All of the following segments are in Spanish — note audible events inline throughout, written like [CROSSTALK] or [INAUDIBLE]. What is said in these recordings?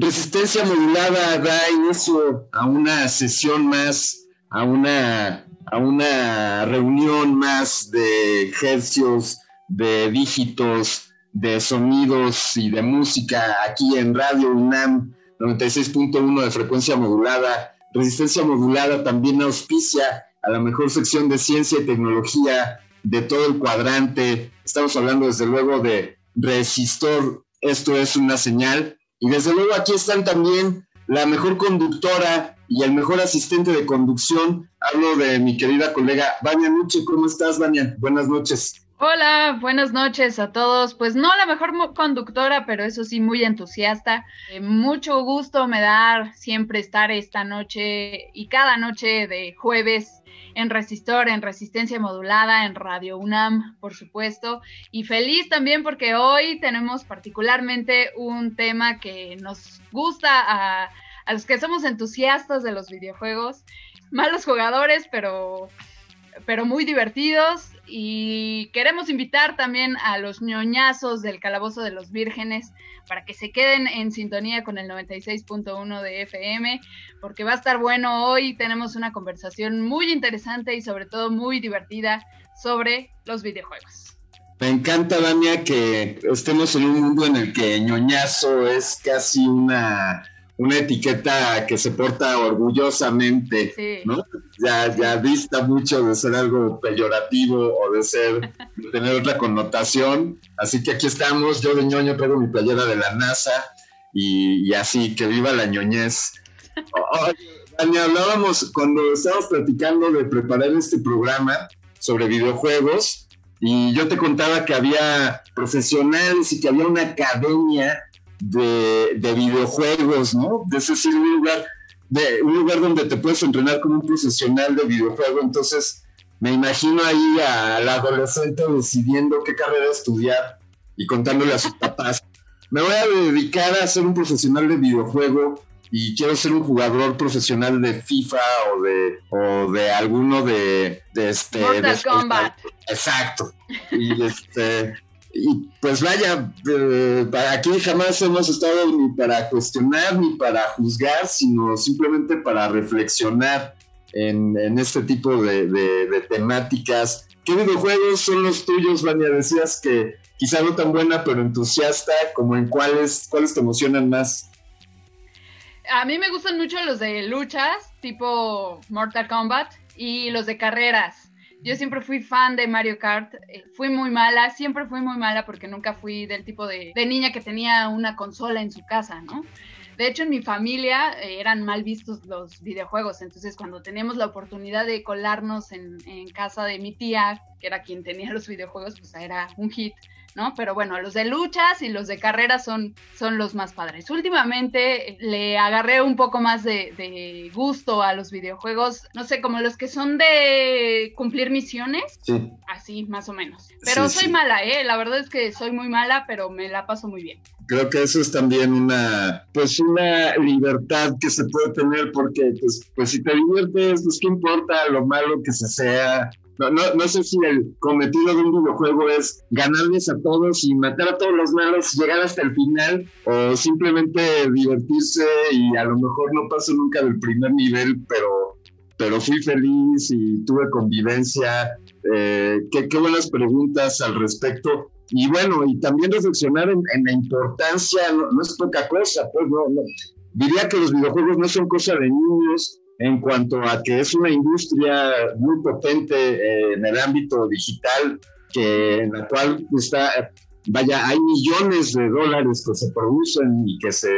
Resistencia modulada da inicio a una sesión más, a una, a una reunión más de hercios, de dígitos, de sonidos y de música aquí en Radio UNAM 96.1 de frecuencia modulada. Resistencia modulada también auspicia a la mejor sección de ciencia y tecnología de todo el cuadrante. Estamos hablando desde luego de Resistor. Esto es una señal y desde luego aquí están también la mejor conductora y el mejor asistente de conducción. Hablo de mi querida colega Vania Nuche. ¿Cómo estás, Vania? Buenas noches. Hola, buenas noches a todos. Pues no la mejor conductora, pero eso sí, muy entusiasta. Eh, mucho gusto me da siempre estar esta noche y cada noche de jueves en Resistor, en Resistencia Modulada, en Radio UNAM, por supuesto. Y feliz también porque hoy tenemos particularmente un tema que nos gusta a, los que somos entusiastas de los videojuegos. Malos jugadores, pero pero muy divertidos y queremos invitar también a los ñoñazos del Calabozo de los Vírgenes para que se queden en sintonía con el 96.1 de FM, porque va a estar bueno hoy. Tenemos una conversación muy interesante y sobre todo muy divertida sobre los videojuegos. Me encanta, Dania, que estemos en un mundo en el que ñoñazo es casi una una etiqueta que se porta orgullosamente, ¿no? Ya, ya dista mucho de ser algo peyorativo o de ser, de tener otra connotación. Así que aquí estamos, yo de ñoño traigo mi playera de la NASA y, así, que viva la ñoñez. [LAUGHS] Dani, hablábamos cuando estábamos platicando de preparar este programa sobre videojuegos y yo te contaba que había profesionales y que había una academia de, videojuegos, ¿no? Es decir, un lugar, de, un lugar donde te puedes entrenar como un profesional de videojuego. Entonces, me imagino ahí al adolescente decidiendo qué carrera estudiar y contándole a sus [LAUGHS] papás. Me voy a dedicar a ser un profesional de videojuego y quiero ser un jugador profesional de FIFA o de o de alguno de, de este Mortal Kombat. Exacto. Y este y pues vaya, eh, aquí jamás hemos estado ni para cuestionar ni para juzgar, sino simplemente para reflexionar en, este tipo de, temáticas. ¿Qué videojuegos son los tuyos, Vania? Decías que quizá no tan buena, pero entusiasta, como en cuáles, cuáles te emocionan más. A mí me gustan mucho los de luchas, tipo Mortal Kombat, y los de carreras yo siempre fui fan de Mario Kart, eh, fui muy mala, siempre fui muy mala porque nunca fui del tipo de, niña que tenía una consola en su casa, ¿no? De hecho, en mi familia eh, eran mal vistos los videojuegos, entonces cuando teníamos la oportunidad de colarnos en, casa de mi tía, que era quien tenía los videojuegos, pues era un hit ¿no? Pero bueno, los de luchas y los de carreras son, son los más padres. Últimamente le agarré un poco más de, gusto a los videojuegos, no sé, como los que son de cumplir misiones. Sí. Así, más o menos. Pero soy mala, ¿eh? La verdad es que soy muy mala, pero me la paso muy bien creo que eso es también una, pues una libertad que se puede tener porque, pues, pues si te diviertes, pues qué importa lo malo que se sea. No, no, no sé si el cometido de un videojuego es ganarles a todos y matar a todos los malos, llegar hasta el final, o simplemente divertirse y a lo mejor no paso nunca del primer nivel, pero, pero fui feliz y tuve convivencia. Eh, qué, qué buenas preguntas al respecto y bueno, y también reflexionar en, la importancia, no, es poca cosa, pues no, diría que los videojuegos no son cosa de niños en cuanto a que es una industria muy potente eh, en el ámbito digital, que en la cual está, vaya, hay millones de dólares que se producen y que se,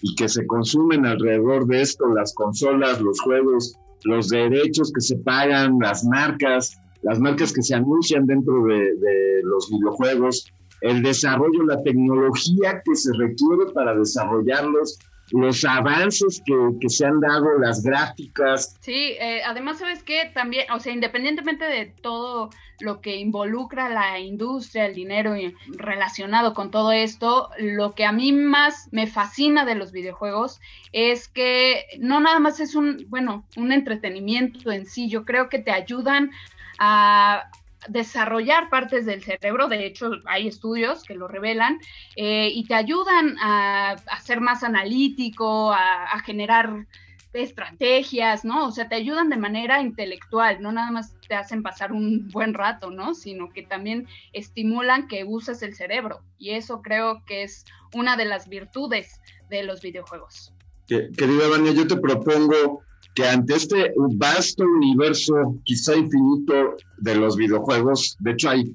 y que se consumen alrededor de esto, las consolas, los juegos, los derechos que se pagan, las marcas, las marcas que se anuncian dentro de, los videojuegos, el desarrollo, la tecnología que se requiere para desarrollarlos, los avances que, se han dado, las gráficas. Sí, eh, además, ¿sabes qué? También, o sea, independientemente de todo lo que involucra la industria, el dinero relacionado con todo esto, lo que a mí más me fascina de los videojuegos es que no nada más es un, bueno, un entretenimiento en sí, yo creo que te ayudan a desarrollar partes del cerebro, de hecho hay estudios que lo revelan, eh, y te ayudan a, ser más analítico, a, generar estrategias, ¿no? O sea, te ayudan de manera intelectual, no nada más te hacen pasar un buen rato, ¿no? Sino que también estimulan que uses el cerebro. Y eso creo que es una de las virtudes de los videojuegos. Querida Vania, yo te propongo que ante este vasto universo, quizá infinito, de los videojuegos, de hecho hay,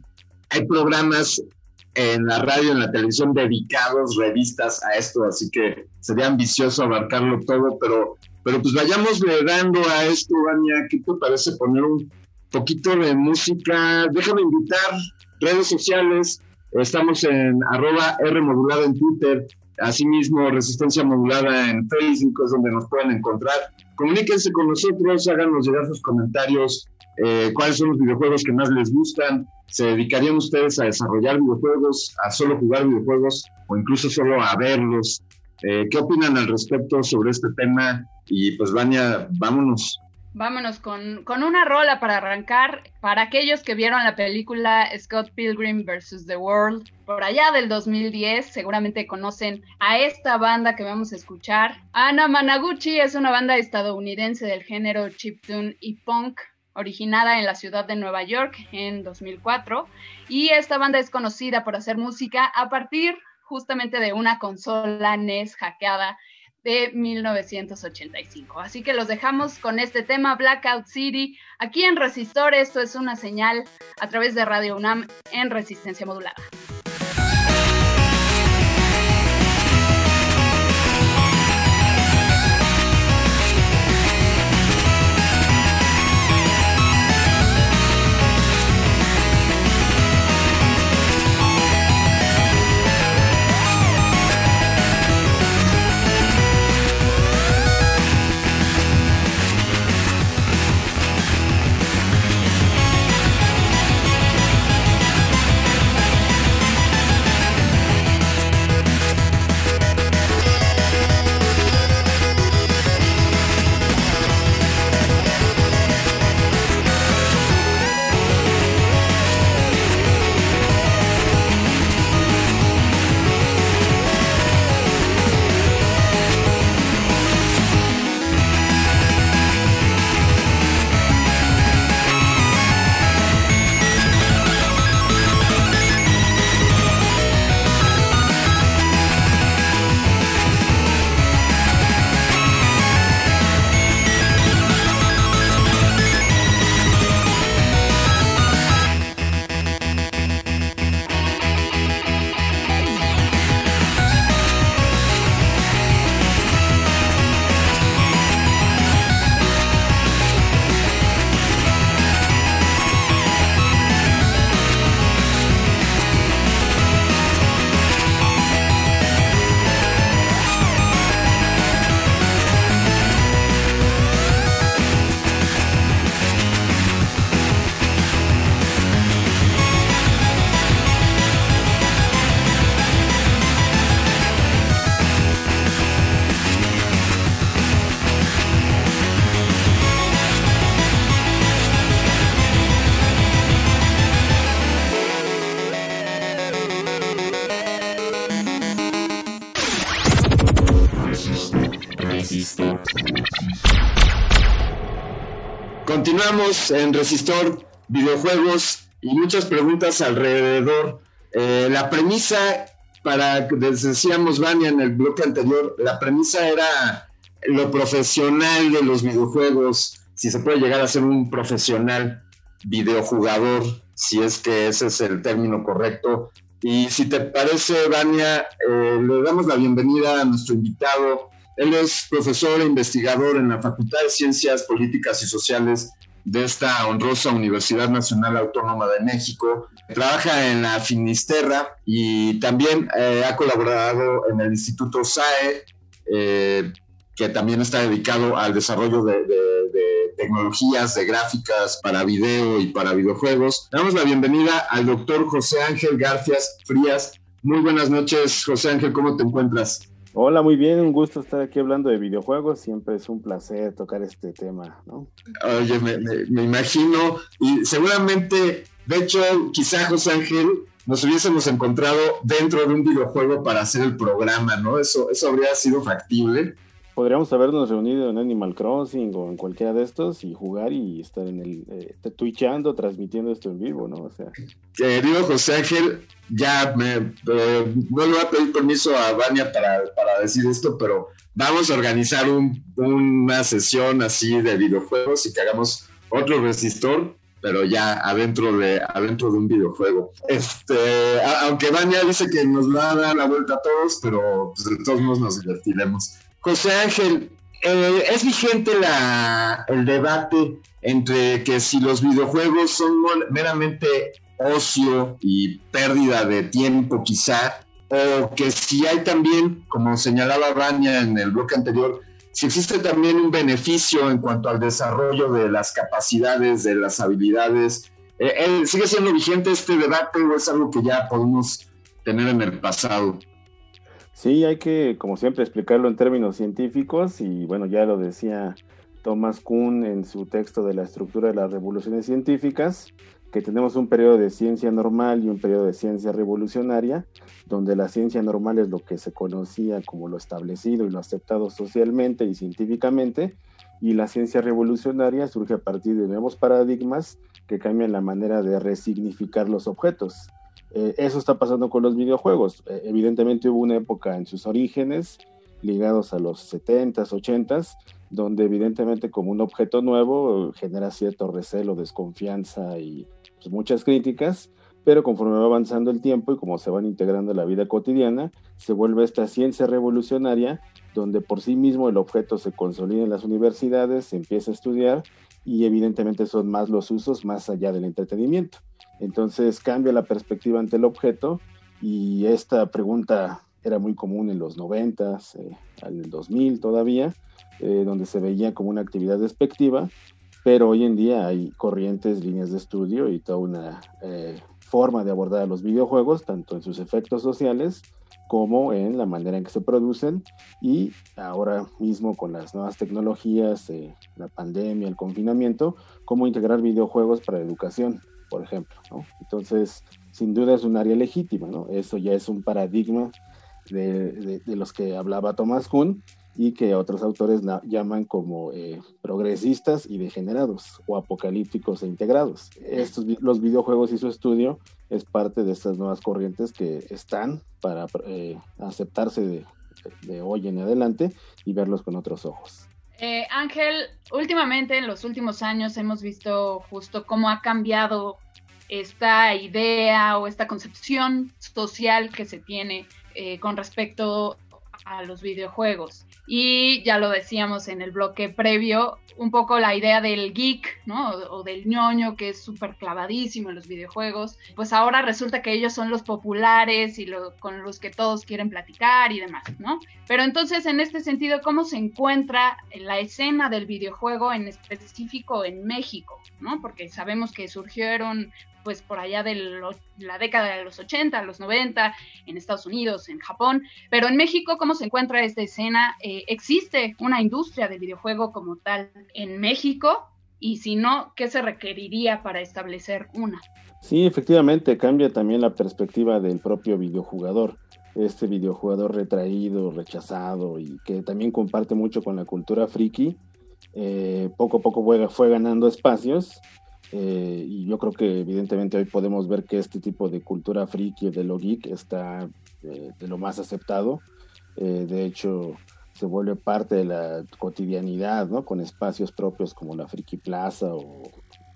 hay programas en la radio, en la televisión dedicados, revistas a esto, así que sería ambicioso abarcarlo todo, pero, pero pues vayamos dando a esto, Vania, ¿qué te parece poner un poquito de música? Déjame invitar redes sociales, estamos en arroba R modulada en Twitter, Asimismo, Resistencia Modulada en Facebook es donde nos pueden encontrar. Comuníquense con nosotros, háganos llegar sus comentarios, eh, cuáles son los videojuegos que más les gustan. ¿Se dedicarían ustedes a desarrollar videojuegos, a solo jugar videojuegos o incluso solo a verlos? Eh, ¿Qué opinan al respecto sobre este tema? Y pues, Vania, vámonos. Vámonos con, con, una rola para arrancar. Para aquellos que vieron la película Scott Pilgrim vs. The World, por allá del 2010, seguramente conocen a esta banda que vamos a escuchar. Ana Managuchi es una banda estadounidense del género chiptune y punk originada en la ciudad de Nueva York en 2004 y esta banda es conocida por hacer música a partir justamente de una consola NES hackeada de 1985. Así que los dejamos con este tema, Blackout City, aquí en Resistor. Esto es una señal a través de Radio UNAM en resistencia modulada. En Resistor Videojuegos y muchas preguntas alrededor. Eh, la premisa, para, decíamos, Vania, en el bloque anterior, la premisa era lo profesional de los videojuegos, si se puede llegar a ser un profesional videojugador, si es que ese es el término correcto. Y si te parece, Vania, eh, le damos la bienvenida a nuestro invitado. Él es profesor e investigador en la Facultad de Ciencias Políticas y Sociales de esta honrosa Universidad Nacional Autónoma de México. Trabaja en la Finisterra y también eh, ha colaborado en el Instituto SAE, eh, que también está dedicado al desarrollo de tecnologías de gráficas para video y para videojuegos. Damos la bienvenida al doctor José Ángel Garfias Frías. Muy buenas noches, José Ángel, ¿cómo te encuentras? Hola, muy bien, un gusto estar aquí hablando de videojuegos, siempre es un placer tocar este tema, ¿no? Oye, me, imagino, y seguramente, de hecho, quizá José Ángel nos hubiésemos encontrado dentro de un videojuego para hacer el programa, ¿no? Eso, eso habría sido factible podríamos habernos reunido en Animal Crossing o en cualquiera de estos y jugar y estar en el eh, twitchando, transmitiendo esto en vivo, ¿no? O sea. Querido José Ángel, ya me, eh, no le voy a pedir permiso a Vania para, decir esto, pero vamos a organizar una sesión así de videojuegos y que hagamos otro resistor pero ya adentro de adentro de un videojuego. Este, aunque Vania dice que nos va a dar la vuelta a todos, pero pues, de todos modos nos divertiremos. José Ángel, eh, ¿es vigente la, el debate entre que si los videojuegos son meramente ocio y pérdida de tiempo quizá, o que si hay también, como señalaba Rania en el bloque anterior, si existe también un beneficio en cuanto al desarrollo de las capacidades, de las habilidades. Eh, eh, ¿Sigue siendo vigente este debate o es algo que ya podemos tener en el pasado? Sí, hay que, como siempre, explicarlo en términos científicos y bueno, ya lo decía Thomas Kuhn en su texto de la estructura de las revoluciones científicas, que tenemos un periodo de ciencia normal y un periodo de ciencia revolucionaria, donde la ciencia normal es lo que se conocía como lo establecido y lo aceptado socialmente y científicamente, y la ciencia revolucionaria surge a partir de nuevos paradigmas que cambian la manera de resignificar los objetos. Eh, eso está pasando con los videojuegos. Eh, evidentemente hubo una época en sus orígenes ligados a los 70s, 80s, donde evidentemente como un objeto nuevo genera cierto recelo, desconfianza y pues, muchas críticas, pero conforme va avanzando el tiempo y como se van integrando en la vida cotidiana, se vuelve esta ciencia revolucionaria donde por sí mismo el objeto se consolida en las universidades, se empieza a estudiar y evidentemente son más los usos más allá del entretenimiento. Entonces cambia la perspectiva ante el objeto y esta pregunta era muy común en los 90, eh, el 2000 todavía, eh, donde se veía como una actividad despectiva, pero hoy en día hay corrientes, líneas de estudio y toda una eh, forma de abordar los videojuegos, tanto en sus efectos sociales como en la manera en que se producen y ahora mismo con las nuevas tecnologías, la pandemia, el confinamiento, cómo integrar videojuegos para la educación por ejemplo. ¿no? Entonces, sin duda es un área legítima, ¿no? Eso ya es un paradigma de, los que hablaba Thomas Kuhn y que otros autores llaman como eh, progresistas y degenerados o apocalípticos e integrados. Estos, los videojuegos y su estudio es parte de estas nuevas corrientes que están para eh, aceptarse de hoy en adelante y verlos con otros ojos. Eh, Ángel, últimamente en los últimos años hemos visto justo cómo ha cambiado esta idea o esta concepción social que se tiene eh, con respecto a los videojuegos. Y ya lo decíamos en el bloque previo, un poco la idea del geek, ¿no? O, del ñoño que es súper clavadísimo en los videojuegos. Pues ahora resulta que ellos son los populares y lo, con los que todos quieren platicar y demás, ¿no? Pero entonces, en este sentido, ¿cómo se encuentra la escena del videojuego en específico en México, ¿no? Porque sabemos que surgieron pues por allá de la década de los 80, los 90, en Estados Unidos, en Japón, pero en México, ¿cómo se encuentra esta escena? Eh, ¿Existe una industria del videojuego como tal en México? Y si no, ¿qué se requeriría para establecer una? Sí, efectivamente, cambia también la perspectiva del propio videojugador. Este videojugador retraído, rechazado y que también comparte mucho con la cultura friki, eh, poco a poco fue, fue ganando espacios eh, y yo creo que evidentemente hoy podemos ver que este tipo de cultura friki de lo geek está eh, de lo más aceptado. de hecho, se vuelve parte de la cotidianidad, ¿no? Con espacios propios como la Friki Plaza o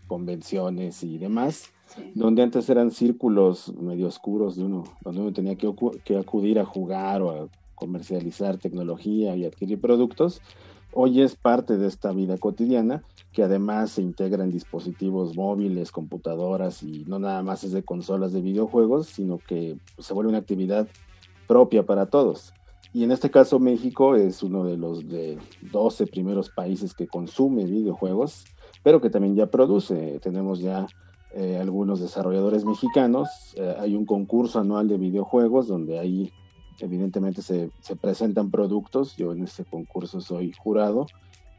convenciones y demás, donde antes eran círculos medio oscuros de uno, donde uno tenía que, que acudir a jugar o a comercializar tecnología y adquirir productos, hoy es parte de esta vida cotidiana que además se integra en dispositivos móviles, computadoras y no nada más es de consolas de videojuegos, sino que se vuelve una actividad propia para todos. Y en este caso México es uno de los de 12 primeros países que consume videojuegos, pero que también ya produce. Tenemos ya eh, algunos desarrolladores mexicanos. Eh, hay un concurso anual de videojuegos donde ahí evidentemente se, se, presentan productos. Yo en este concurso soy jurado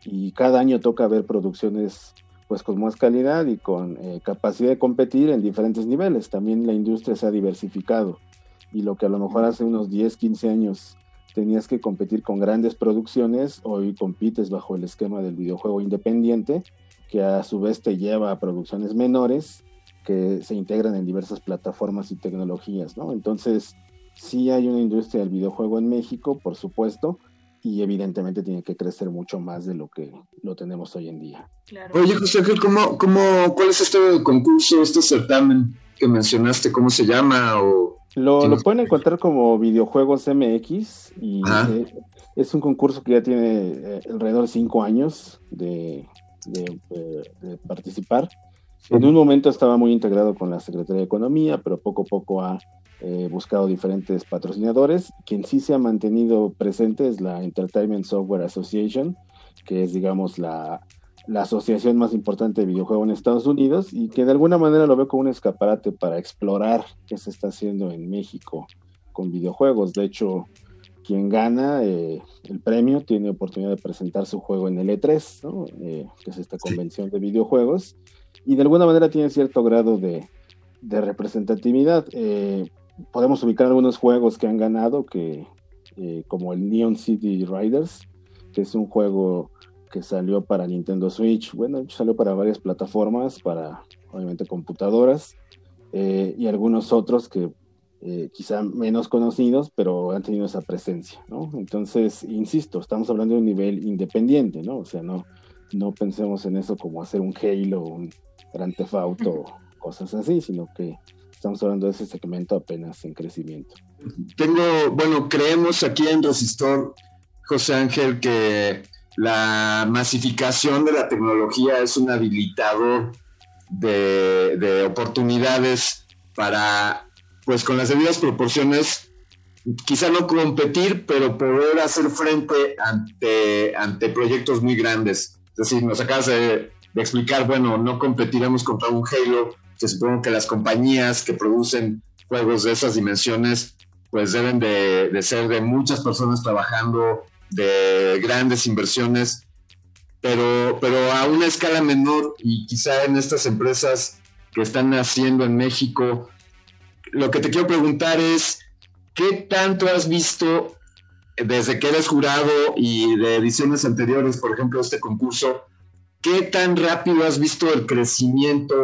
y cada año toca ver producciones pues con más calidad y con eh, capacidad de competir en diferentes niveles. También la industria se ha diversificado y lo que a lo mejor hace unos 10, 15 años tenías que competir con grandes producciones, hoy compites bajo el esquema del videojuego independiente, que a su vez te lleva a producciones menores que se integran en diversas plataformas y tecnologías, ¿no? Entonces, sí hay una industria del videojuego en México, por supuesto, y evidentemente tiene que crecer mucho más de lo que lo tenemos hoy en día. Oye, José Ángel, ¿cómo, cómo, cuál es este concurso, este certamen que mencionaste? ¿Cómo se llama? O lo, lo, pueden encontrar como Videojuegos MX y eh, es un concurso que ya tiene eh, alrededor de cinco años de, participar. En un momento estaba muy integrado con la Secretaría de Economía, pero poco a poco ha eh, buscado diferentes patrocinadores. Quien sí se ha mantenido presente es la Entertainment Software Association, que es, digamos, la, la asociación más importante de videojuegos en Estados Unidos y que de alguna manera lo veo como un escaparate para explorar qué se está haciendo en México con videojuegos. De hecho, quien gana eh, el premio tiene oportunidad de presentar su juego en el E3, eh, que es esta convención de videojuegos, y de alguna manera tiene cierto grado de, representatividad. Eh, podemos ubicar algunos juegos que han ganado, que, como el Neon City Riders, que es un juego que salió para Nintendo Switch, bueno, salió para varias plataformas, para obviamente computadoras, eh, y algunos otros que eh, quizá menos conocidos, pero han tenido esa presencia, ¿no? Entonces, insisto, estamos hablando de un nivel independiente, ¿no? O sea, no, no pensemos en eso como hacer un Halo, un Grand Theft Auto, [LAUGHS] cosas así, sino que estamos hablando de ese segmento apenas en crecimiento. Tengo, bueno, creemos aquí en Resistor, José Ángel, que la masificación de la tecnología es un habilitador de, oportunidades para, pues con las debidas proporciones, quizá no competir, pero poder hacer frente ante, ante proyectos muy grandes. Es decir, nos acabas de, explicar, bueno, no competiremos contra un Halo, que supongo que las compañías que producen juegos de esas dimensiones, pues deben de, de ser de muchas personas trabajando de grandes inversiones, pero, pero a una escala menor y quizá en estas empresas que están naciendo en México, lo que te quiero preguntar es, ¿qué tanto has visto desde que eres jurado y de ediciones anteriores, por ejemplo, este concurso, qué tan rápido has visto el crecimiento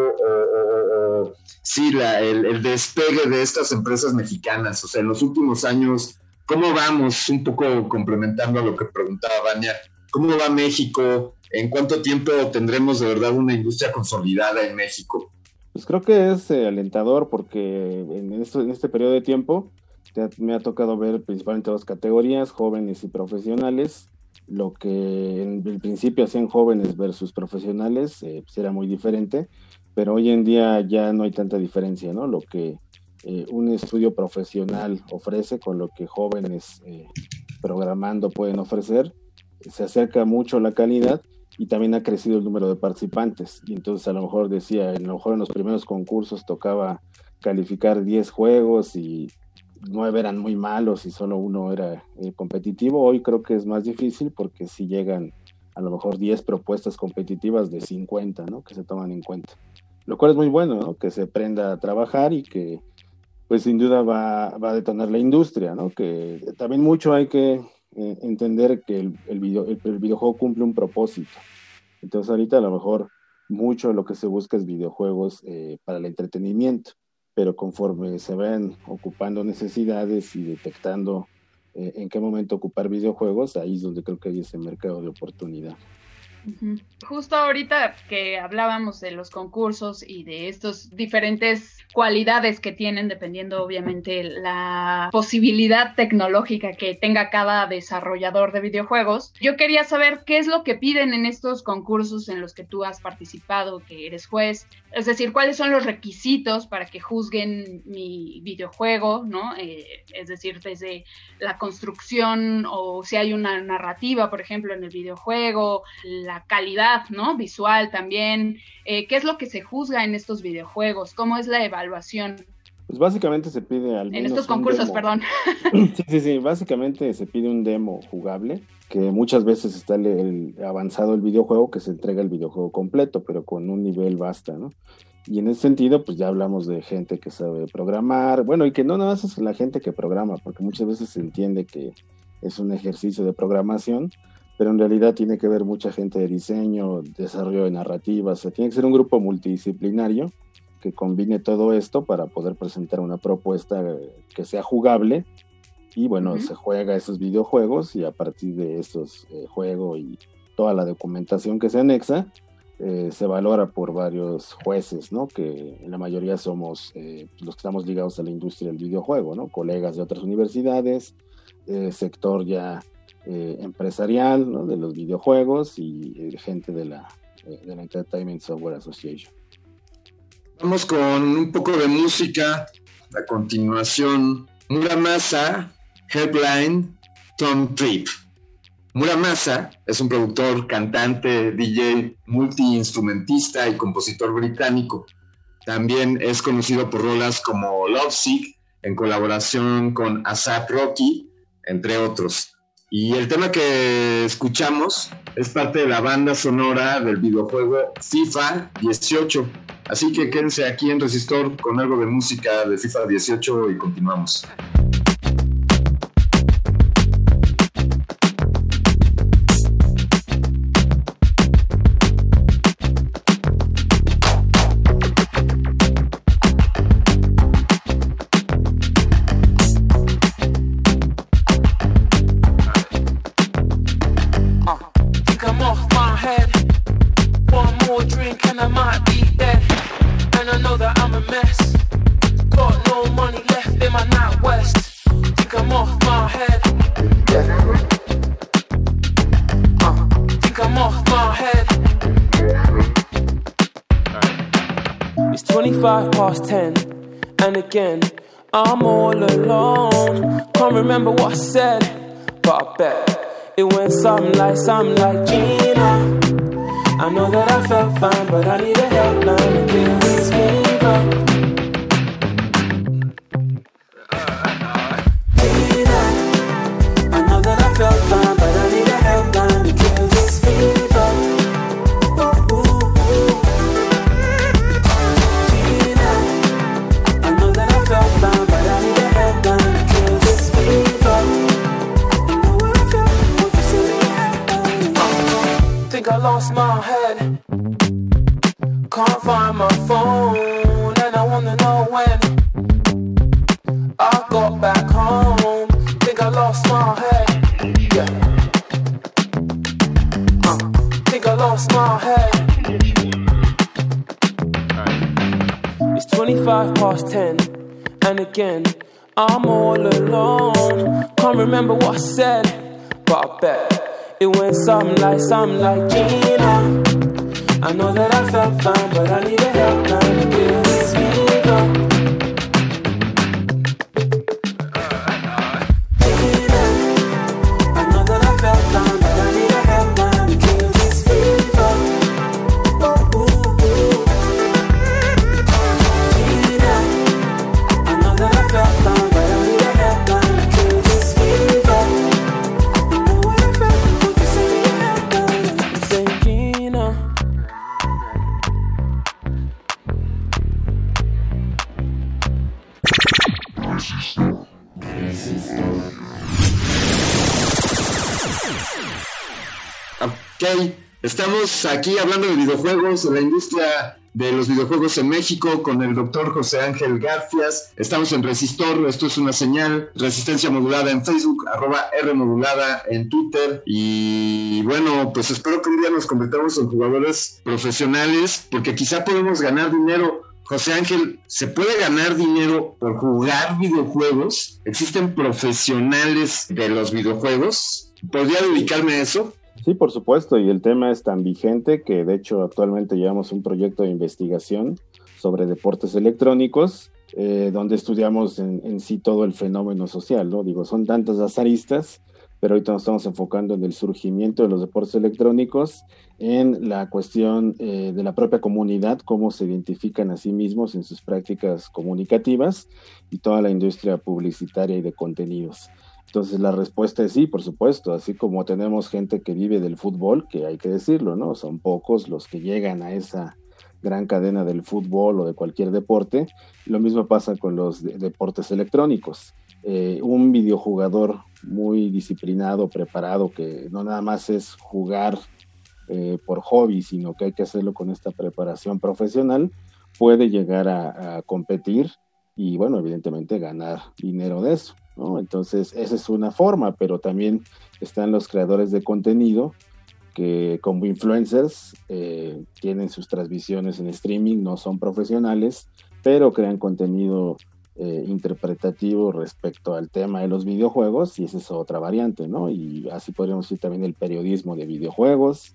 sí, el, el, despegue de estas empresas mexicanas? O sea, en los últimos años, ¿Cómo vamos? Un poco complementando a lo que preguntaba Vania. ¿Cómo va México? ¿En cuánto tiempo tendremos de verdad una industria consolidada en México? Pues creo que es eh, alentador porque en, este periodo de tiempo me ha tocado ver principalmente dos categorías, jóvenes y profesionales. Lo que en el principio hacían jóvenes versus profesionales eh, pues era muy diferente, pero hoy en día ya no hay tanta diferencia, ¿no? Lo que eh, un estudio profesional ofrece con lo que jóvenes eh, programando pueden ofrecer, se acerca mucho la calidad y también ha crecido el número de participantes. Y entonces a lo mejor decía, a lo mejor en los primeros concursos tocaba calificar 10 juegos y 9 eran muy malos y solo uno era eh, competitivo. Hoy creo que es más difícil porque si llegan a lo mejor 10 propuestas competitivas de 50, ¿no? Que se toman en cuenta. Lo cual es muy bueno, ¿no? Que se aprenda a trabajar y que pues sin duda va, a detonar la industria, ¿no? Que también mucho hay que eh, entender que el, video, el, videojuego cumple un propósito. Entonces ahorita a lo mejor mucho lo que se busca es videojuegos eh, para el entretenimiento, pero conforme se ven ocupando necesidades y detectando eh, en qué momento ocupar videojuegos, ahí es donde creo que hay ese mercado de oportunidad. Justo ahorita que hablábamos de los concursos y de estos diferentes cualidades que tienen, dependiendo obviamente la posibilidad tecnológica que tenga cada desarrollador de videojuegos, yo quería saber qué es lo que piden en estos concursos en los que tú has participado, que eres juez, es decir, cuáles son los requisitos para que juzguen mi videojuego, ¿no? Eh, es decir, desde la construcción o si hay una narrativa, por ejemplo, en el videojuego, la calidad, ¿no? Visual también. Eh, ¿Qué es lo que se juzga en estos videojuegos? ¿Cómo es la evaluación? Pues básicamente se pide al En estos concursos, perdón. [LAUGHS] Sí, sí, sí. Básicamente se pide un demo jugable, que muchas veces está el, avanzado el videojuego, que se entrega el videojuego completo, pero con un nivel basta, ¿no? Y en ese sentido, pues ya hablamos de gente que sabe programar, bueno, y que no nada más es la gente que programa, porque muchas veces se entiende que es un ejercicio de programación, pero en realidad tiene que ver mucha gente de diseño, desarrollo de narrativas, o tiene que ser un grupo multidisciplinario que combine todo esto para poder presentar una propuesta que sea jugable y bueno, se juega esos videojuegos y a partir de estos eh, juegos y toda la documentación que se anexa, eh, se valora por varios jueces, ¿no? Que en la mayoría somos eh, los que estamos ligados a la industria del videojuego, ¿no? Colegas de otras universidades, sector ya eh, empresarial de los videojuegos y eh, gente de la, eh, de la Entertainment Software Association. Vamos con un poco de música. A continuación, Muramasa, Headline, Tom Trip. Muramasa es un productor, cantante, DJ, multiinstrumentista y compositor británico. También es conocido por rolas como Love Sick, en colaboración con Asap Rocky, entre otros. Y el tema que escuchamos es parte de la banda sonora del videojuego FIFA 18. Así que quédense aquí en Resistor con algo de música de FIFA 18 y continuamos. Again. I'm all alone. Can't remember what I said, but I bet it went something like something like Gina. I know that I felt fine, but I need a helpline to kill this fever. Lost my head. Can't find my phone, and I wanna know when. I got back home, think I lost my head. Yeah. Uh, think I lost my head. It's 25 past 10, and again, I'm all alone. Can't remember what I said, but I bet. It went something like, something like Gina. I know that I felt fine, but I need a helpline Estamos aquí hablando de videojuegos, de la industria de los videojuegos en México con el doctor José Ángel Garfias. Estamos en Resistor, esto es una señal, resistencia modulada en Facebook, arroba R modulada en Twitter. Y bueno, pues espero que un día nos convirtamos en jugadores profesionales, porque quizá podemos ganar dinero. José Ángel, ¿se puede ganar dinero por jugar videojuegos? ¿Existen profesionales de los videojuegos? ¿Podría dedicarme a eso? Sí, por supuesto, y el tema es tan vigente que de hecho actualmente llevamos un proyecto de investigación sobre deportes electrónicos, eh, donde estudiamos en, sí todo el fenómeno social, ¿no? Digo, son tantas las aristas, pero ahorita nos estamos enfocando en el surgimiento de los deportes electrónicos, en la cuestión eh, de la propia comunidad, cómo se identifican a sí mismos en sus prácticas comunicativas y toda la industria publicitaria y de contenidos. Entonces la respuesta es sí, por supuesto, así como tenemos gente que vive del fútbol, que hay que decirlo, ¿no? Son pocos los que llegan a esa gran cadena del fútbol o de cualquier deporte. Lo mismo pasa con los deportes electrónicos. Eh, un videojugador muy disciplinado, preparado, que no nada más es jugar eh, por hobby, sino que hay que hacerlo con esta preparación profesional, puede llegar a competir y, bueno, evidentemente ganar dinero de eso. Entonces, esa es una forma, pero también están los creadores de contenido que como influencers eh, tienen sus transmisiones en streaming, no son profesionales, pero crean contenido eh, interpretativo respecto al tema de los videojuegos y esa es otra variante, ¿no? Y así podríamos decir también el periodismo de videojuegos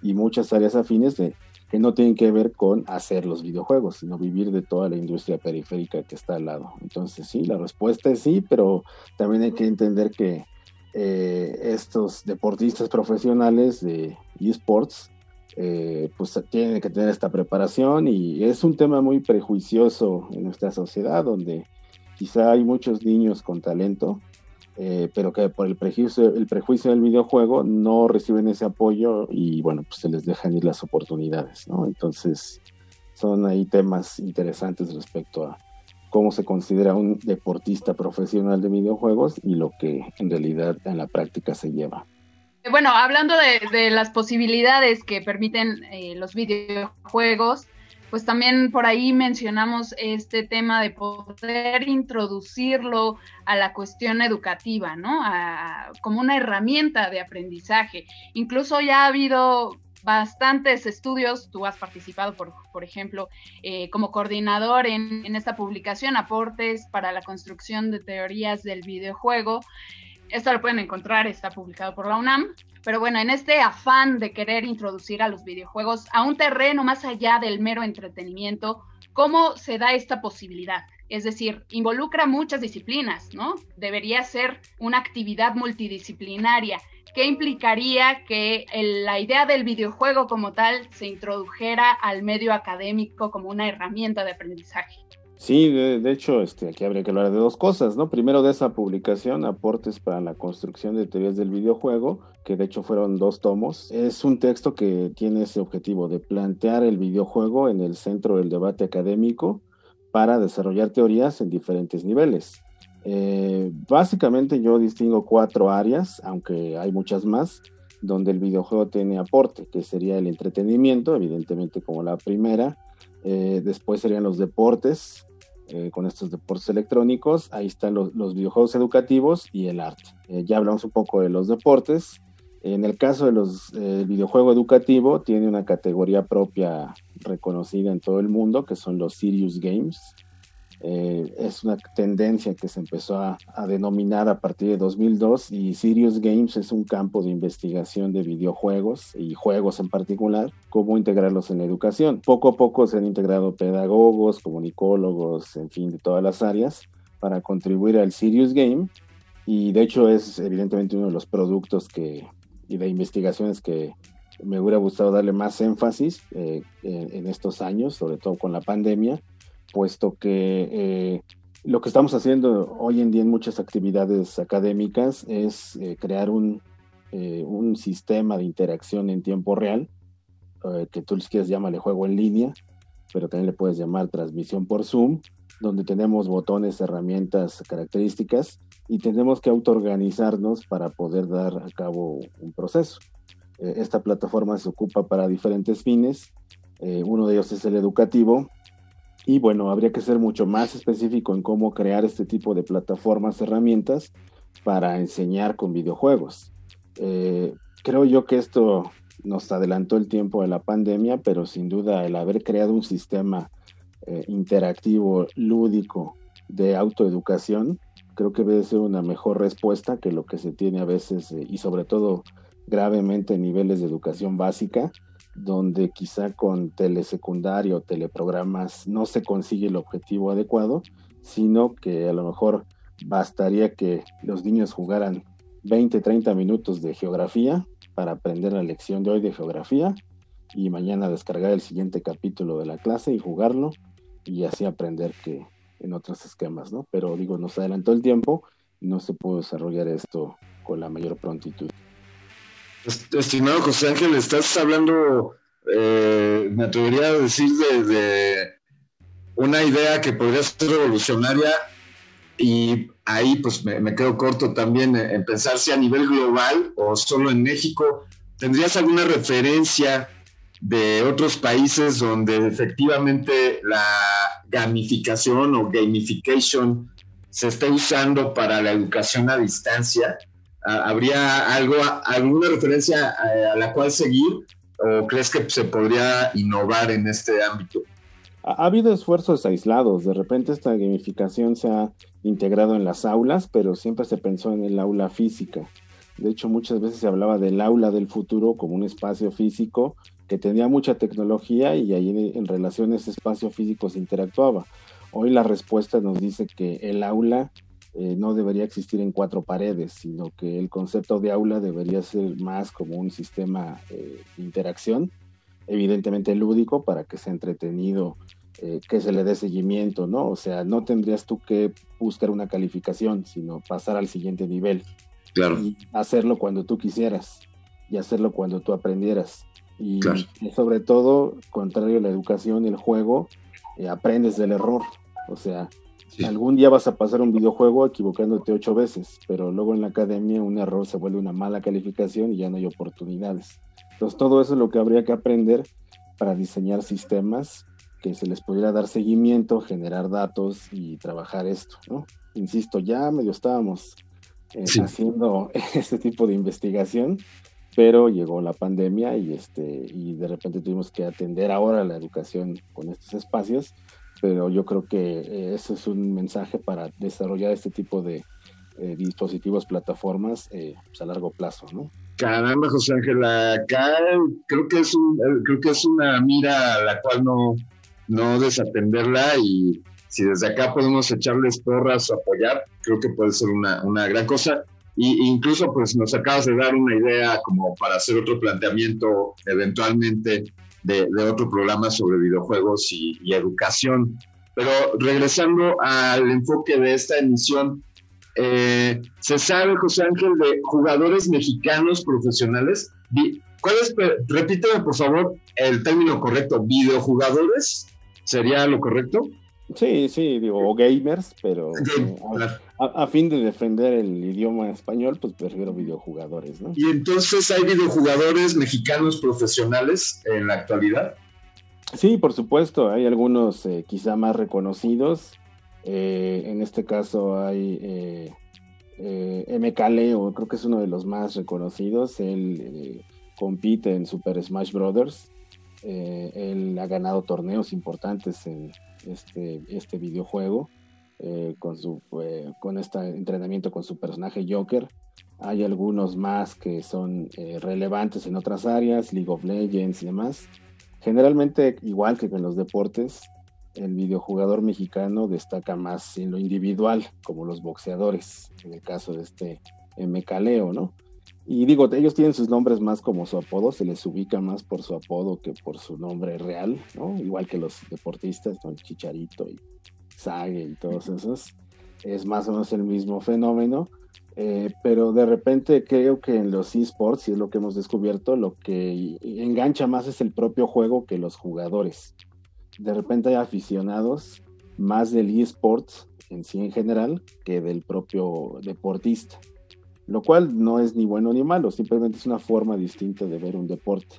y muchas áreas afines de que no tienen que ver con hacer los videojuegos, sino vivir de toda la industria periférica que está al lado. Entonces sí, la respuesta es sí, pero también hay que entender que eh, estos deportistas profesionales de esports, eh, pues tienen que tener esta preparación y es un tema muy prejuicioso en nuestra sociedad donde quizá hay muchos niños con talento eh, pero que por el prejuicio, el prejuicio del videojuego no reciben ese apoyo y bueno, pues se les dejan ir las oportunidades, ¿no? Entonces, son ahí temas interesantes respecto a cómo se considera un deportista profesional de videojuegos y lo que en realidad en la práctica se lleva. Bueno, hablando de, las posibilidades que permiten eh, los videojuegos, pues también por ahí mencionamos este tema de poder introducirlo a la cuestión educativa, ¿no? como una herramienta de aprendizaje. Incluso ya ha habido bastantes estudios, tú has participado, por, por ejemplo, eh, como coordinador en, en, esta publicación, Aportes para la construcción de teorías del videojuego. Esto lo pueden encontrar, está publicado por la UNAM. Pero bueno, en este afán de querer introducir a los videojuegos a un terreno más allá del mero entretenimiento, ¿cómo se da esta posibilidad? Es decir, involucra muchas disciplinas, ¿no? Debería ser una actividad multidisciplinaria. ¿Qué implicaría que la idea del videojuego como tal se introdujera al medio académico como una herramienta de aprendizaje? Sí, de, hecho, este, aquí habría que hablar de dos cosas, ¿no? Primero de esa publicación, Aportes para la construcción de teorías del videojuego, que de hecho fueron dos tomos. Es un texto que tiene ese objetivo de plantear el videojuego en el centro del debate académico para desarrollar teorías en diferentes niveles. Eh, básicamente yo distingo cuatro áreas, aunque hay muchas más, donde el videojuego tiene aporte, que sería el entretenimiento, evidentemente como la primera, eh, después serían los deportes, eh, con estos deportes electrónicos. Ahí están los, videojuegos educativos y el arte. Eh, ya hablamos un poco de los deportes. En el caso de los videojuego educativo, tiene una categoría propia reconocida en todo el mundo, que son los Serious Games. Eh, es una tendencia que se empezó a, denominar a partir de 2002 y Serious Games es un campo de investigación de videojuegos y juegos en particular, cómo integrarlos en la educación. Poco a poco se han integrado pedagogos, comunicólogos, en fin, de todas las áreas para contribuir al Serious Game y de hecho es evidentemente uno de los productos que, y de investigaciones que me hubiera gustado darle más énfasis eh, en estos años, sobre todo con la pandemia, puesto que eh, lo que estamos haciendo hoy en día en muchas actividades académicas es eh, crear un, eh, un, sistema de interacción en tiempo real, que tú les quieres llamarle juego en línea, pero también le puedes llamar transmisión por Zoom, donde tenemos botones, herramientas, características y tenemos que autoorganizarnos para poder dar a cabo un proceso. Esta plataforma se ocupa para diferentes fines. Uno de ellos es el educativo. Y bueno, habría que ser mucho más específico en cómo crear este tipo de plataformas, herramientas para enseñar con videojuegos. Eh, creo yo que esto nos adelantó el tiempo de la pandemia, pero sin duda el haber creado un sistema interactivo, lúdico, de autoeducación, creo que debe ser una mejor respuesta que lo que se tiene a veces y sobre todo gravemente niveles de educación básica, donde quizá con telesecundario, teleprogramas no se consigue el objetivo adecuado, sino que a lo mejor bastaría que los niños jugaran 20, 30 minutos de geografía para aprender la lección de hoy de geografía y mañana descargar el siguiente capítulo de la clase y jugarlo y así aprender que en otros esquemas, ¿no? Pero digo, nos adelantó el tiempo, no se pudo desarrollar esto con la mayor prontitud. Estimado José Ángel, estás hablando, eh, me atrevería a decir, de, una idea que podría ser revolucionaria y ahí pues me, quedo corto también en pensar si a nivel global o solo en México. ¿Tendrías alguna referencia de otros países donde efectivamente la gamificación o gamification se esté usando para la educación a distancia? ¿Habría algo, alguna referencia a, la cual seguir o crees que se podría innovar en este ámbito? Ha, habido esfuerzos aislados, de repente esta gamificación se ha integrado en las aulas, pero siempre se pensó en el aula física. De hecho, muchas veces se hablaba del aula del futuro como un espacio físico que tenía mucha tecnología y ahí en relación a ese espacio físico se interactuaba. Hoy la respuesta nos dice que el aula eh, no debería existir en cuatro paredes, sino que el concepto de aula debería ser más como un sistema eh, de interacción, evidentemente lúdico, para que sea entretenido, eh, que se le dé seguimiento, ¿no? O sea, no tendrías tú que buscar una calificación, sino pasar al siguiente nivel. Claro. Y hacerlo cuando tú quisieras y hacerlo cuando tú aprendieras. Y, sobre todo, contrario a la educación, el juego, aprendes del error. O sea, Algún día vas a pasar un videojuego equivocándote ocho veces, pero luego en la academia un error se vuelve una mala calificación y ya no hay oportunidades. Entonces todo eso es lo que habría que aprender para diseñar sistemas que se les pudiera dar seguimiento, generar datos y trabajar esto, ¿no? Insisto, ya medio estábamos eh, haciendo [LAUGHS] este tipo de investigación, pero llegó la pandemia y este y de repente tuvimos que atender ahora la educación con estos espacios pero yo creo que eh, ese es un mensaje para desarrollar este tipo de eh, dispositivos, plataformas eh, pues, a largo plazo, ¿no? Caramba, José Ángel, acá creo que es un, creo que es una mira a la cual no, no desatenderla y si desde acá podemos echarles porras o apoyar, creo que puede ser una, una gran cosa. Y incluso pues nos acabas de dar una idea como para hacer otro planteamiento eventualmente de, otro programa sobre videojuegos y, educación. Pero regresando al enfoque de esta emisión, eh, ¿se sabe, José Ángel, de jugadores mexicanos profesionales? ¿Cuál es, repíteme por favor el término correcto, videojugadores? ¿Sería lo correcto? Sí, sí, digo, o gamers, pero eh, a, fin de defender el idioma español, pues prefiero videojugadores, ¿no? Y entonces, ¿hay videojugadores mexicanos profesionales en la actualidad? Sí, por supuesto, hay algunos eh, quizá más reconocidos. Eh, en este caso hay eh, MK Leo, creo que es uno de los más reconocidos. Él compite en Super Smash Brothers. él ha ganado torneos importantes en, este, este videojuego eh, con, su, eh, con este entrenamiento con su personaje Joker. Hay algunos más que son eh, relevantes en otras áreas, League of Legends y demás. Generalmente, igual que en los deportes, el videojugador mexicano destaca más en lo individual, como los boxeadores, en el caso de este Mecaleo, ¿no? Y digo, ellos tienen sus nombres más como su apodo, se les ubica más por su apodo que por su nombre real, ¿no? Igual que los deportistas, ¿no? Chicharito y Y todos esos. Es más o menos el mismo fenómeno. Eh, pero de repente creo que en los esports, y es lo que hemos descubierto, lo que engancha más es el propio juego que los jugadores. De repente hay aficionados más del esports en sí en general que del propio deportista. lo cual no es ni bueno ni malo, simplemente es una forma distinta de ver un deporte.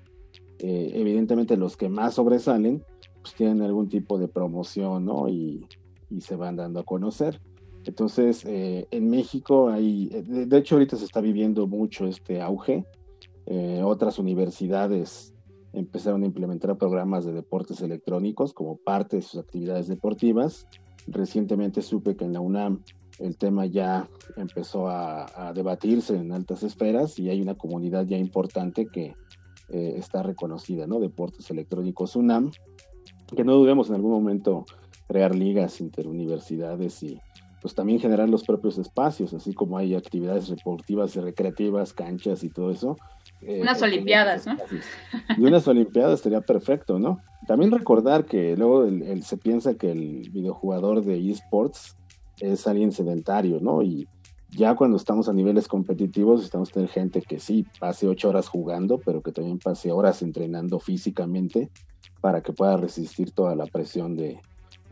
Eh, evidentemente los que más sobresalen pues tienen algún tipo de promoción, ¿no? Y, y se van dando a conocer. Entonces, eh, en México hay, de, hecho ahorita se está viviendo mucho este auge. Eh, otras universidades empezaron a implementar programas de deportes electrónicos como parte de sus actividades deportivas. Recientemente supe que en la UNAM el tema ya empezó a, debatirse en altas esferas y hay una comunidad ya importante que eh, está reconocida, ¿no? Deportes electrónicos UNAM, que no dudemos en algún momento crear ligas interuniversidades y pues también generar los propios espacios, así como hay actividades deportivas y recreativas, canchas y todo eso. Eh, unas olimpiadas, ¿no? Y unas olimpiadas sería perfecto, ¿no? También recordar que luego se piensa que el videojugador de esports es alguien sedentario, ¿no? Y ya cuando estamos a niveles competitivos, estamos tener gente que sí pase ocho horas jugando, pero que también pase horas entrenando físicamente para que pueda resistir toda la presión de,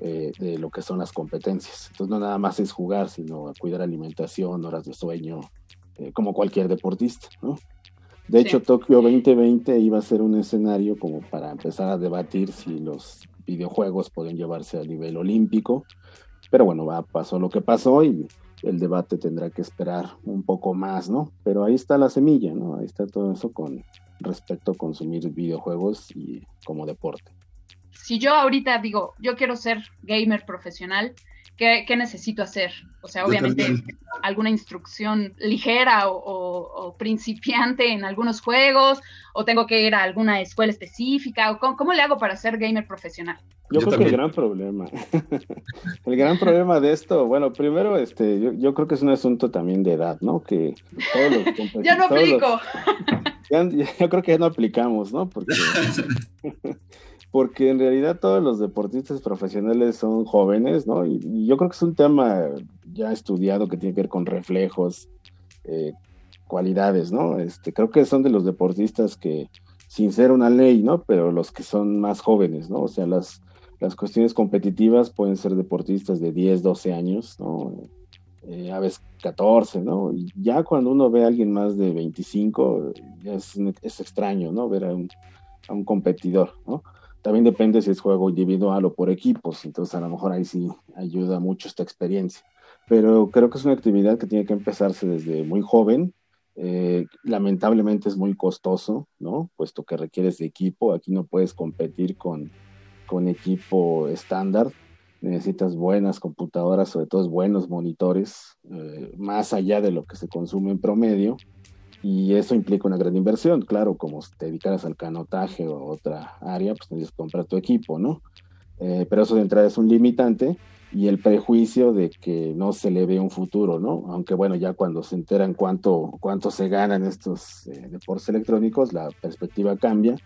eh, de lo que son las competencias. Entonces no nada más es jugar, sino cuidar alimentación, horas de sueño, eh, como cualquier deportista, ¿no? De hecho, Tokio 2020 iba a ser un escenario como para empezar a debatir si los videojuegos pueden llevarse a nivel olímpico, pero bueno, va, pasó lo que pasó y el debate tendrá que esperar un poco más, ¿no? Pero ahí está la semilla, ¿no? Ahí está todo eso con respecto a consumir videojuegos y como deporte. Si yo ahorita digo, yo quiero ser gamer profesional, ¿qué, necesito hacer? O sea, obviamente alguna instrucción ligera o, principiante en algunos juegos, o tengo que ir a alguna escuela específica, o cómo, le hago para ser gamer profesional. Yo, creo que el gran problema, [LAUGHS] el gran problema de esto, bueno, primero, este, yo, creo que es un asunto también de edad, ¿no? Que todos los [LAUGHS] ya no aplico. [LAUGHS] yo creo que ya no aplicamos, ¿no? Porque porque en realidad todos los deportistas profesionales son jóvenes, ¿no? Y, yo creo que es un tema ya estudiado que tiene que ver con reflejos, eh, cualidades, ¿no? Este, creo que son de los deportistas que, sin ser una ley, ¿no? Pero los que son más jóvenes, ¿no? O sea, las, las cuestiones competitivas pueden ser deportistas de 10, 12 años, ¿no? Eh, a veces 14, ¿no? Y ya cuando uno ve a alguien más de 25, ya es, es extraño, ¿no? Ver a un, a un competidor, ¿no? También depende si es juego individual o por equipos, entonces a lo mejor ahí sí ayuda mucho esta experiencia. Pero creo que es una actividad que tiene que empezarse desde muy joven. Eh, lamentablemente es muy costoso, ¿no? Puesto que requieres de equipo. Aquí no puedes competir con, con equipo estándar. Necesitas buenas computadoras, sobre todo buenos monitores, eh, más allá de lo que se consume en promedio y eso implica una gran inversión. Claro, como te dedicaras al canotaje o otra área, pues tendrías que comprar tu equipo, ¿no? Eh, pero eso de entrada es un limitante y el prejuicio de que no se le ve un futuro, ¿no? Aunque bueno, ya cuando se enteran cuánto, cuánto se ganan estos eh, deportes electrónicos, la perspectiva cambia.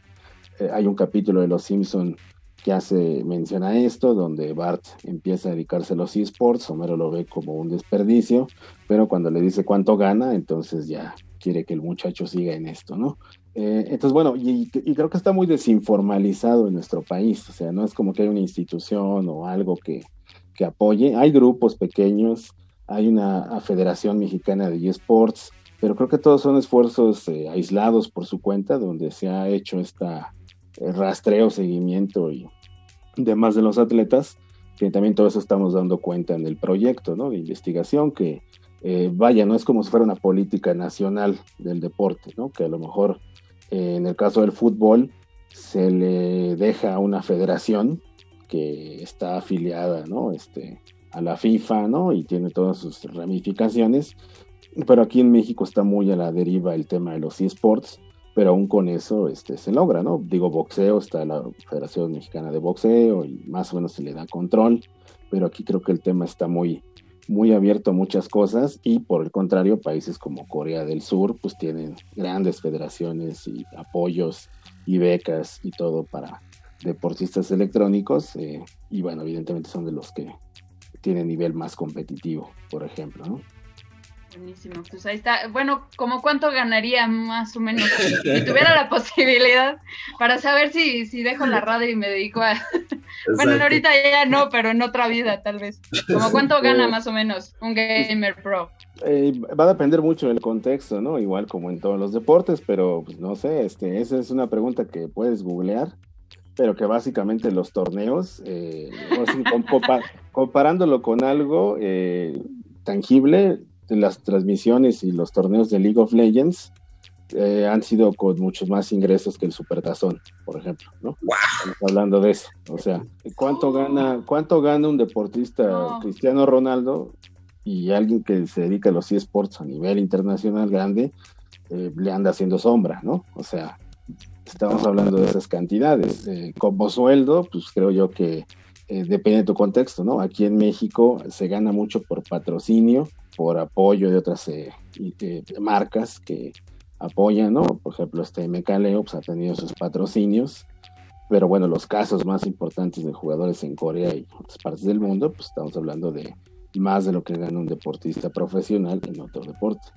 Eh, hay un capítulo de Los Simpson que hace mención a esto, donde Bart empieza a dedicarse a los esports, Homero lo ve como un desperdicio, pero cuando le dice cuánto gana, entonces ya quiere que el muchacho siga en esto, ¿no? Eh, entonces, bueno, y, creo que está muy desinformalizado en nuestro país, o sea, no es como que hay una institución o algo que, que apoye, hay grupos pequeños, hay una Federación Mexicana de eSports, pero creo que todos son esfuerzos eh, aislados por su cuenta, donde se ha hecho esta eh, rastreo, seguimiento y demás de los atletas, que también todo eso estamos dando cuenta en el proyecto ¿no? de investigación, que eh, vaya, no es como si fuera una política nacional del deporte, ¿no? que a lo mejor eh, en el caso del fútbol se le deja a una federación que está afiliada ¿no? este, a la FIFA ¿no? y tiene todas sus ramificaciones, pero aquí en México está muy a la deriva el tema de los esports, pero aún con eso este, se logra, ¿no? Digo, boxeo, está la Federación Mexicana de Boxeo y más o menos se le da control, pero aquí creo que el tema está muy, muy abierto a muchas cosas y por el contrario, países como Corea del Sur pues tienen grandes federaciones y apoyos y becas y todo para deportistas electrónicos eh, y bueno, evidentemente son de los que tienen nivel más competitivo, por ejemplo, ¿no? Buenísimo, pues ahí está. Bueno, ¿como cuánto ganaría más o menos si tuviera la posibilidad para saber si, si dejo la radio y me dedico a... [LAUGHS] bueno, ahorita ya no, pero en otra vida tal vez. ¿Como cuánto [LAUGHS] gana más o menos un gamer pro? Eh, va a depender mucho del contexto, ¿no? Igual como en todos los deportes, pero pues no sé, este, esa es una pregunta que puedes googlear pero que básicamente los torneos, eh, [LAUGHS] comparándolo con algo eh, tangible, las transmisiones y los torneos de League of Legends eh, han sido con muchos más ingresos que el Supertazón, por ejemplo, ¿no? Estamos hablando de eso. O sea, ¿cuánto gana, cuánto gana un deportista Cristiano Ronaldo y alguien que se dedica a los eSports a nivel internacional grande le anda haciendo sombra, ¿no? O sea, estamos hablando de esas cantidades. Eh, como sueldo, pues creo yo que eh, depende de tu contexto, ¿no? Aquí en México se gana mucho por patrocinio, por apoyo de otras eh, marcas que apoyan, ¿no? Por ejemplo, este Mecaleo pues, ha tenido sus patrocinios, pero bueno, los casos más importantes de jugadores en Corea y otras partes del mundo, pues estamos hablando de más de lo que gana un deportista profesional en otro deporte.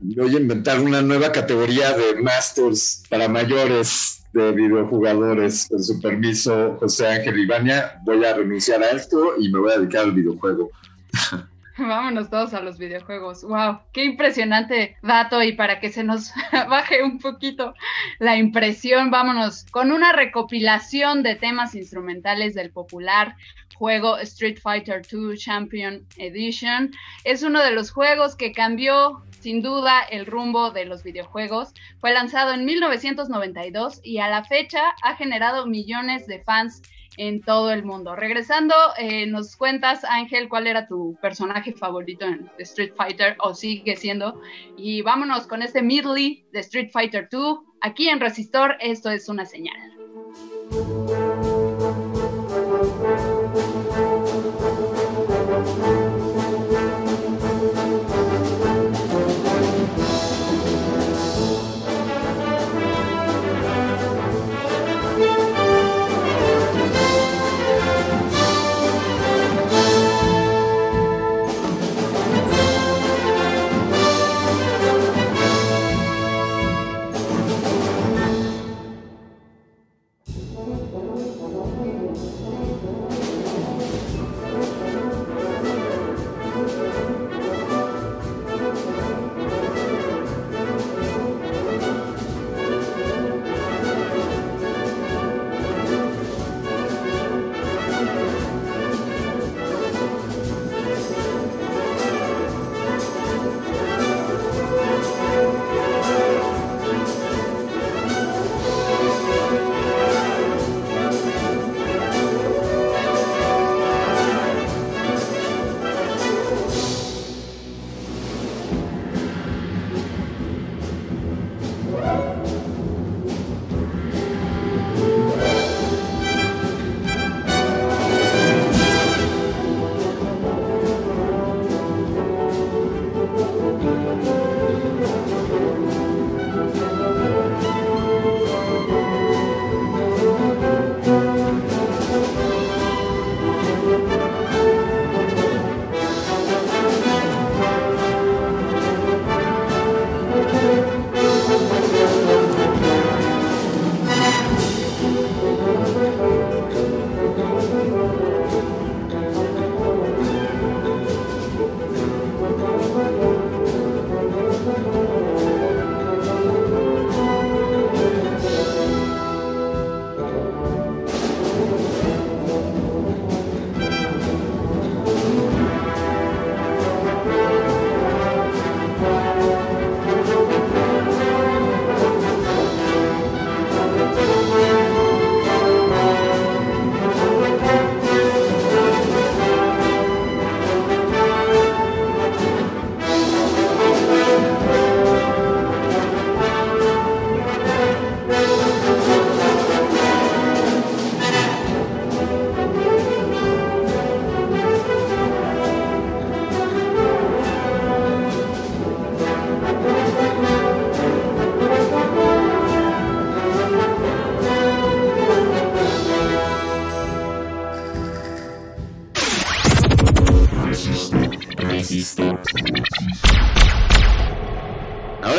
Voy a inventar una nueva categoría de masters para mayores de videojugadores. Con su permiso, José Ángel Ibania, voy a renunciar a esto y me voy a dedicar al videojuego. [LAUGHS] [LAUGHS] Vámonos todos a los videojuegos. ¡Wow! ¡Qué impresionante dato! Y para que se nos [LAUGHS] baje un poquito la impresión, vámonos con una recopilación de temas instrumentales del popular juego Street Fighter II Champion Edition. Es uno de los juegos que cambió sin duda el rumbo de los videojuegos. Fue lanzado en 1992 y a la fecha ha generado millones de fans en todo el mundo. Regresando, eh, nos cuentas, Ángel, cuál era tu personaje favorito en Street Fighter o sigue siendo. Y vámonos con este Midley de Street Fighter 2. Aquí en Resistor, esto es una señal.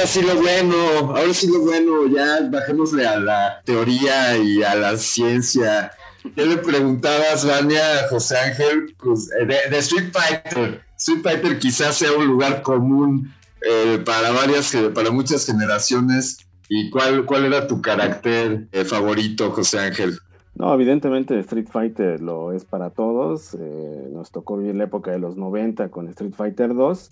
Sí lo bueno, ahora sí lo bueno, ya bajémosle a la teoría y a la ciencia. ¿Qué le preguntabas, Vania, a José Ángel? Pues, eh, de, Street Fighter. Street Fighter quizás sea un lugar común eh, para varias, para muchas generaciones. ¿Y cuál, cuál era tu carácter eh, favorito, José Ángel? No, evidentemente Street Fighter lo es para todos. nos tocó vivir la época de los 90 con Street Fighter 2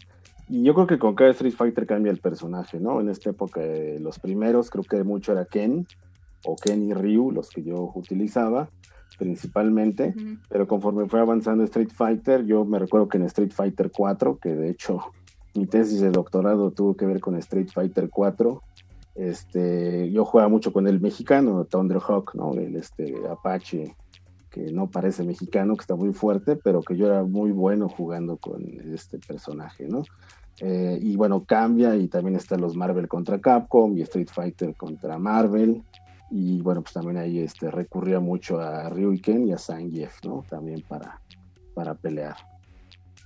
y yo creo que con cada Street Fighter cambia el personaje, ¿no? En esta época, de los primeros creo que mucho era Ken o Ken y Ryu, los que yo utilizaba principalmente, pero conforme fue avanzando Street Fighter, yo me recuerdo que en Street Fighter 4, que de hecho mi tesis de doctorado tuvo que ver con Street Fighter 4, este, yo jugaba mucho con el mexicano, Thunderhawk, ¿no? El este, Apache, que no parece mexicano, que está muy fuerte, pero que yo era muy bueno jugando con este personaje, ¿no? Eh, y bueno, cambia y también están los Marvel contra Capcom y Street Fighter contra Marvel. Y bueno, pues también ahí este, recurría mucho a Ryuken y a Zangief, ¿no? También para, para pelear.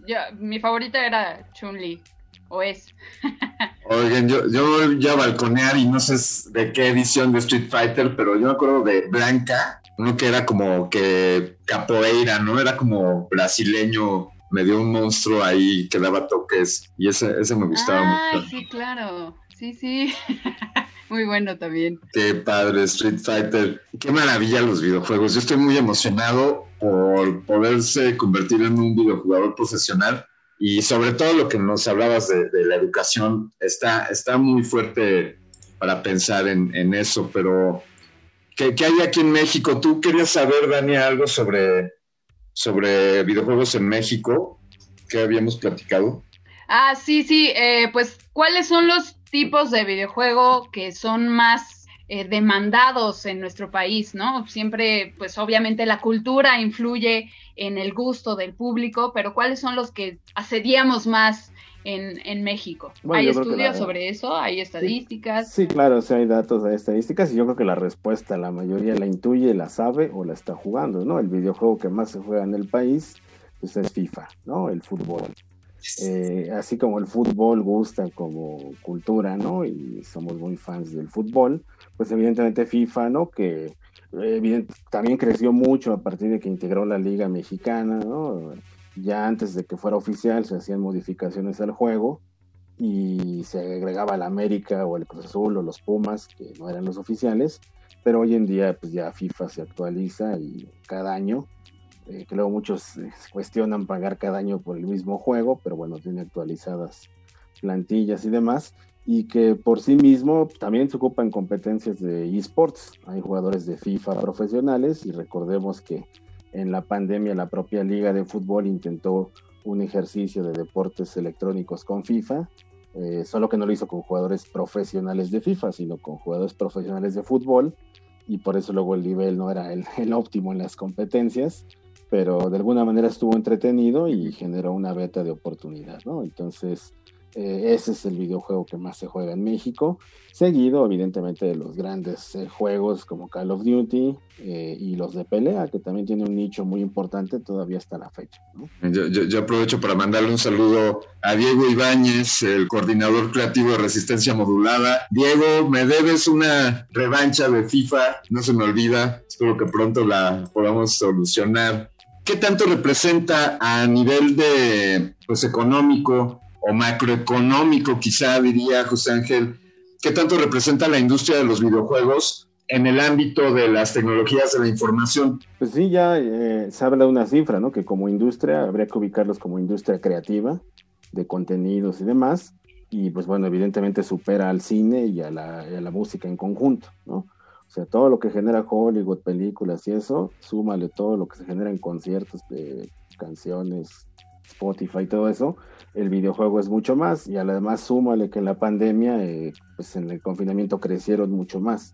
Ya, mi favorita era Chun-Li, o es. [LAUGHS] Oigan, yo, yo ya balconear y no sé de qué edición de Street Fighter, pero yo me acuerdo de Blanca, uno que era como que capoeira, ¿no? Era como brasileño, me dio un monstruo ahí que daba toques y ese, ese me gustaba mucho. Sí, claro, sí, sí. [LAUGHS] muy bueno también. Qué padre, Street Fighter. Qué maravilla los videojuegos. Yo estoy muy emocionado por poderse convertir en un videojugador profesional y sobre todo lo que nos hablabas de, la educación está, está muy fuerte para pensar en, en eso, pero ¿Qué, hay aquí en México? Tú querías saber, Dani, algo sobre, sobre videojuegos en México que habíamos platicado. Ah, sí, sí, eh, pues ¿cuáles son los tipos de videojuego que son más eh, demandados en nuestro país, ¿no? Siempre, pues obviamente la cultura influye en el gusto del público, pero ¿cuáles son los que asediamos más en, México. ¿Hay estudios sobre eso? ¿Hay estadísticas? Sí, claro, sí hay datos, hay estadísticas y yo creo que la respuesta la mayoría la intuye, la sabe o la está jugando, ¿no? El videojuego que más se juega en el país pues, es FIFA, ¿no? El fútbol. Eh, así como el fútbol gusta como cultura, ¿no? Y somos muy fans del fútbol, pues evidentemente FIFA, ¿no? Que también creció mucho a partir de que integró la Liga Mexicana, ¿no? Ya antes de que fuera oficial se hacían modificaciones al juego y se agregaba el América o el Cruz Azul o los Pumas, que no eran los oficiales, pero hoy en día pues ya FIFA se actualiza y cada año, eh, que muchos eh, cuestionan pagar cada año por el mismo juego, pero bueno, tiene actualizadas plantillas y demás, y que por sí mismo también se ocupa en competencias de esports. Hay jugadores de FIFA profesionales y recordemos que en la pandemia la propia liga de fútbol intentó un ejercicio de deportes electrónicos con FIFA, eh, solo que no lo hizo con jugadores profesionales de FIFA, sino con jugadores profesionales de fútbol, y por eso luego el nivel no era el, [LAUGHS] el óptimo en las competencias, pero de alguna manera estuvo entretenido y generó una beta de oportunidad, ¿no? Entonces, eh, ese es el videojuego que más se juega en México, seguido evidentemente de los grandes eh, juegos como Call of Duty eh, y los de pelea, que también tiene un nicho muy importante todavía hasta la fecha. Yo, aprovecho para mandarle un saludo a Diego Ibáñez, el coordinador creativo de Resistencia Modulada. Diego, me debes una revancha de FIFA, no se me olvida, espero que pronto la podamos solucionar. ¿Qué tanto representa a nivel de pues económico o macroeconómico, quizá diría José Ángel, ¿qué tanto representa la industria de los videojuegos en el ámbito de las tecnologías de la información? Pues sí, ya eh, se habla de una cifra, ¿no? Que como industria habría que ubicarlos como industria creativa de contenidos y demás. Y pues bueno, evidentemente supera al cine y a la, y a la música en conjunto, ¿no? O sea, todo lo que genera Hollywood, películas y eso, súmale todo lo que se genera en conciertos de canciones, Spotify y todo eso, el videojuego es mucho más y además súmale que en la pandemia, eh, pues en el confinamiento crecieron mucho más.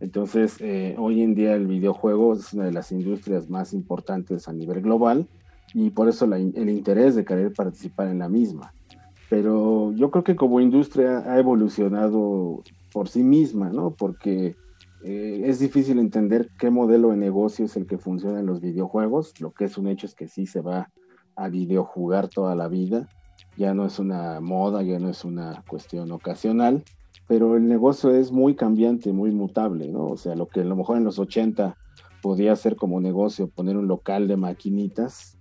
Entonces, eh, hoy en día el videojuego es una de las industrias más importantes a nivel global y por eso el interés de querer participar en la misma. Pero yo creo que como industria ha evolucionado por sí misma, ¿no? Porque eh, es difícil entender qué modelo de negocio es el que funciona en los videojuegos. Lo que es un hecho es que sí se va videojugar toda la vida ya no es una moda, ya no es una cuestión ocasional, pero el negocio es muy cambiante, muy mutable, ¿no? O sea, lo que a lo mejor en los 80 podía ser como negocio poner un local de maquinitas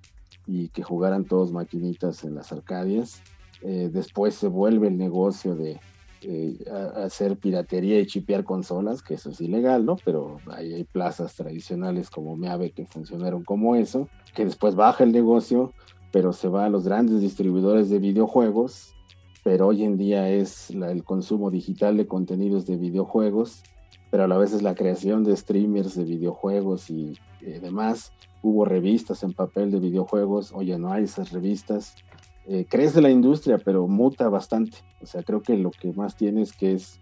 y que jugaran todos maquinitas en las arcadias, eh, después se vuelve el negocio de eh, hacer piratería y chipear consolas, que eso es ilegal, ¿no? Pero ahí hay plazas tradicionales como Meave que funcionaron como eso, que después baja el negocio, pero se va a los grandes distribuidores de videojuegos, pero hoy en día es el consumo digital de contenidos de videojuegos, pero a la vez es la creación de streamers de videojuegos y eh, demás. Hubo revistas en papel de videojuegos, hoy ya no hay esas revistas eh, crece la industria, pero muta bastante. O sea, creo que lo que más tiene es que es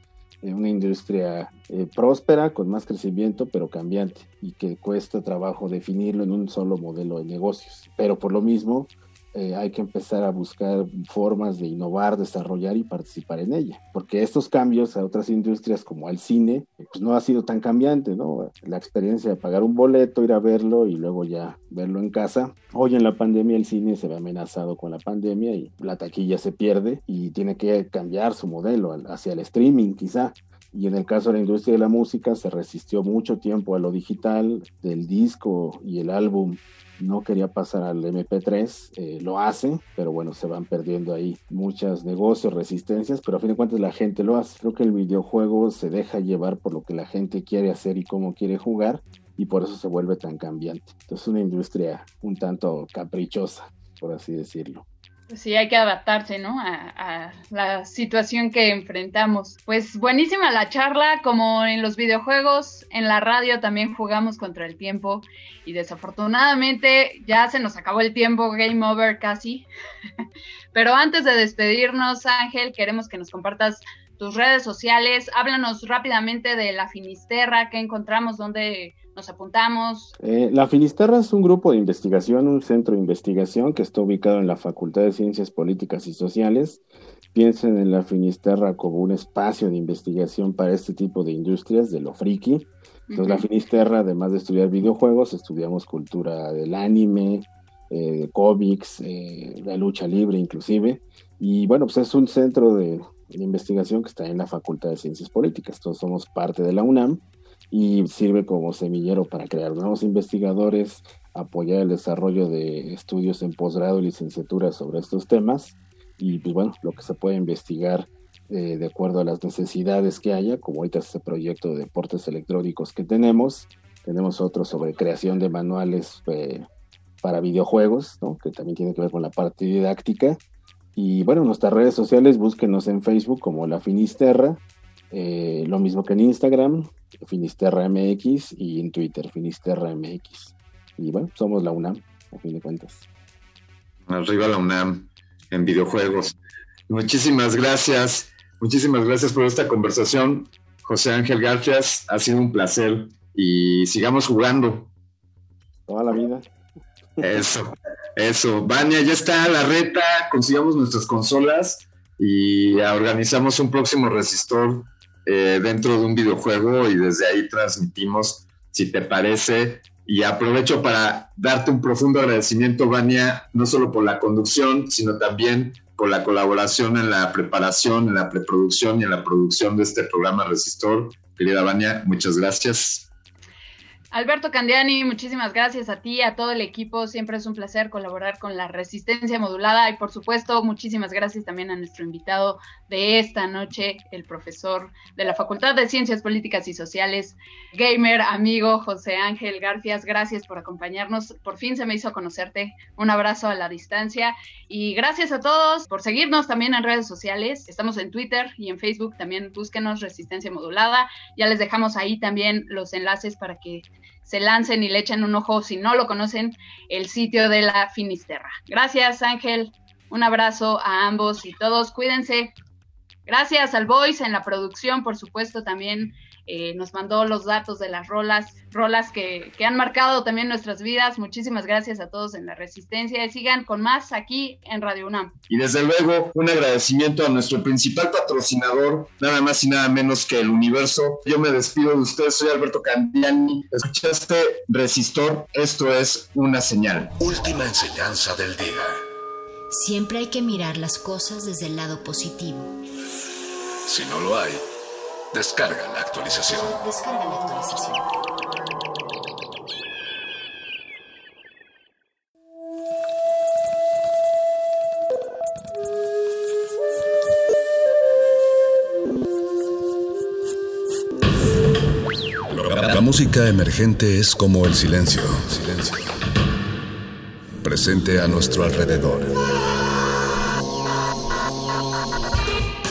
una industria eh, próspera, con más crecimiento, pero cambiante, y que cuesta trabajo definirlo en un solo modelo de negocios. Pero por lo mismo, eh, hay que empezar a buscar formas de innovar, desarrollar y participar en ella, porque estos cambios a otras industrias como al cine, pues no ha sido tan cambiante, ¿no? La experiencia de pagar un boleto, ir a verlo y luego ya verlo en casa. Hoy en la pandemia el cine se ve amenazado con la pandemia y la taquilla se pierde y tiene que cambiar su modelo hacia el streaming quizá. Y en el caso de la industria de la música se resistió mucho tiempo a lo digital, del disco y el álbum no quería pasar al MP3, eh, lo hace, pero bueno, se van perdiendo ahí muchos negocios, resistencias, pero a fin de cuentas la gente lo hace. Creo que el videojuego se deja llevar por lo que la gente quiere hacer y cómo quiere jugar, y por eso se vuelve tan cambiante. Entonces es una industria un tanto caprichosa, por así decirlo. Sí, hay que adaptarse, ¿no? A, la situación que enfrentamos. Pues buenísima la charla, como en los videojuegos, en la radio también jugamos contra el tiempo y desafortunadamente ya se nos acabó el tiempo, game over casi. [LAUGHS] Pero antes de despedirnos, Ángel, queremos que nos compartas tus redes sociales. Háblanos rápidamente de la Finisterra, qué encontramos, dónde nos apuntamos. Eh, la Finisterra es un grupo de investigación, un centro de investigación que está ubicado en la Facultad de Ciencias Políticas y Sociales. Piensen en la Finisterra como un espacio de investigación para este tipo de industrias de lo friki. Entonces, la Finisterra, además de estudiar videojuegos, estudiamos cultura del anime, eh, cómics, eh, la lucha libre inclusive. Y bueno, pues es un centro de, de investigación que está en la Facultad de Ciencias Políticas. Todos somos parte de la UNAM y sirve como semillero para crear nuevos investigadores, apoyar el desarrollo de estudios en posgrado y licenciatura sobre estos temas y pues bueno, lo que se puede investigar eh, de acuerdo a las necesidades que haya, como ahorita este proyecto de deportes electrónicos que tenemos, tenemos otro sobre creación de manuales eh, para videojuegos, ¿no? que también tiene que ver con la parte didáctica y bueno, nuestras redes sociales, búsquenos en Facebook como La Finisterra, eh, lo mismo que en Instagram, Finisterra MX, y en Twitter, Finisterra MX. Y bueno, somos la UNAM, a fin de cuentas. Arriba la UNAM, en videojuegos. Muchísimas gracias, muchísimas gracias por esta conversación, José Ángel Garfias. Ha sido un placer y sigamos jugando. Toda la vida. Eso, eso. Vania, ya está la reta, consigamos nuestras consolas y organizamos un próximo resistor eh, dentro de un videojuego y desde ahí transmitimos, si te parece. Y aprovecho para darte un profundo agradecimiento, Vania, no solo por la conducción, sino también por la colaboración en la preparación, en la preproducción y en la producción de este programa Resistor. Querida Vania, muchas gracias. Alberto Candiani, muchísimas gracias a ti, a todo el equipo. Siempre es un placer colaborar con la resistencia modulada y por supuesto muchísimas gracias también a nuestro invitado de esta noche, el profesor de la Facultad de Ciencias Políticas y Sociales, gamer, amigo José Ángel Garcias. Gracias por acompañarnos. Por fin se me hizo conocerte. Un abrazo a la distancia y gracias a todos por seguirnos también en redes sociales. Estamos en Twitter y en Facebook. También búsquenos Resistencia Modulada. Ya les dejamos ahí también los enlaces para que se lancen y le echen un ojo, si no lo conocen, el sitio de la Finisterra. Gracias, Ángel. Un abrazo a ambos y todos. Cuídense. Gracias al Voice en la producción, por supuesto, también eh, nos mandó los datos de las rolas, rolas que, que, han marcado también nuestras vidas. Muchísimas gracias a todos en la Resistencia y sigan con más aquí en Radio UNAM. Y desde luego, un agradecimiento a nuestro principal patrocinador, nada más y nada menos que el universo. Yo me despido de ustedes, soy Alberto Candiani. Escuchaste Resistor, esto es una señal. Última enseñanza del día. Siempre hay que mirar las cosas desde el lado positivo. Si no lo hay, descarga la actualización. Descarga la actualización. La música emergente es como el silencio. Silencio. Presente a nuestro alrededor.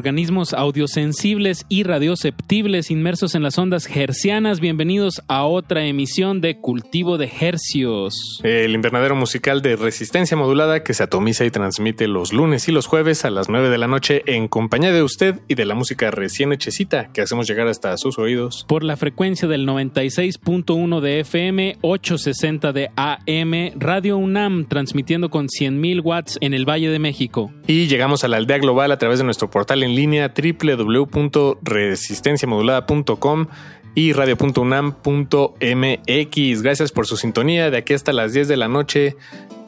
Organismos audiosensibles y radioceptibles inmersos en las ondas hercianas. Bienvenidos a otra emisión de Cultivo de Hercios. El invernadero musical de resistencia modulada que se atomiza y transmite los lunes y los jueves a las 9 de la noche en compañía de usted y de la música recién hechecita que hacemos llegar hasta sus oídos. Por la frecuencia del 96.1 de FM, 860 de AM, Radio UNAM transmitiendo con 100.000 watts en el Valle de México. Y llegamos a la aldea global a través de nuestro portal en línea www.resistenciamodulada.com y radio.unam.mx. Gracias por su sintonía. De aquí hasta las 10 de la noche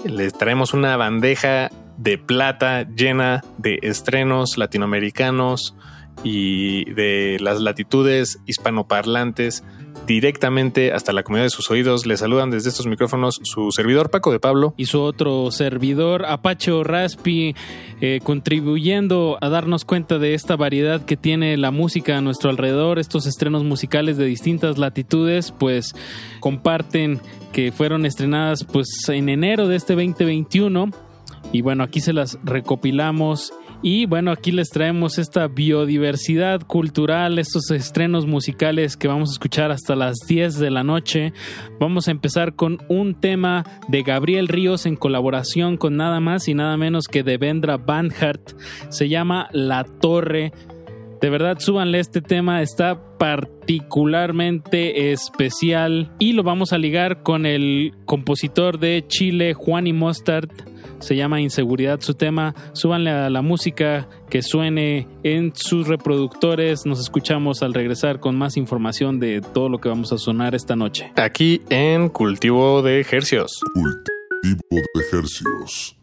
les traemos una bandeja de plata llena de estrenos latinoamericanos y de las latitudes hispanoparlantes directamente hasta la comunidad de sus oídos. Le saludan desde estos micrófonos su servidor Paco de Pablo. Y su otro servidor Apache Raspi, eh, contribuyendo a darnos cuenta de esta variedad que tiene la música a nuestro alrededor, estos estrenos musicales de distintas latitudes, pues comparten que fueron estrenadas pues en enero de este 2021. Y bueno, aquí se las recopilamos y bueno, aquí les traemos esta biodiversidad cultural, estos estrenos musicales que vamos a escuchar hasta las 10 de la noche. Vamos a empezar con un tema de Gabriel Ríos en colaboración con nada más y nada menos que de Vendra Banhart. Se llama La Torre. De verdad, súbanle este tema, está particularmente especial y lo vamos a ligar con el compositor de Chile, Juan y Mostard se llama Inseguridad su tema. Súbanle a la música que suene en sus reproductores. Nos escuchamos al regresar con más información de todo lo que vamos a sonar esta noche. Aquí en Cultivo de Ejercios. Cultivo de Ejercios.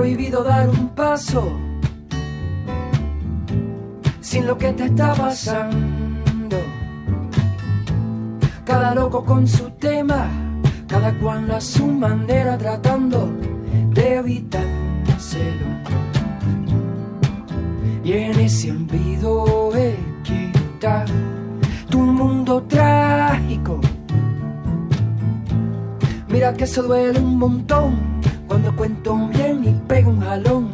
Prohibido dar un paso sin lo que te está pasando. Cada loco con su tema, cada cual a su manera tratando de evitárselo. Y en ese olvido está tu mundo trágico. Mira que eso duele un montón cuando cuento bien y pego un jalón,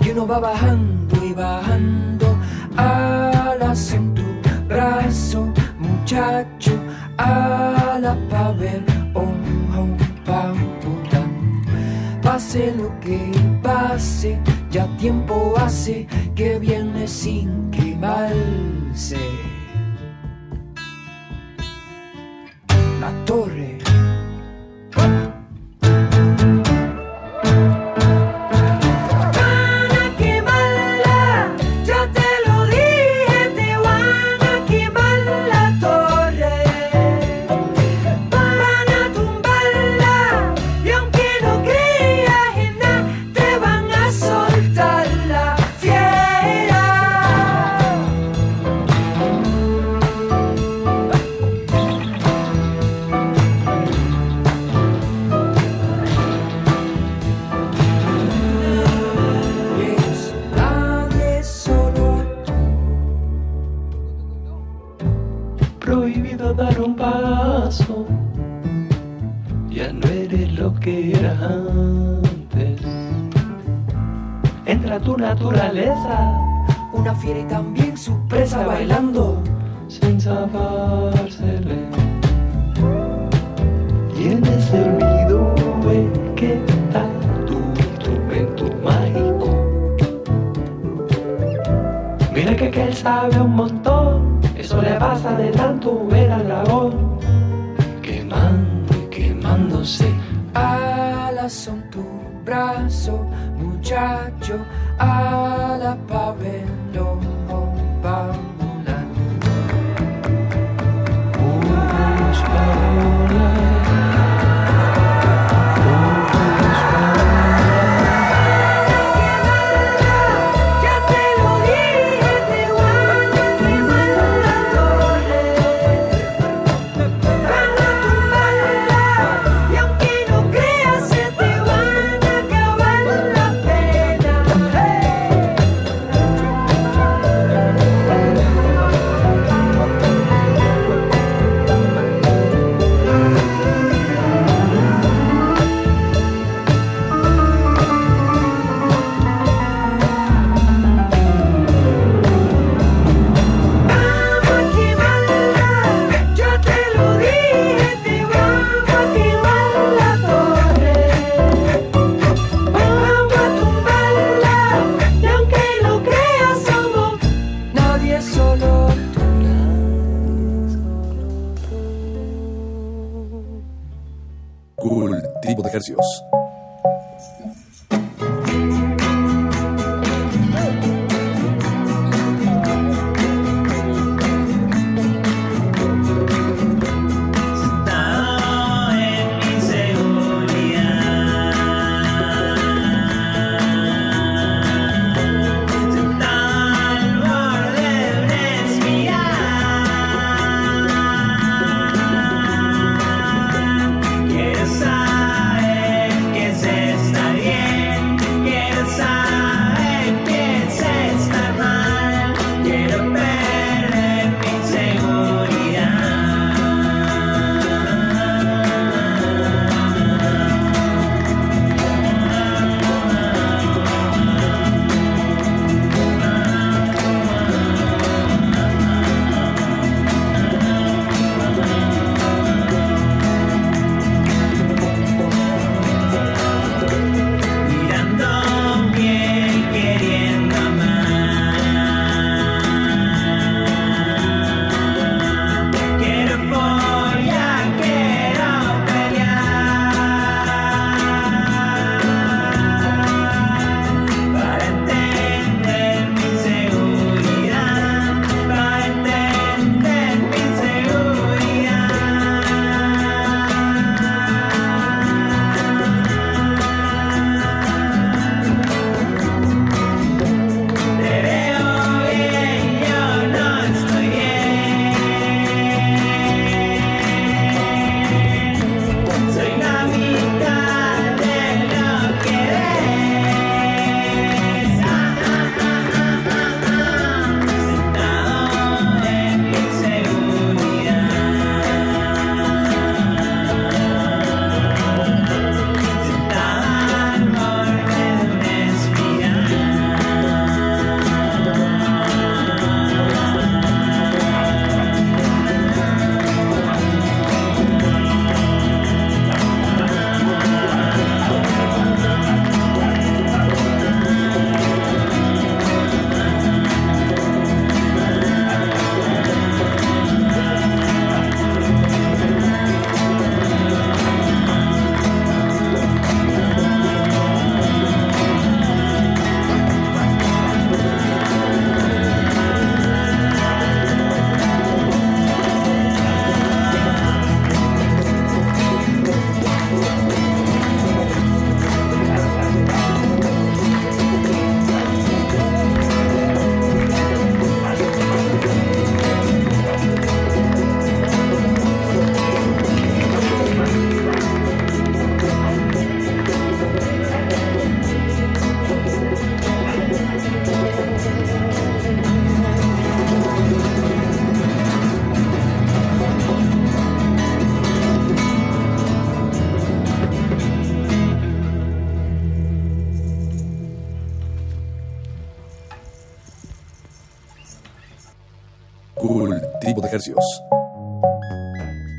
y uno va bajando y bajando alas en tu brazo, muchacho, a la pa' ver, oh, pam, Pase lo que pase, ya tiempo hace que viene sin quemarse. La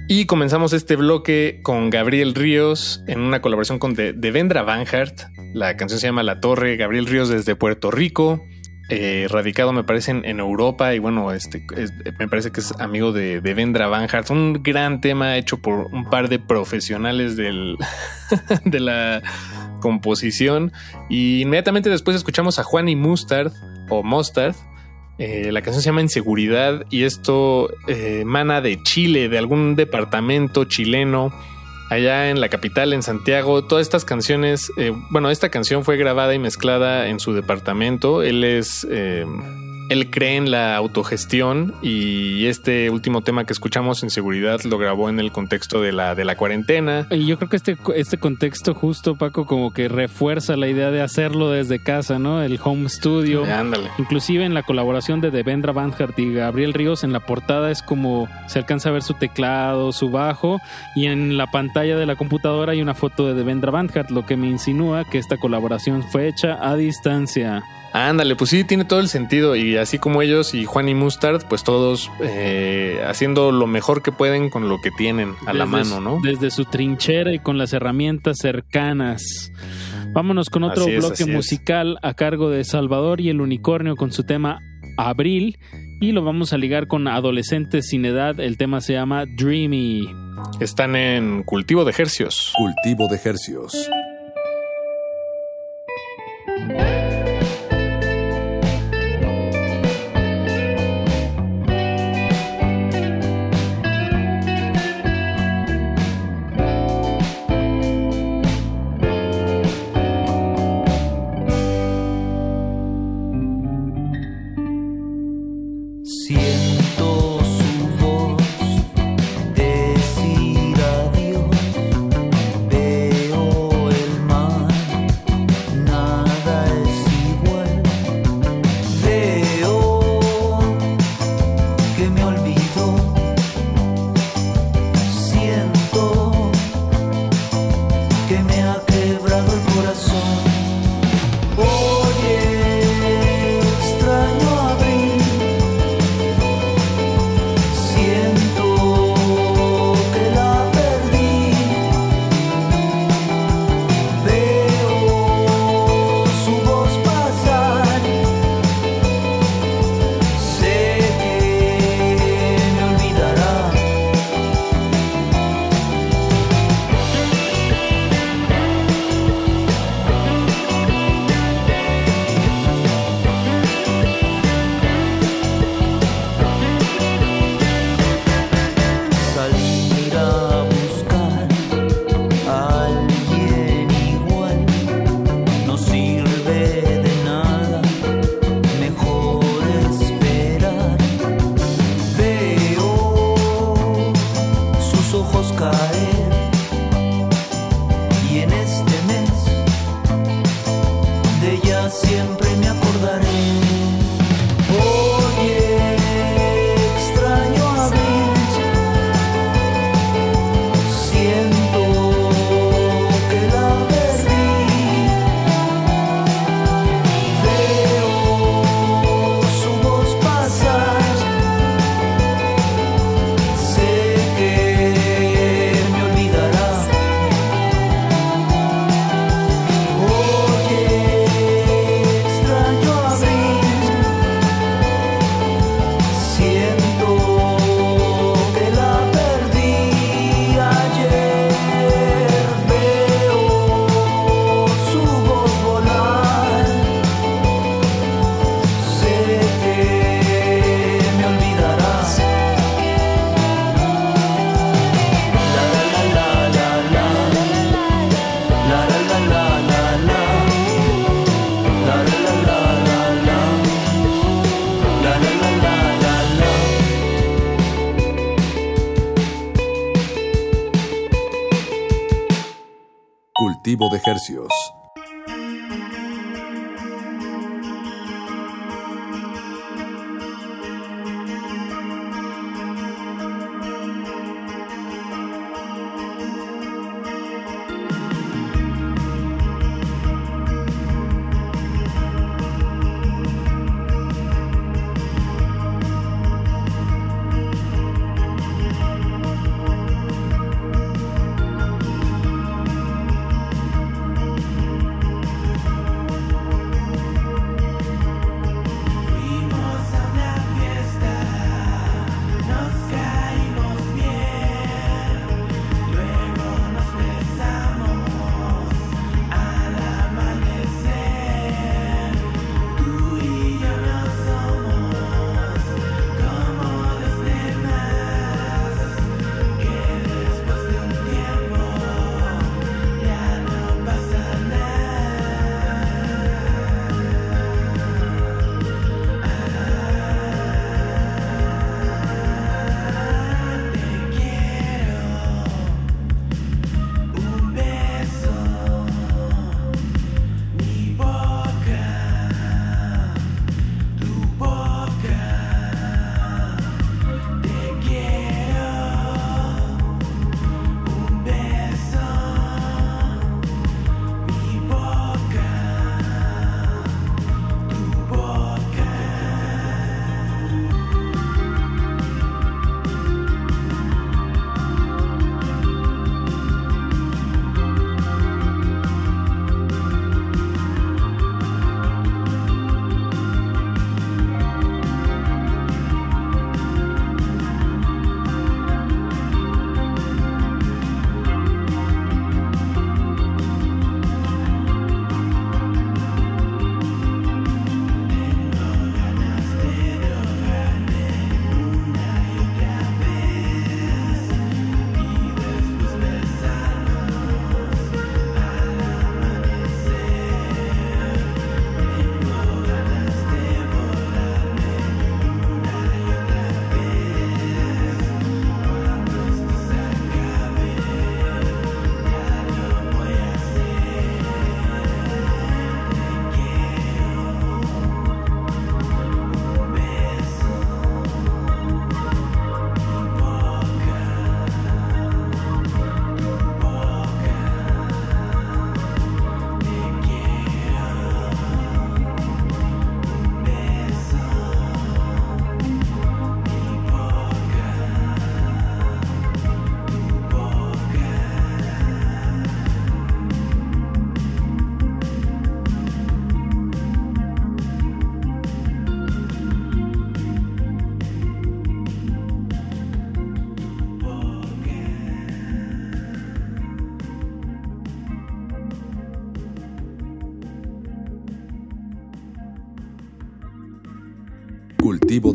Y comenzamos este bloque con Gabriel Ríos en una colaboración con Devendra Banhart. La canción se llama La Torre. Gabriel Ríos desde Puerto Rico, eh, radicado me parece en, Europa y bueno, este me parece que es amigo de, Devendra Banhart. Un gran tema hecho por un par de profesionales del, [LAUGHS] de la composición. Y inmediatamente después escuchamos a Juan y Mustard o Mustard eh, la canción se llama Inseguridad y esto eh, emana de Chile, de algún departamento chileno, allá en la capital, en Santiago. Todas estas canciones, eh, bueno, esta canción fue grabada y mezclada en su departamento. Él es él cree en la autogestión y este último tema que escuchamos en seguridad lo grabó en el contexto de la, de la cuarentena. Y yo creo que este, este contexto justo, Paco, como que refuerza la idea de hacerlo desde casa, ¿no? El home studio. ándale. Inclusive en la colaboración de Devendra Banhart y Gabriel Ríos, en la portada es como se alcanza a ver su teclado, su bajo y en la pantalla de la computadora hay una foto de Devendra Banhart, lo que me insinúa que esta colaboración fue hecha a distancia. Ándale, pues sí, tiene todo el sentido. Y así como ellos y Juan y Mustard, pues todos eh, haciendo lo mejor que pueden con lo que tienen a la mano, ¿no? Desde su trinchera y con las herramientas cercanas. Vámonos con otro bloque musical a cargo de Salvador y el Unicornio con su tema Abril. Y lo vamos a ligar con Adolescentes sin edad. El tema se llama Dreamy. Están en Cultivo de Ejercios. Cultivo de Ejercios.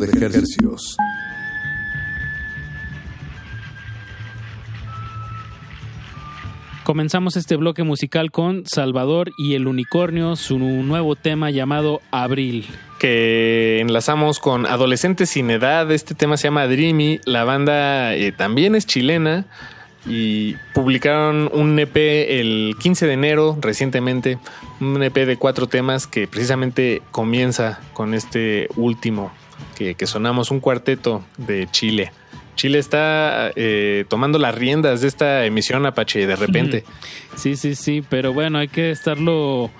De ejercicios. Comenzamos este bloque musical con Salvador y el Unicornio, su nuevo tema llamado Abril. Que enlazamos con Adolescentes sin Edad. Este tema se llama Dreamy. La banda eh, también es chilena y publicaron un EP el 15 de enero recientemente, un EP de cuatro temas que precisamente comienza con este último que, sonamos, un cuarteto de Chile. Chile está eh, tomando las riendas de esta emisión Apache de repente. Sí, sí, sí, pero bueno, hay que estarlo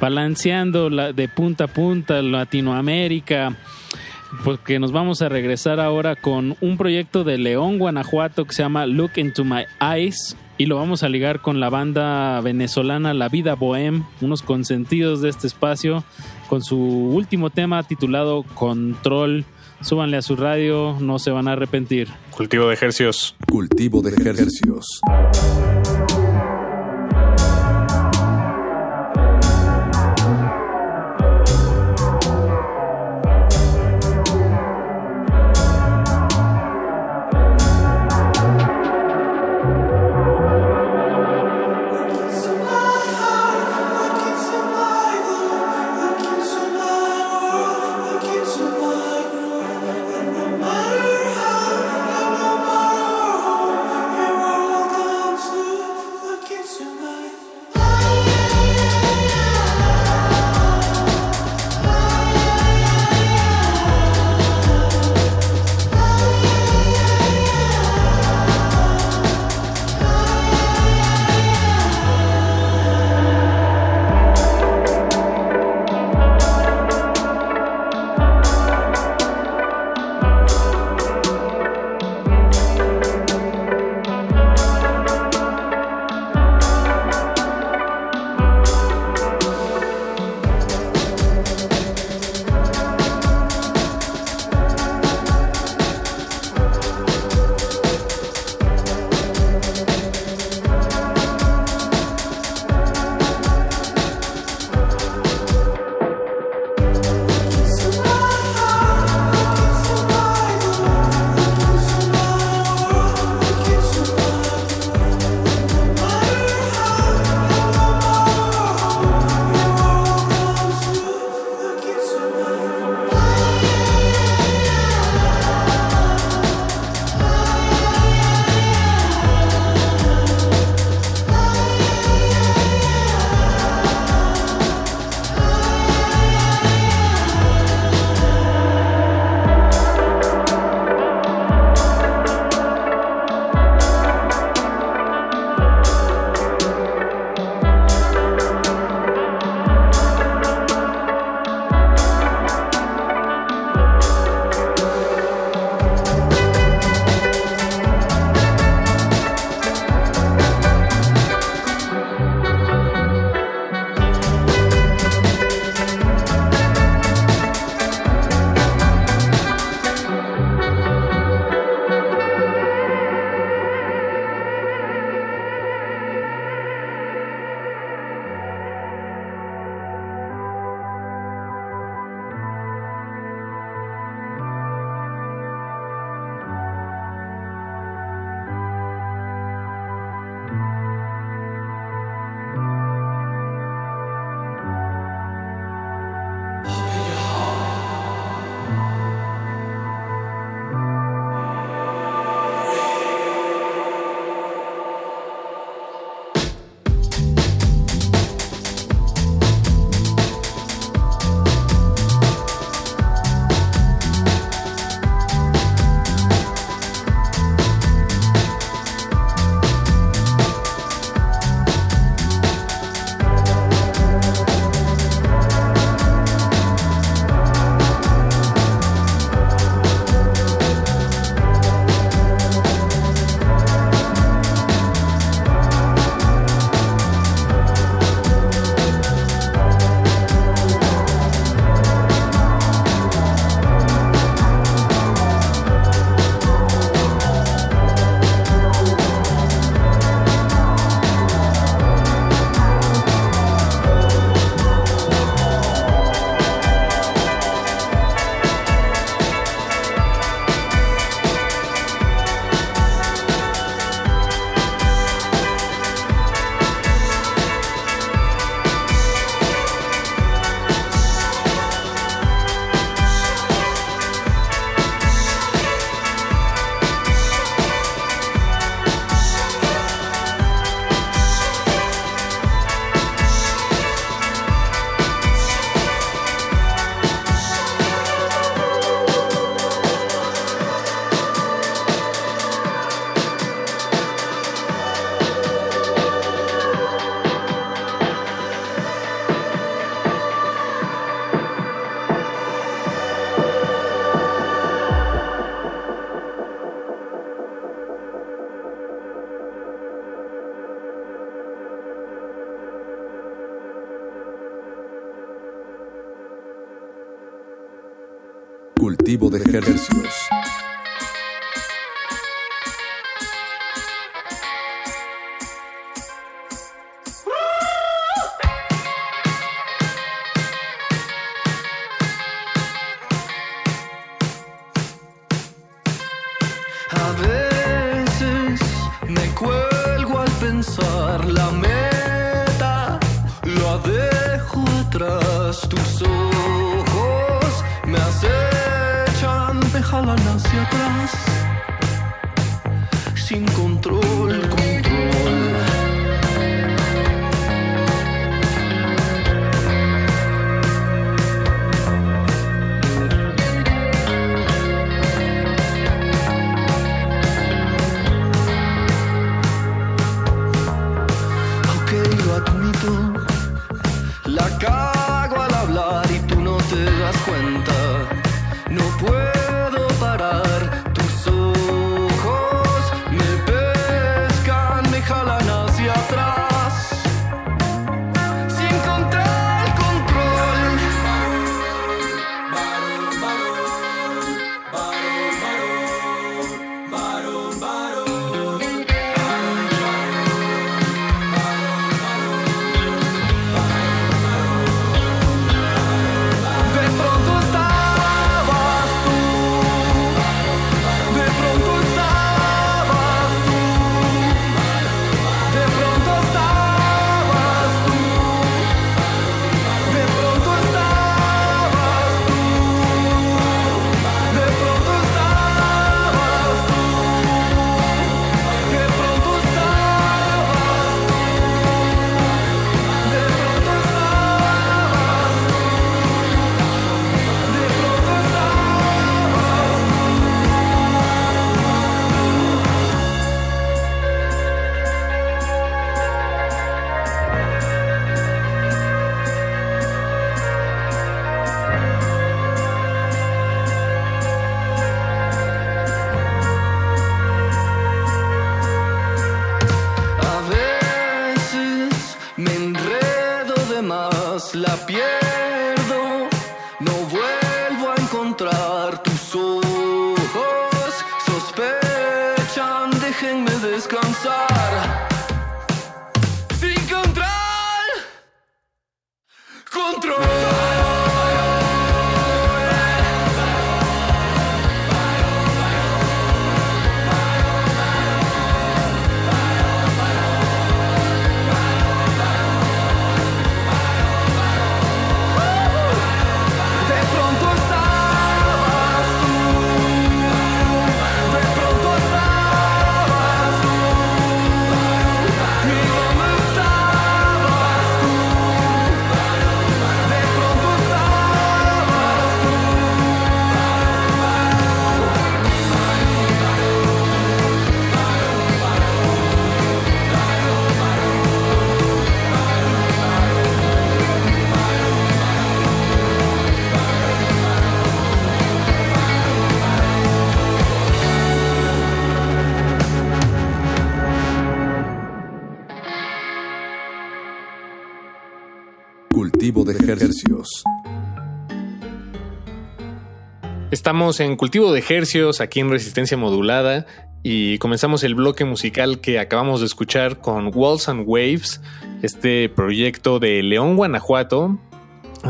balanceando de punta a punta, Latinoamérica porque nos vamos a regresar ahora con un proyecto de León, Guanajuato, que se llama Look Into My Eyes. Y lo vamos a ligar con la banda venezolana La Vida Bohem, unos consentidos de este espacio, con su último tema titulado Control. Súbanle a su radio, no se van a arrepentir. Cultivo de ejercicios. Cultivo de ejercicios. Estamos en cultivo de ejercios aquí en resistencia modulada y comenzamos el bloque musical que acabamos de escuchar con Walls and Waves, este proyecto de León, Guanajuato,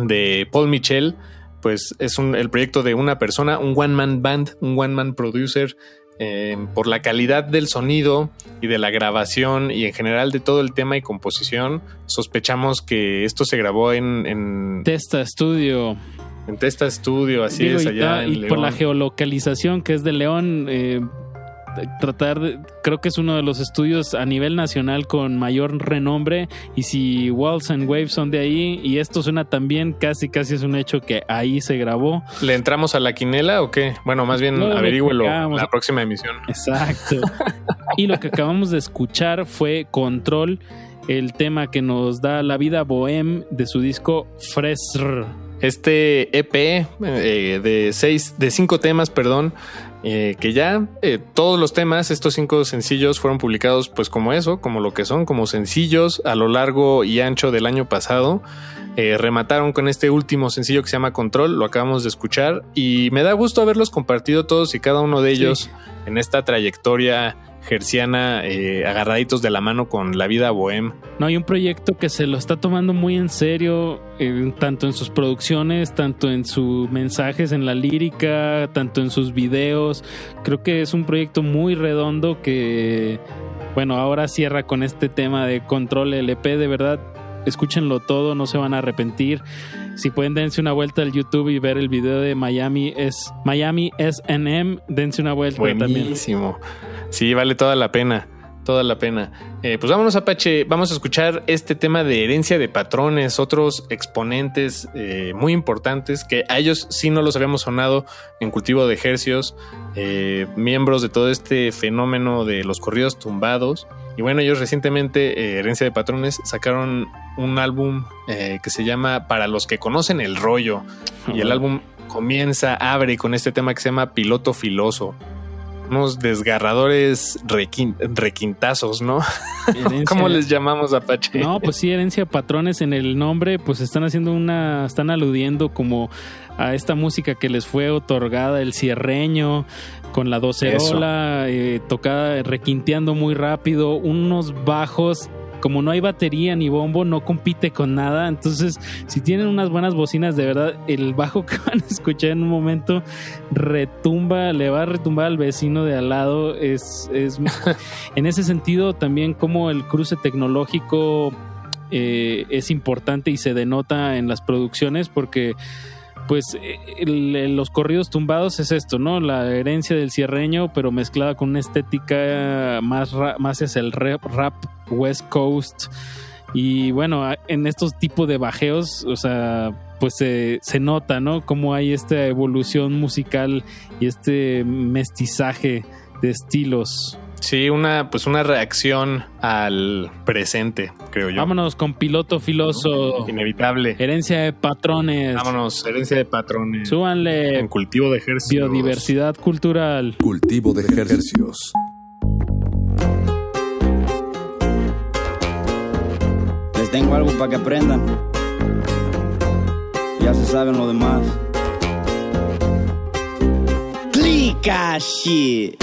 de Paul Michel. Pues es el proyecto de una persona, un one man band, un one man producer. Eh, por la calidad del sonido y de la grabación y en general de todo el tema y composición, sospechamos que esto se grabó en Testa Studio. En Testa Studio, así es, allá. Y, por la geolocalización que es de León, eh, tratar de, creo que es uno de los estudios a nivel nacional con mayor renombre y si Walls and Waves son de ahí y esto suena también casi casi es un hecho que ahí se grabó. ¿Le entramos a la quinela o qué? Bueno, más bien no, averígüelo la próxima emisión. Exacto. [LAUGHS] y lo que acabamos de escuchar fue Control, el tema que nos da la vida bohem de su disco Fresr este EP eh, de seis, de cinco temas, perdón, eh, que ya eh, todos los temas, estos cinco sencillos fueron publicados pues como eso, como lo que son, como sencillos a lo largo y ancho del año pasado. remataron con este último sencillo que se llama Control, lo acabamos de escuchar y me da gusto haberlos compartido todos y cada uno de ellos en esta trayectoria gerciana eh, agarraditos de la mano con la vida bohem. No, hay un proyecto que se lo está tomando muy en serio, eh, tanto en sus producciones, tanto en sus mensajes, en la lírica, tanto en sus videos. Creo que es un proyecto muy redondo que, bueno, ahora cierra con este tema de control LP, de verdad. Escúchenlo todo, no se van a arrepentir. Si pueden, dense una vuelta al YouTube y ver el video de Miami es Miami SNM, dense una vuelta Buenísimo. Sí, vale toda la pena. Toda la pena. Eh, pues vámonos, Apache. Vamos a escuchar este tema de herencia de patrones, otros exponentes eh, muy importantes que a ellos sí no los habíamos sonado en cultivo de ejercios, eh, miembros de todo este fenómeno de los corridos tumbados. Y bueno, ellos recientemente, Herencia de Patrones, sacaron un álbum que se llama Para los que conocen el rollo. Y el álbum comienza, abre con este tema que se llama Piloto Filoso unos desgarradores requintazos, ¿no? [LAUGHS] ¿Cómo les llamamos Apache? No, pues sí, herencia patrones en el nombre, pues están haciendo una, están aludiendo como a esta música que les fue otorgada, el cierreño, con la docerola, eh, tocada, requinteando muy rápido, unos bajos como no hay batería ni bombo, no compite con nada. Entonces, si tienen unas buenas bocinas, de verdad, el bajo [LAUGHS] que van a escuchar en un momento retumba, le va a retumbar al vecino de al lado. Es, es [LAUGHS] en ese sentido, también como el cruce tecnológico eh, es importante y se denota en las producciones porque pues los corridos tumbados es esto, ¿no? La herencia del cierreño, pero mezclada con una estética más, más es el rap, rap West Coast. Y bueno, en estos tipos de bajeos, o sea, pues se, se nota, ¿no? Cómo hay esta evolución musical y este mestizaje de estilos. Sí, una, pues una reacción al presente, creo yo. Vámonos con piloto filoso. Inevitable. Herencia de patrones. Vámonos, herencia de patrones. Súbanle. En cultivo de ejercicios. Biodiversidad cultural. Cultivo de ejercicios. Les tengo algo para que aprendan. Ya se saben lo demás. Clica shit.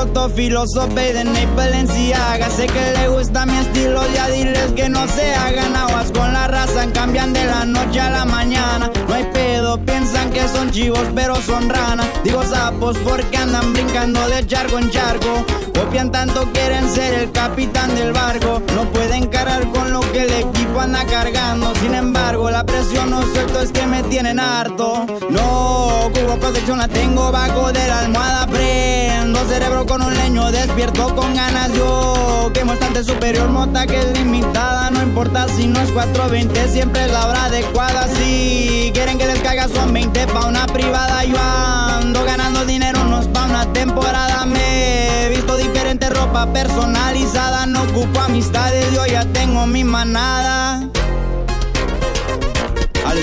Piloto filósofe de Ney Balenciaga Sé que le gusta mi estilo, ya diles que no se hagan aguas con la raza Cambian de la noche a la mañana. No hay pedo, piensan que son chivos pero son ranas Digo sapos porque andan brincando de charco en charco. Copian tanto, quieren ser el capitán del barco. No pueden cargar con lo que el equipo anda cargando. Sin embargo, la presión no suelto es que me tienen harto. No, cubo protección la tengo bajo de la almohada. Prendo cerebro con un leño despierto con ganas. Yo Quemo bastante superior, mota que es limitada. No importa si no es 420, siempre la hora adecuada. Si quieren que les caiga son 20 pa' una privada. Yo ando ganando dinero, no es pa' una temporada. Me visto diferente ropa personalizada. No ocupo amistades, yo ya tengo mi manada.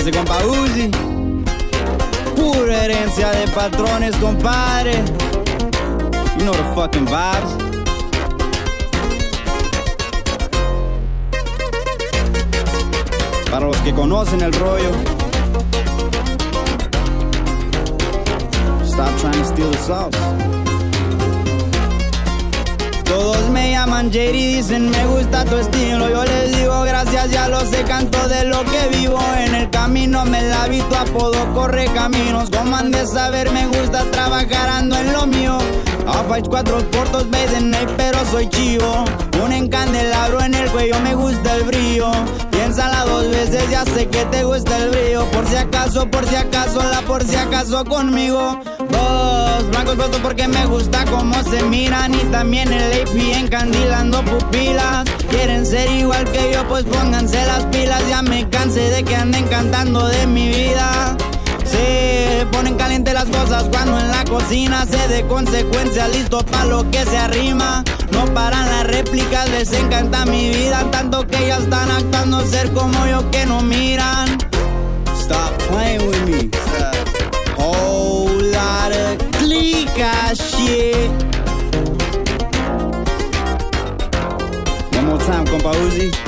De compa Uzi. Pura herencia de patrones, compadre You know the fucking vibes. Para los que conocen el rollo. Stop trying to steal the sauce. Todos me llaman Jerry, dicen me gusta tu estilo. Yo les digo gracias, ya lo sé, canto de lo que vivo. En el camino me la vi tu apodo, corre caminos. Como han de saber, me gusta trabajar, ando en lo mío. A fight cuatro portos, Baden pero soy chivo. Un encandelabro en el cuello, me gusta el brillo. Piénsala dos veces, ya sé que te gusta el brillo. Por si acaso, por si acaso, la por si acaso conmigo. Dos blancos puestos porque me gusta cómo se miran. Y también el AP encandilando pupilas. Quieren ser igual que yo, pues pónganse las pilas. Ya me cansé de que anden cantando de mi vida. Sí, ponen caliente las cosas cuando en la cocina se de consecuencia listo para lo que se arrima. No paran las réplicas, les encanta mi vida, tanto que ya están actuando ser como yo que no miran. Stop playing with me. Whole lot of clica shit. One more time, compa Uzi.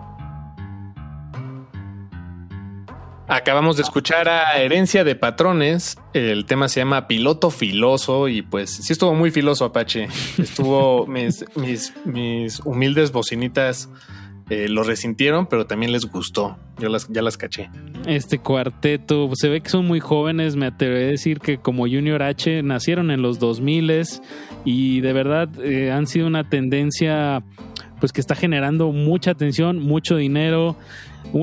Acabamos de escuchar a Herencia de Patrones. El tema se llama Piloto Filoso y pues sí estuvo muy filoso Apache. Estuvo [LAUGHS] mis, mis, mis humildes bocinitas eh, lo resintieron, pero también les gustó. Yo las, ya las caché. Este cuarteto, se ve que son muy jóvenes, me atreveré a decir que como Junior H nacieron en los 2000 y de verdad eh, han sido una tendencia pues que está generando mucha atención, mucho dinero.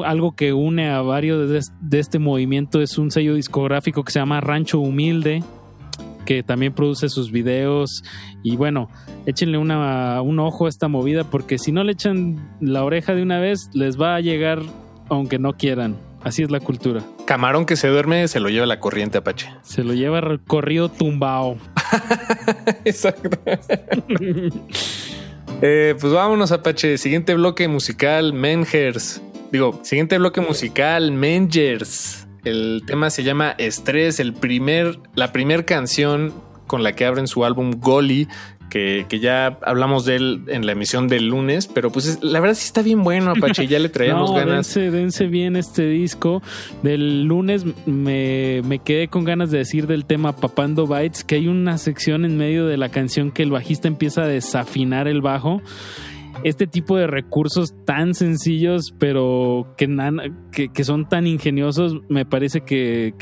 Algo que une a varios de, es- de este movimiento es un sello discográfico que se llama Rancho Humilde, que también produce sus videos. Y bueno, échenle una, un ojo a esta movida, porque si no le echan la oreja de una vez, les va a llegar aunque no quieran. Así es la cultura. Camarón que se duerme se lo lleva la corriente Apache. Se lo lleva corrido tumbao. [LAUGHS] Exacto. [LAUGHS] Eh, pues vámonos, Apache. Siguiente bloque musical, Mengers. Digo, siguiente bloque musical, Mengers. El tema se llama Estrés, el primer, la primer canción con la que abren su álbum Goli, que, que ya hablamos de él en la emisión del lunes, pero pues es- la verdad sí está bien bueno, Apache. Ya le traíamos [LAUGHS] No, ganas. Dense, dense bien este disco. Del lunes me, me quedé con ganas de decir del tema Papando Bites, que hay una sección en medio de la canción que el bajista empieza a desafinar el bajo. Este tipo de recursos tan sencillos, pero que, son tan ingeniosos, me parece que,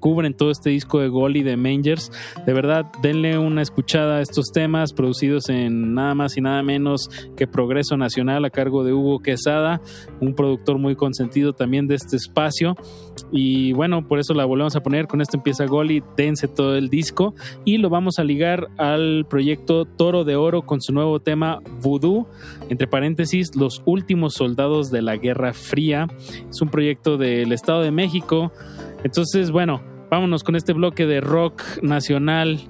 cubren todo este disco de Goli de Mangers. De verdad, denle una escuchada a estos temas producidos en nada más y nada menos que Progreso Nacional a cargo de Hugo Quesada, un productor muy consentido también de este espacio. Y bueno, por eso la volvemos a poner. Con esto empieza Goli, dense todo el disco y lo vamos a ligar al proyecto Toro de Oro con su nuevo tema Voodoo. Entre paréntesis, los últimos soldados de la Guerra Fría. Es un proyecto del Estado de México. Entonces, bueno, vámonos con este bloque de rock nacional.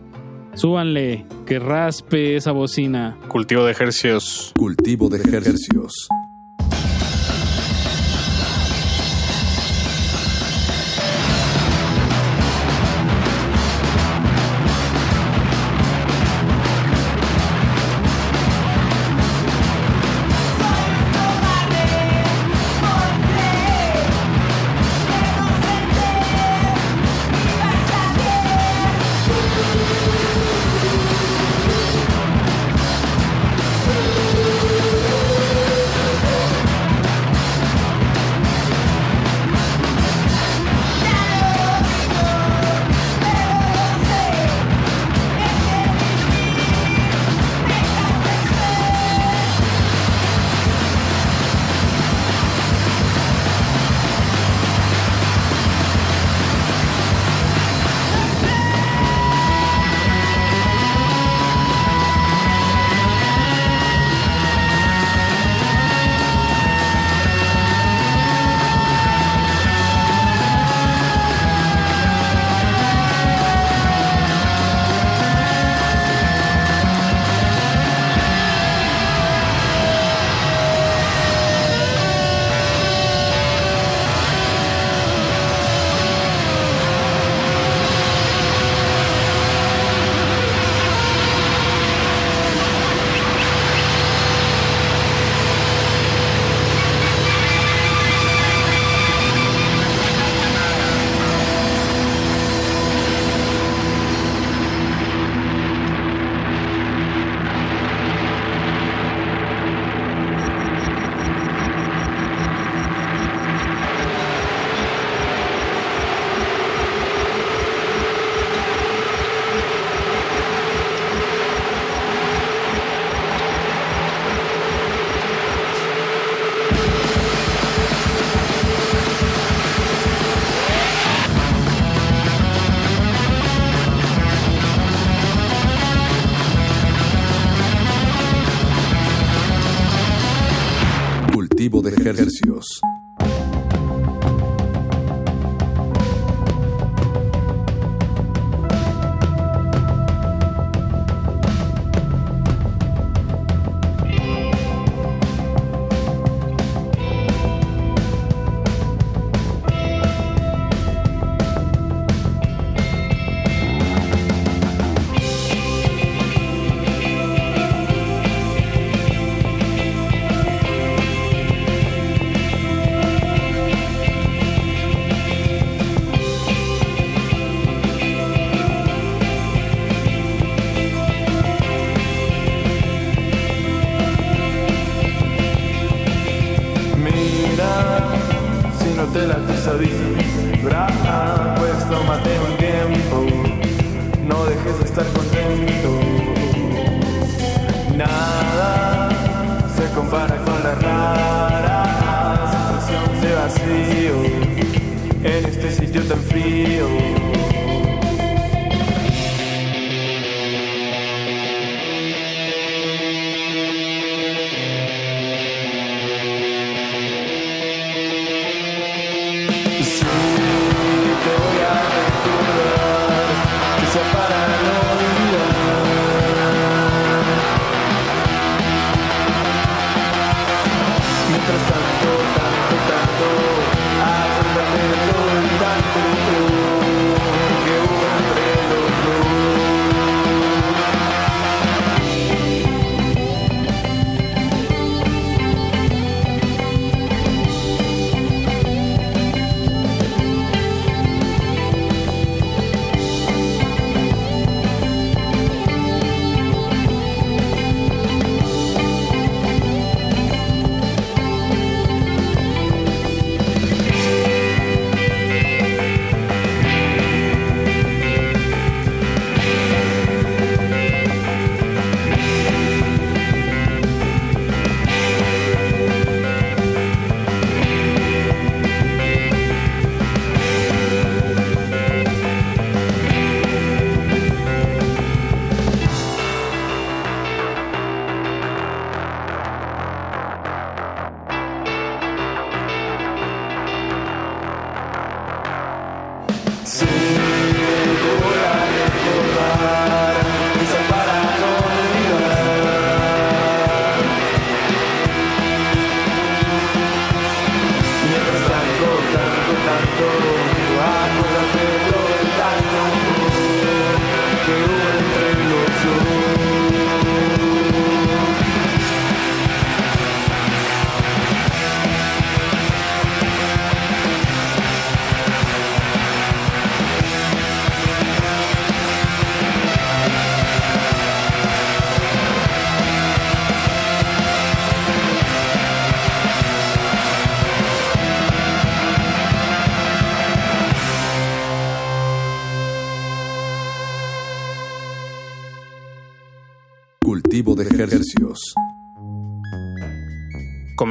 Súbanle, que raspe esa bocina. Cultivo de ejercicios. Cultivo de ejercicios.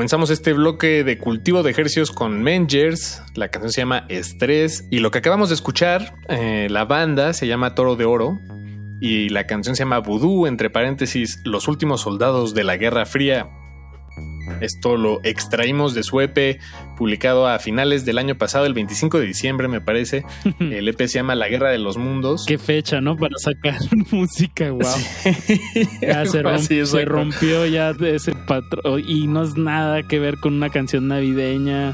Comenzamos este bloque de cultivo de ejercicios con Mengers. La canción se llama Estrés. Y lo que acabamos de escuchar, eh, la banda se llama Toro de Oro. Y la canción se llama Voodoo, entre paréntesis, Los últimos soldados de la Guerra Fría. Esto lo extraímos de su EP, publicado a finales del año pasado, el 25 de diciembre, me parece. [LAUGHS] El EP se llama La Guerra de los Mundos. Qué fecha, ¿no? Para sacar [LAUGHS] música, wow. Ya se, [LAUGHS] Algo romp- así, se rompió ya ese patrón y no es nada que ver con una canción navideña.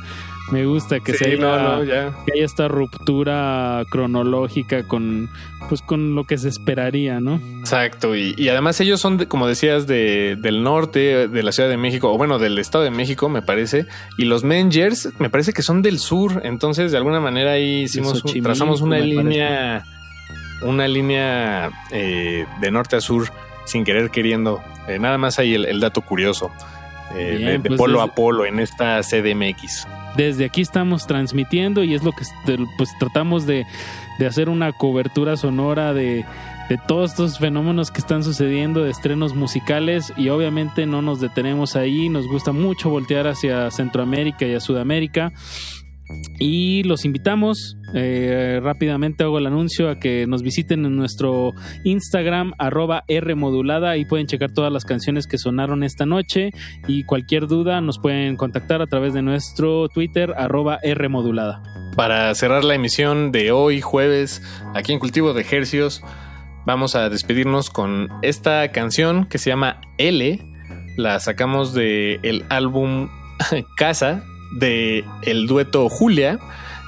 Me gusta que Sí, se haya, no, no, ya. que haya esta ruptura cronológica con pues con lo que se esperaría, ¿no? Exacto, y, y además ellos son, de- como decías, de, del norte, de la Ciudad de México, o bueno, del Estado de México, me parece, y los Mengers me parece que son del sur, entonces de alguna manera ahí hicimos, un- trazamos una línea, una línea eh, de norte a sur sin querer queriendo. Eh, nada más ahí el, el dato curioso. eh, Bien, de, de pues polo a polo en esta CDMX. Desde aquí estamos transmitiendo y es lo que pues tratamos de, de hacer una cobertura sonora de, de todos estos fenómenos que están sucediendo, de estrenos musicales y obviamente no nos detenemos ahí, nos gusta mucho voltear hacia Centroamérica y a Sudamérica. Y los invitamos, eh, rápidamente hago el anuncio a que nos visiten en nuestro Instagram, arroba Rmodulada, y pueden checar todas las canciones que sonaron esta noche y cualquier duda nos pueden contactar a través de nuestro Twitter, arroba Rmodulada. Para cerrar la emisión de hoy, jueves, aquí en Cultivo de Hercios, vamos a despedirnos con esta canción que se llama L. La sacamos de el álbum [LAUGHS] Casa de el dueto Julia.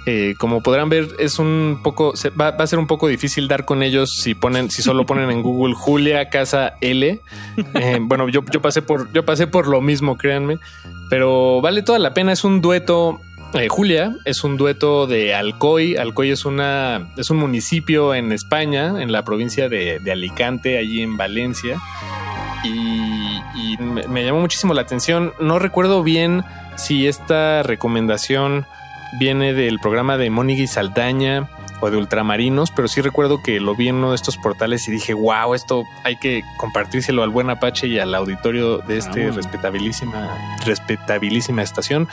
Eh, como podrán ver, es un poco, va, a ser un poco difícil dar con ellos si ponen, si solo ponen en Google Julia Casa L. Eh, bueno, yo, yo pasé por, yo pasé por lo mismo, créanme, pero vale toda la pena. Es un dueto eh, Julia es un dueto de Alcoy. Alcoy es una es un municipio en España, en la provincia de, de Alicante, allí en Valencia. Y, y me, me llamó muchísimo la atención. No recuerdo bien si esta recomendación viene del programa de Mónica y Saldaña o de Ultramarinos, pero sí recuerdo que lo vi en uno de estos portales y dije, wow, esto hay que compartírselo al buen Apache y al auditorio de este Ah. respetabilísima, respetabilísima estación.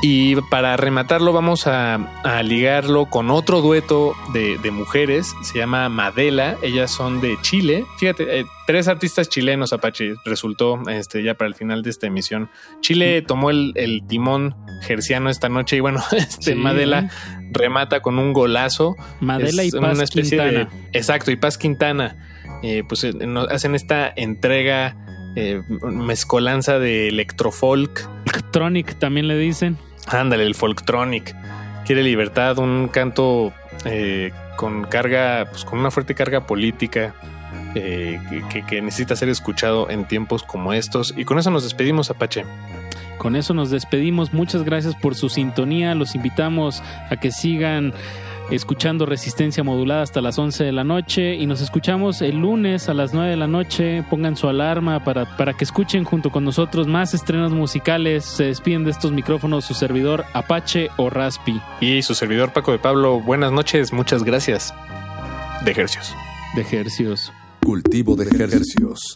Y para rematarlo vamos a, a ligarlo con otro dueto de, de mujeres, se llama Madela, ellas son de Chile. Fíjate, eh, tres artistas chilenos, Apache, resultó este, ya para el final de esta emisión. Chile tomó el, el timón gerciano esta noche y bueno, [LAUGHS] este Sí. Madela remata con un golazo. Madela Es y Paz una especie de- Quintana. exacto, y Paz Quintana. Eh, pues eh, nos hacen esta entrega eh, mezcolanza de electrofolk. Electronic también le dicen. Ándale, el folktronic. Quiere libertad, un canto eh, con carga, pues con una fuerte carga política eh, que- necesita ser escuchado en tiempos como estos. Y con eso nos despedimos, Apache. Con eso nos despedimos. Muchas gracias por su sintonía. Los invitamos a que sigan escuchando Resistencia Modulada hasta las 11 de la noche y nos escuchamos el lunes a las 9 de la noche. Pongan su alarma para, para que escuchen junto con nosotros más estrenos musicales. Se despiden de estos micrófonos su servidor Apache o Raspi. Y su servidor Paco de Pablo, buenas noches, muchas gracias. De ejercicios. De ejercicios. Cultivo de ejercicios.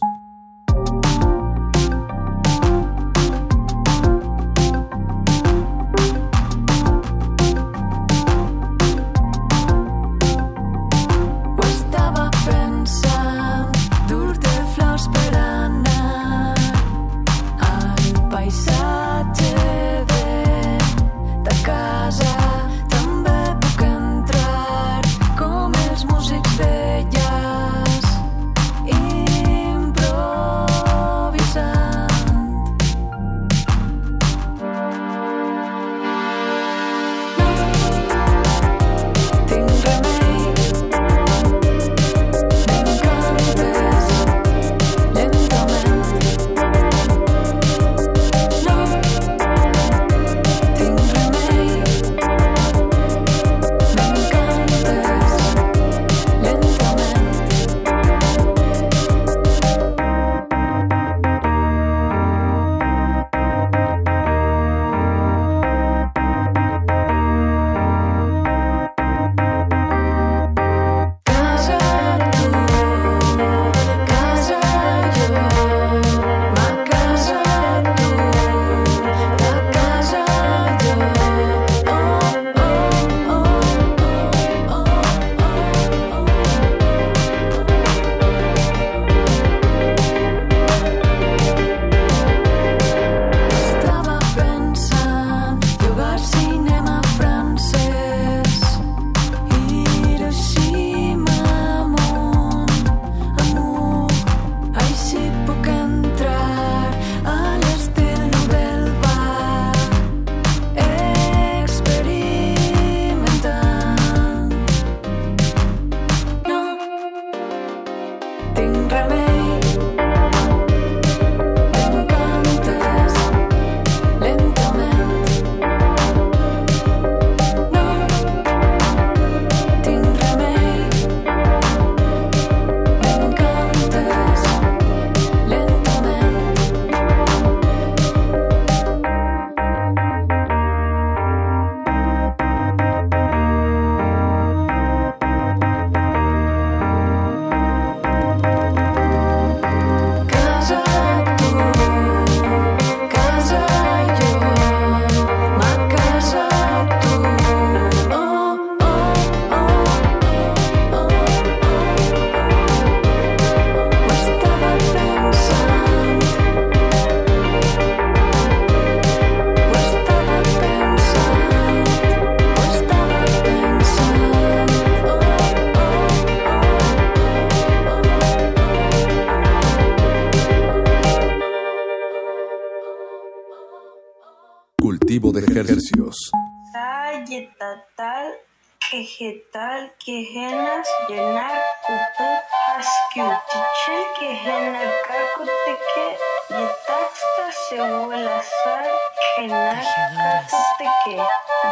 Vegetal, quejenas, llenar, cupe, haskiu, chichel, quejena, kakuteke, yetaxta, sehuela, sal, enak, kakuteke,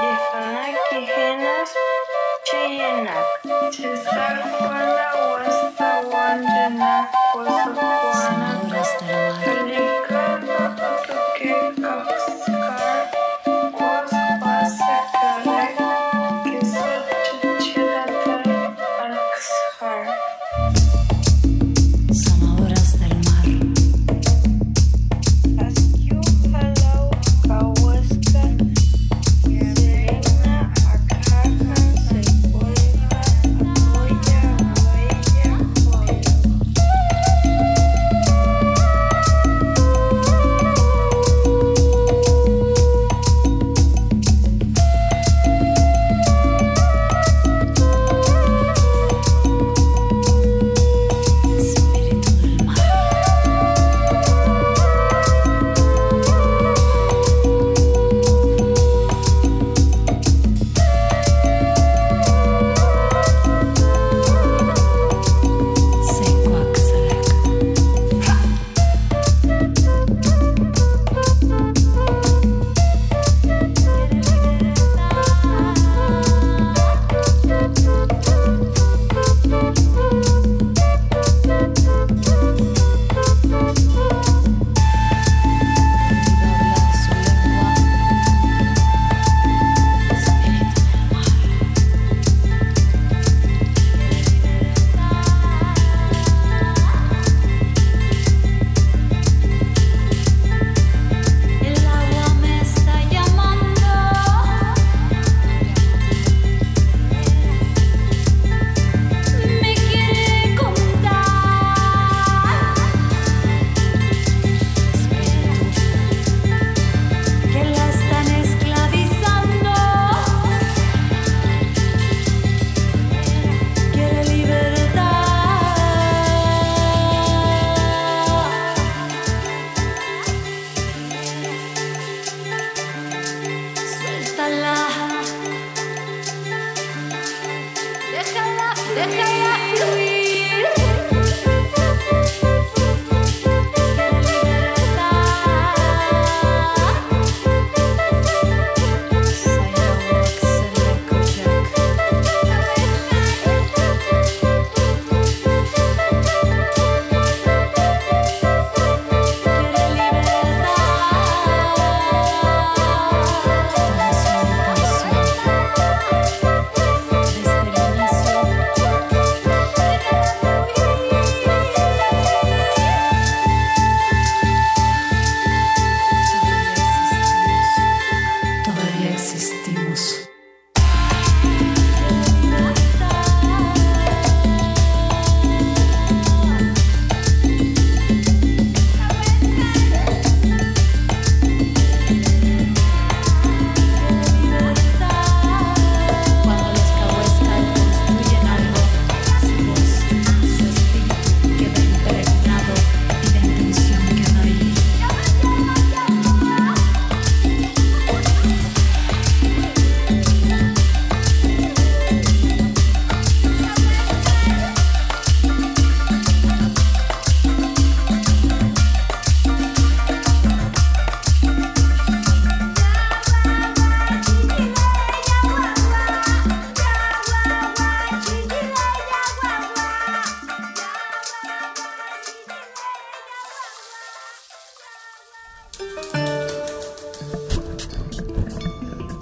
yefana, quejenas, cheyenak,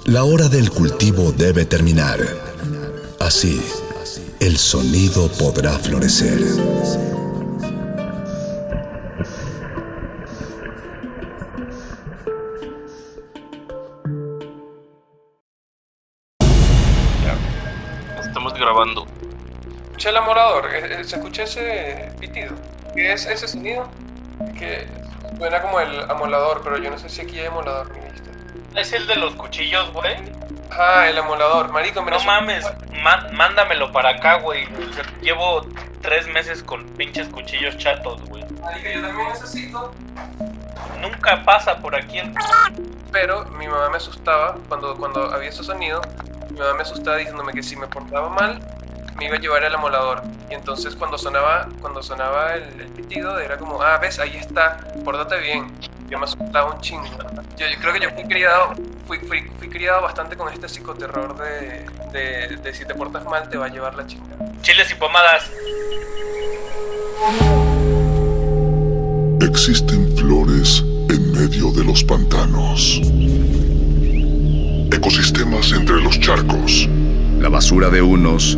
La hora del cultivo debe terminar. Así, el sonido podrá florecer. Estamos grabando. Escuché el amorador, eh, eh, se escucha ese pitido. ¿Qué es ese sonido? Que suena como el amolador, pero yo no sé si aquí hay amolador, ni. Es el de los cuchillos, güey. Ah, el amolador, marico, me No mames, ma- mándamelo para acá, güey. Llevo tres meses con pinches cuchillos chatos, güey. Marico, yo también necesito. Nunca pasa por aquí el... Pero mi mamá me asustaba cuando, cuando había ese sonido. Mi mamá me asustaba diciéndome que si me portaba mal, me iba a llevar el amolador. Y entonces cuando sonaba, cuando sonaba el, el pitido, era como, ah, ves, ahí está, pórtate bien. Yo me asustaba un chingo. Yo, yo creo que yo fui criado, fui, fui, fui criado bastante con este psicoterror de, de, de si te portas mal te va a llevar la chingada. Chiles y pomadas. Existen flores en medio de los pantanos. Ecosistemas entre los charcos. La basura de unos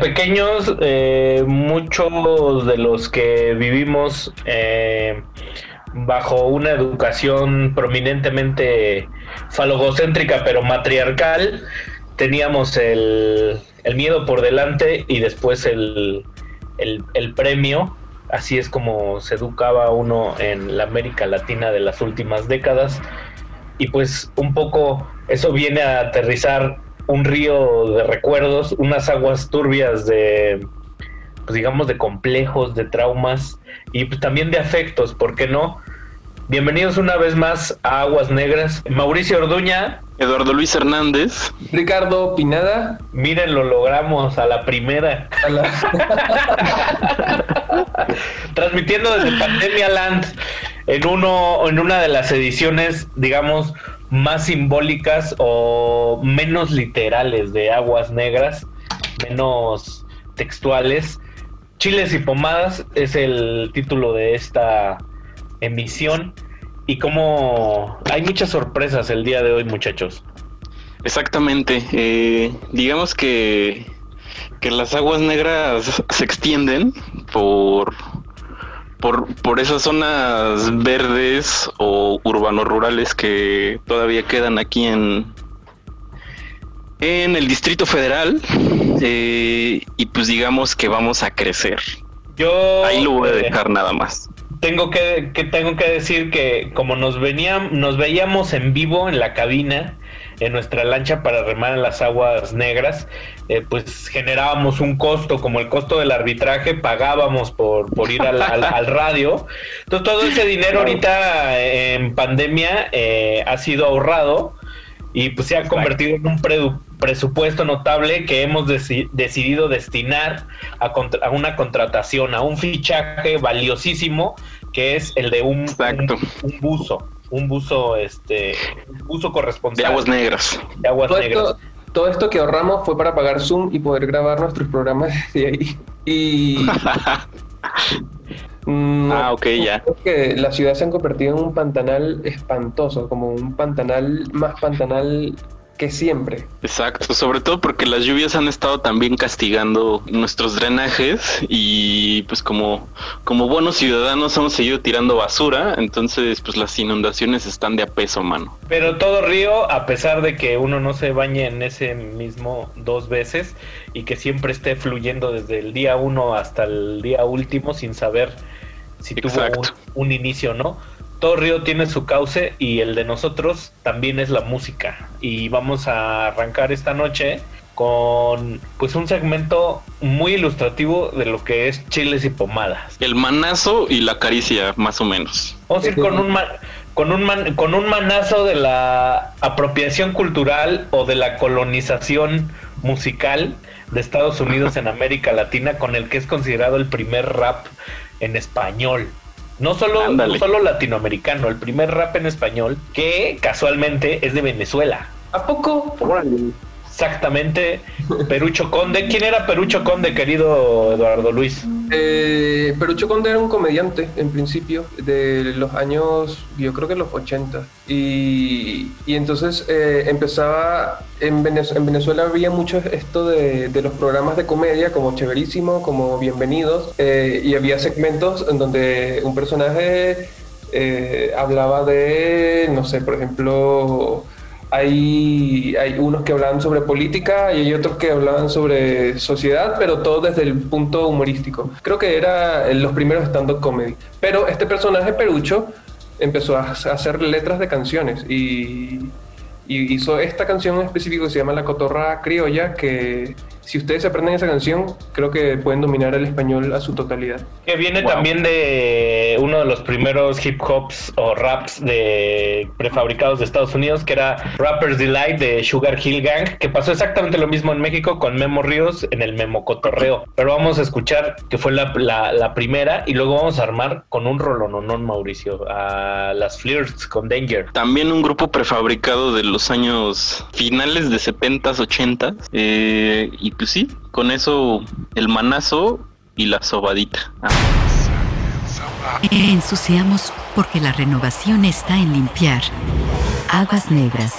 Pequeños, eh, muchos de los que vivimos eh, bajo una educación prominentemente falogocéntrica pero matriarcal, teníamos el, miedo por delante y después el, el, el premio. Así es como se educaba uno en la América Latina de las últimas décadas. Y pues un poco eso viene a aterrizar un río de recuerdos, unas aguas turbias de, pues digamos, de complejos, de traumas y pues también de afectos, ¿por qué no? Bienvenidos una vez más a Aguas Negras. Mauricio Orduña. Eduardo Luis Hernández. Ricardo Pineda. Miren, lo logramos a la primera. [LAUGHS] Transmitiendo desde Pandemia Land en uno, en una de las ediciones, digamos, más simbólicas o menos literales de Aguas Negras, menos textuales. Chiles y pomadas es el título de esta emisión. Y como hay muchas sorpresas el día de hoy, muchachos. Exactamente. eh, digamos que, que las aguas negras se extienden por, por, por esas zonas verdes o urbanos rurales que todavía quedan aquí en, en el Distrito Federal eh, y pues digamos que vamos a crecer. Yo Ahí lo voy a eh, dejar nada más. tengo que, que tengo que decir que como nos veníamos, nos veíamos en vivo en la cabina en nuestra lancha para remar en las aguas negras, eh, pues generábamos un costo, como el costo del arbitraje, pagábamos por, por ir al, al- al radio. Entonces todo ese dinero ahorita en pandemia eh, ha sido ahorrado y pues se ha convertido en un predu- presupuesto notable que hemos deci- decidido destinar a, contra- a una contratación, a un fichaje valiosísimo que es el de un, un, un buzo, un buzo, este, un buzo corresponsal. De aguas negras. De aguas todo, negras. esto, todo esto que ahorramos fue para pagar Zoom y poder grabar nuestros programas [LAUGHS] de ahí. Y. [LAUGHS] Mm, Ah, ok, ya. creo que la ciudad se ha convertido en un pantanal espantoso, como un pantanal más pantanal que siempre. Exacto, sobre todo porque las lluvias han estado también castigando nuestros drenajes y pues como, como buenos ciudadanos hemos seguido tirando basura, entonces pues las inundaciones están de a peso, mano. Pero todo río, a pesar de que uno no se bañe en ese mismo dos veces y que siempre esté fluyendo desde el día uno hasta el día último sin saber si tuvo un, un inicio o no, todo río tiene su cauce y el de nosotros también es la música. Y vamos a arrancar esta noche con pues un segmento muy ilustrativo de lo que es chiles y pomadas. El manazo y la caricia, más o menos. Vamos a ir con un, con, un man- con un manazo de la apropiación cultural o de la colonización musical de Estados Unidos en [LAUGHS] América Latina, con el que es considerado el primer rap en español. No solo, no solo latinoamericano, el primer rap en español, que casualmente es de Venezuela. ¿A poco? Exactamente, Perucho Conde. ¿Quién era Perucho Conde, querido Eduardo Luis? Eh, Perucho Conde era un comediante en principio de los años, yo creo que los 80. Y, y entonces eh, empezaba, en, Venez- en Venezuela había mucho esto de, de los programas de comedia como Chéverísimo, como Bienvenidos, eh, y había segmentos en donde un personaje eh, hablaba de, no sé, por ejemplo... Hay, hay unos que hablaban sobre política y hay otros que hablaban sobre sociedad, pero todo desde el punto humorístico. Creo que era los primeros stand-up comedy. Pero este personaje Perucho empezó a hacer letras de canciones y, y hizo esta canción en específico que se llama La Cotorra Criolla, que si ustedes aprenden esa canción, creo que pueden dominar el español a su totalidad. Que viene Wow. también de uno de los primeros hip hops o raps de prefabricados de Estados Unidos, que era Rapper's Delight de Sugar Hill Gang, que pasó exactamente lo mismo en México con Memo Ríos en el Memo Cotorreo. Pero vamos a escuchar que fue la, la- la primera y luego vamos a armar con un rolononón, Mauricio, a las Flirts con Danger. También un grupo prefabricado de los años finales de 70s, 80s. eh, y pues sí, con eso el manazo y la sobadita. Ensuciamos porque la renovación está en limpiar. Aguas negras.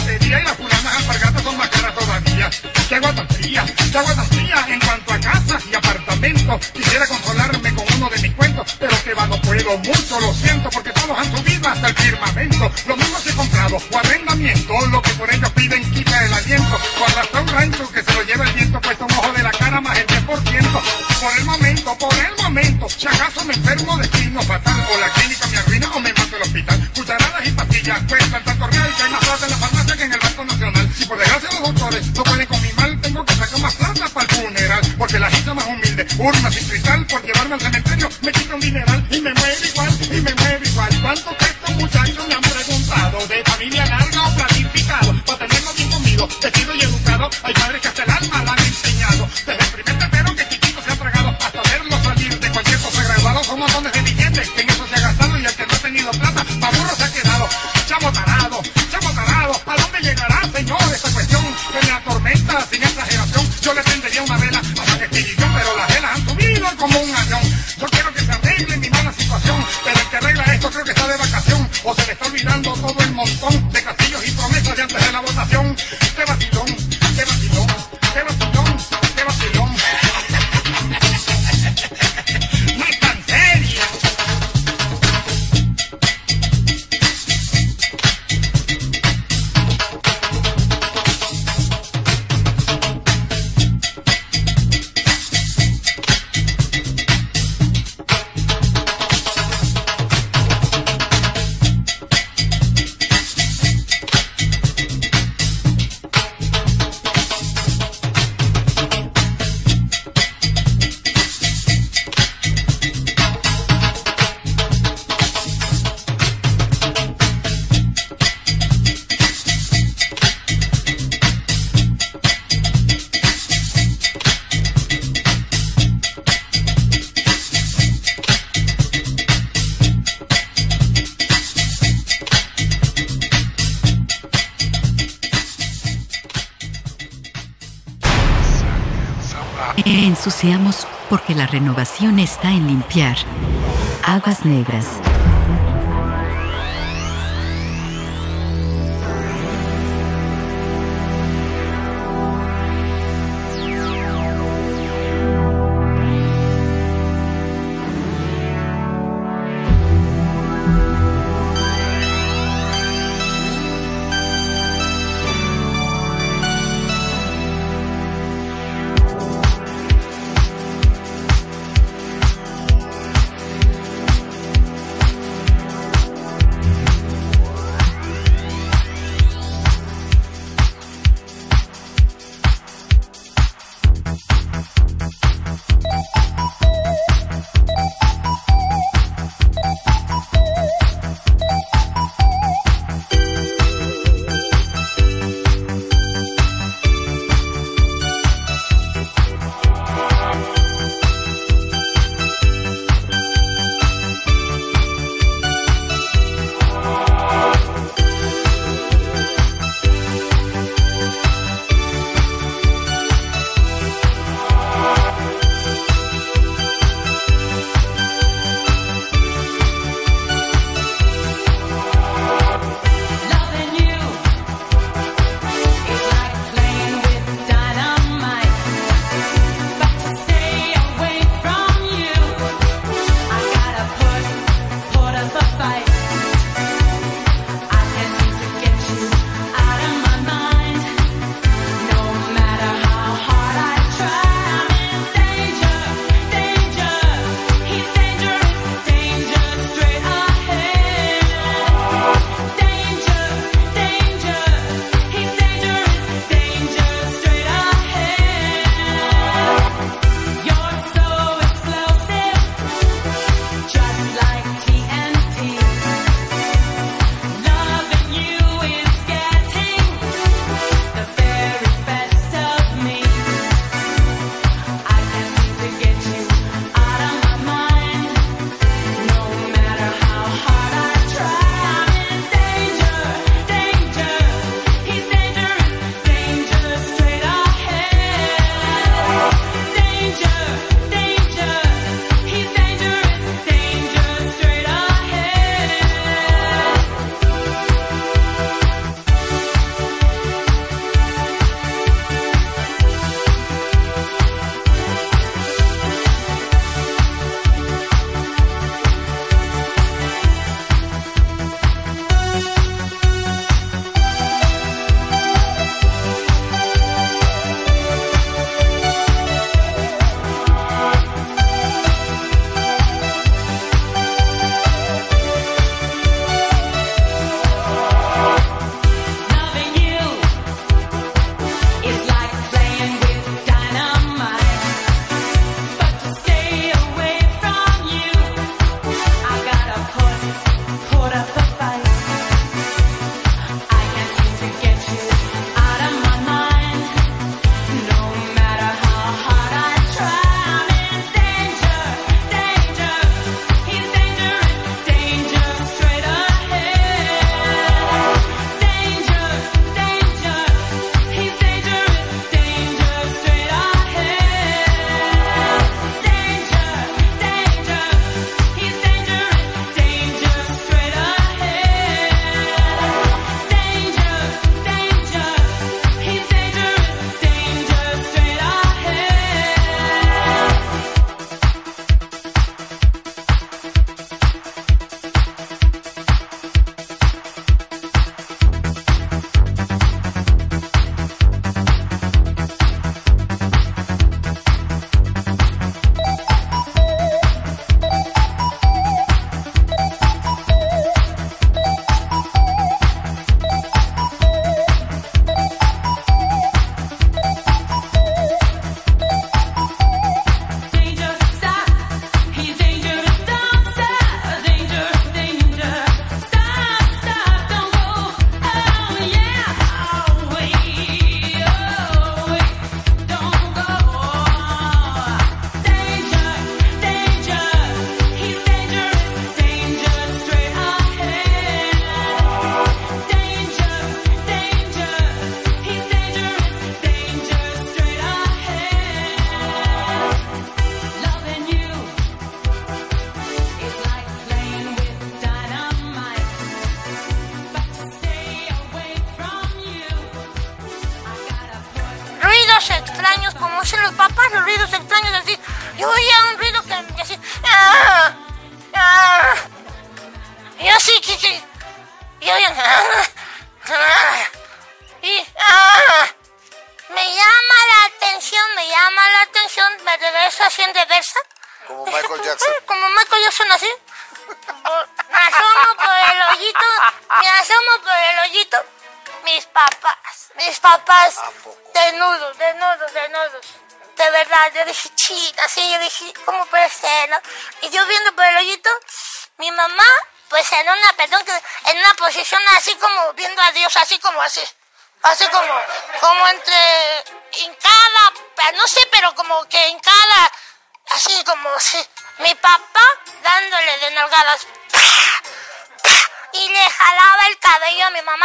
batería y las fulanas alpargatas son más caras todavía. Qué agua tan fría, qué agua en cuanto a casas y apartamentos. Quisiera consolarme con uno de mis cuentos, pero que va, no puedo mucho, lo siento, porque todos han subido hasta el firmamento. Lo mismo si comprado o arrendamiento, lo que por ellos piden quita el aliento. O un rancho que se lo lleva el viento, puesto un ojo de la cara más el 10%. Por el momento, por el momento, si acaso me enfermo de signo fatal, o la clínica me arruina o me mato el hospital. Cucharadas y pastillas cuestan tanto real que hay más plata en la farmacia por desgracia los autores no pueden con mi mal, tengo que sacar más plata para el funeral, porque la gente más humilde, urna sin cristal, por llevarme al cementerio me quita un dineral y me muero igual, y me muero igual. ¿Cuánto que estos muchachos me han preguntado? De familia larga o planificado, para tenerlo bien comido. vestido y educado, hay padres que hasta el alma la han enseñado, desde el primer renovación está en limpiar aguas negras.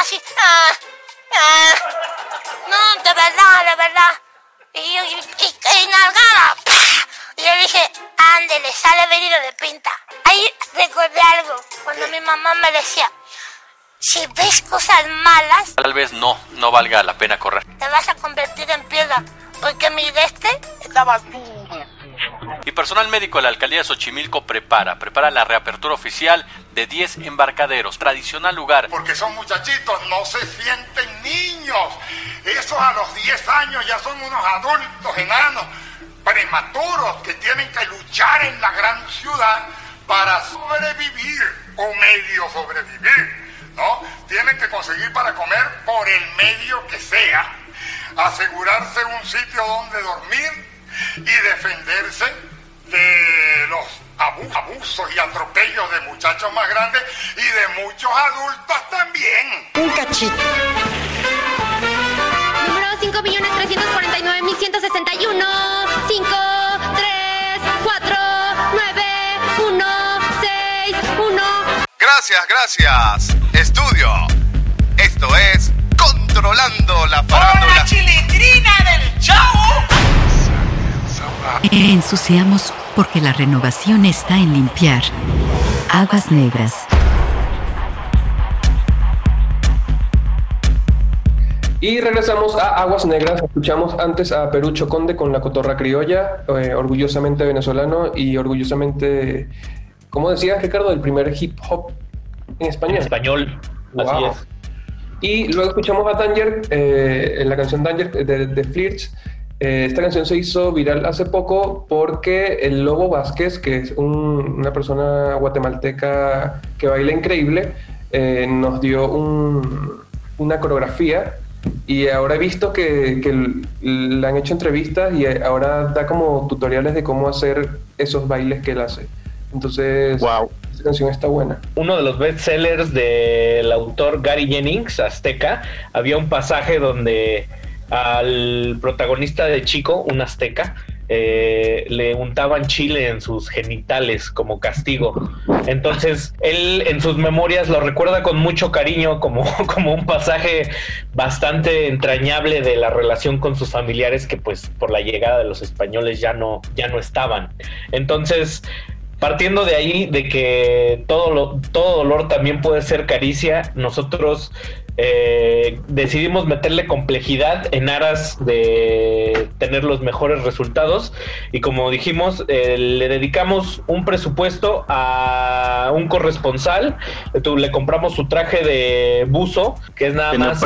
Así. ah, ah. No, de verdad, de verdad. Y yo, y, y, y nalgada. Y yo dije, ándele, sale venido de pinta. Ahí recordé algo, cuando mi mamá me decía, si ves cosas malas, Tal vez no, no valga la pena correr. te vas a convertir en piedra. Porque mi de este estaba duro. Y personal médico de la alcaldía de Xochimilco prepara, prepara la reapertura oficial de 10 embarcaderos, tradicional lugar. Porque son muchachitos, no se sienten niños. Esos a los 10 años ya son unos adultos enanos, prematuros, que tienen que luchar en la gran ciudad para sobrevivir o medio sobrevivir, ¿no? Tienen que conseguir para comer por el medio que sea, asegurarse un sitio donde dormir y defenderse de los abu- abusos y atropellos de muchachos más grandes y de muchos adultos también. Un cachito. Número 5.349.161. 5, 3, 4, 9, 1, 6, 1. Gracias, gracias. Estudio. Esto es Controlando la Farándula. chilindrina del chavo! Ensuciamos porque la renovación está en limpiar. Aguas negras. Y regresamos a Aguas Negras. Escuchamos antes a Perucho Conde con la cotorra criolla, eh, orgullosamente venezolano y orgullosamente, ¿cómo decías, Ricardo? El primer hip hop en español. En español, así es. Y luego escuchamos a Danger, eh, en la canción Danger de, de Flirts. Eh, esta canción se hizo viral hace poco porque el Lobo Vázquez, que es un- una persona guatemalteca que baila increíble, eh, nos dio un- una coreografía y ahora he visto que, que le han hecho entrevistas y ahora da como tutoriales de cómo hacer esos bailes que él hace. Entonces, wow. esta canción está buena. uno de los bestsellers del autor Gary Jennings, Azteca, había un pasaje donde al protagonista de Chico, un azteca, eh, le untaban chile en sus genitales como castigo. Entonces, él en sus memorias lo recuerda con mucho cariño como, [LAUGHS] como un pasaje bastante entrañable de la relación con sus familiares que pues por la llegada de los españoles ya no, ya no estaban. Entonces, partiendo de ahí, de que todo, lo, todo dolor también puede ser caricia, nosotros eh, decidimos meterle complejidad en aras de tener los mejores resultados. Y como dijimos, eh, le dedicamos un presupuesto a un corresponsal, le, compramos su traje de buzo, que es nada más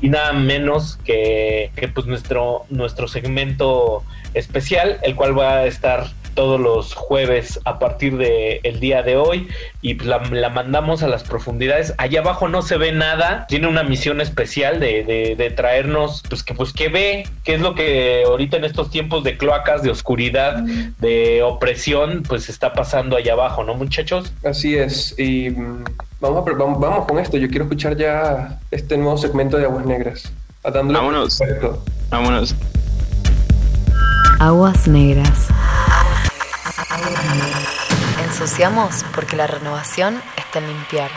y nada menos que, que, pues nuestro, nuestro segmento especial, el cual va a estar todos los jueves a partir del el día de hoy y pues la, la mandamos a las profundidades. Allá abajo no se ve nada, tiene una misión especial de, de- de traernos, pues que pues que ve, qué es lo que ahorita en estos tiempos de cloacas, de oscuridad, de opresión, pues está pasando allá abajo, ¿no muchachos? Así es, y mm, vamos, a, pre- vamos, vamos con esto. Yo quiero escuchar ya este nuevo segmento de Aguas Negras. Vámonos. Vámonos. Aguas negras. Ensuciamos porque la renovación está en limpiar.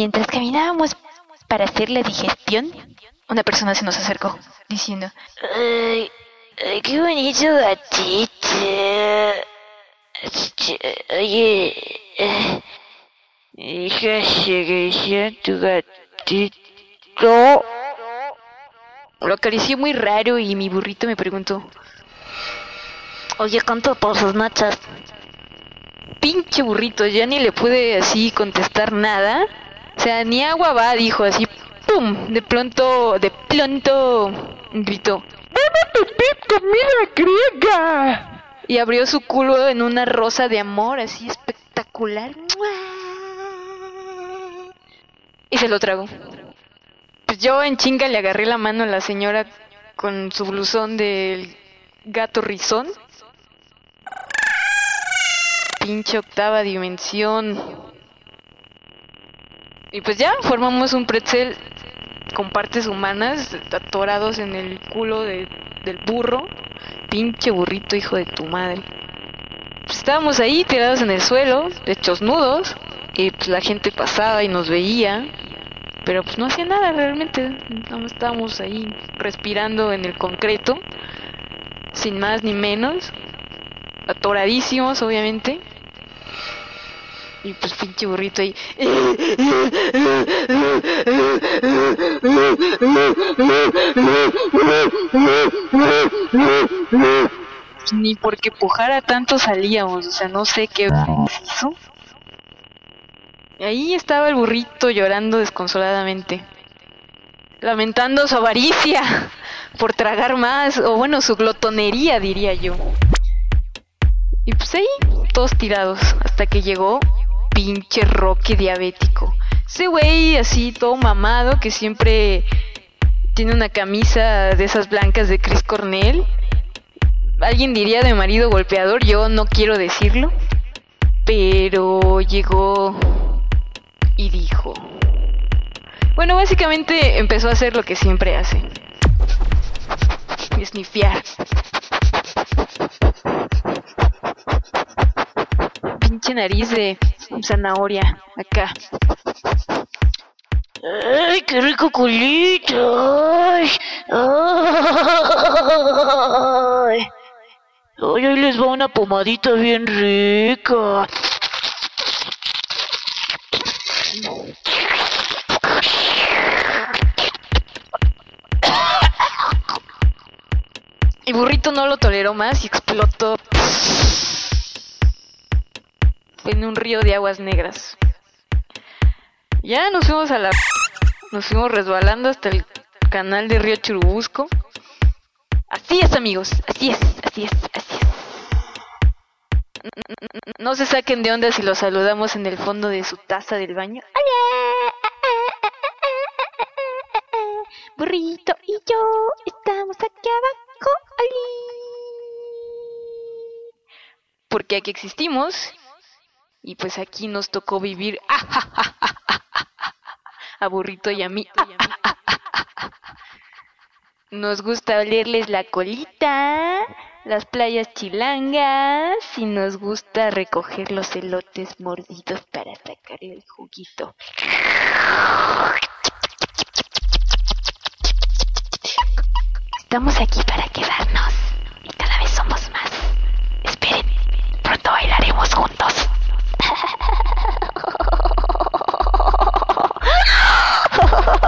Mientras caminábamos para hacer la digestión, una persona se nos acercó diciendo, Ay, ay, qué bonito gatito. Este, Oye, eh, hija, se tu gatito. Lo acaricié muy raro y mi burrito me preguntó, Oye, ¿cuánto por sus nachas? pinche burrito, ya ni le pude así contestar nada. O sea, ni agua va, dijo así, ¡pum! De pronto, de pronto, gritó, ¡Dame pipí, comida griega! Y abrió su culo en una rosa de amor, así espectacular. Y se lo tragó. Pues yo en chinga le agarré la mano a la señora con su blusón del gato rizón. Pinche octava dimensión. Y pues ya, formamos un pretzel con partes humanas atorados en el culo de- del burro. Pinche burrito, hijo de tu madre. Pues estábamos ahí tirados en el suelo, hechos nudos. Y pues la gente pasaba y nos veía. Pero pues no hacía nada realmente. No estábamos ahí respirando en el concreto. Sin más ni menos. Atoradísimos, obviamente. Y pues pinche burrito ahí. Ni porque pujara tanto salíamos, o sea, no sé qué ahí estaba el burrito llorando desconsoladamente, lamentando su avaricia por tragar más, o bueno, su glotonería, diría yo. Y pues ahí, todos tirados, hasta que llegó pinche Roque diabético. Ese güey así, todo mamado, que siempre tiene una camisa de esas blancas de Chris Cornell. Alguien diría de marido golpeador, yo no quiero decirlo. Pero llegó y dijo... Bueno, básicamente empezó a hacer lo que siempre hace. Esnifiar. Pinche nariz de zanahoria acá. ¡Ay, qué rico culito! ¡Ay! ¡Ay! Ay, ahí les va una pomadita bien rica. Y burrito no lo toleró más y explotó en un río de aguas negras. Ya nos fuimos a la... Nos fuimos resbalando hasta el canal de Río Churubusco. Así es, amigos. Así es, así es, así es. No se saquen de onda si los saludamos en el fondo de su taza del baño. Burrito y yo estamos aquí abajo. Porque aquí existimos. Y pues aquí nos tocó vivir [LAUGHS] a burrito y a mí. [LAUGHS] Nos gusta olerles la colita, las playas chilangas y nos gusta recoger los elotes mordidos para sacar el juguito. Estamos aquí para quedarnos y cada vez somos más. Esperen, pronto bailaremos juntos.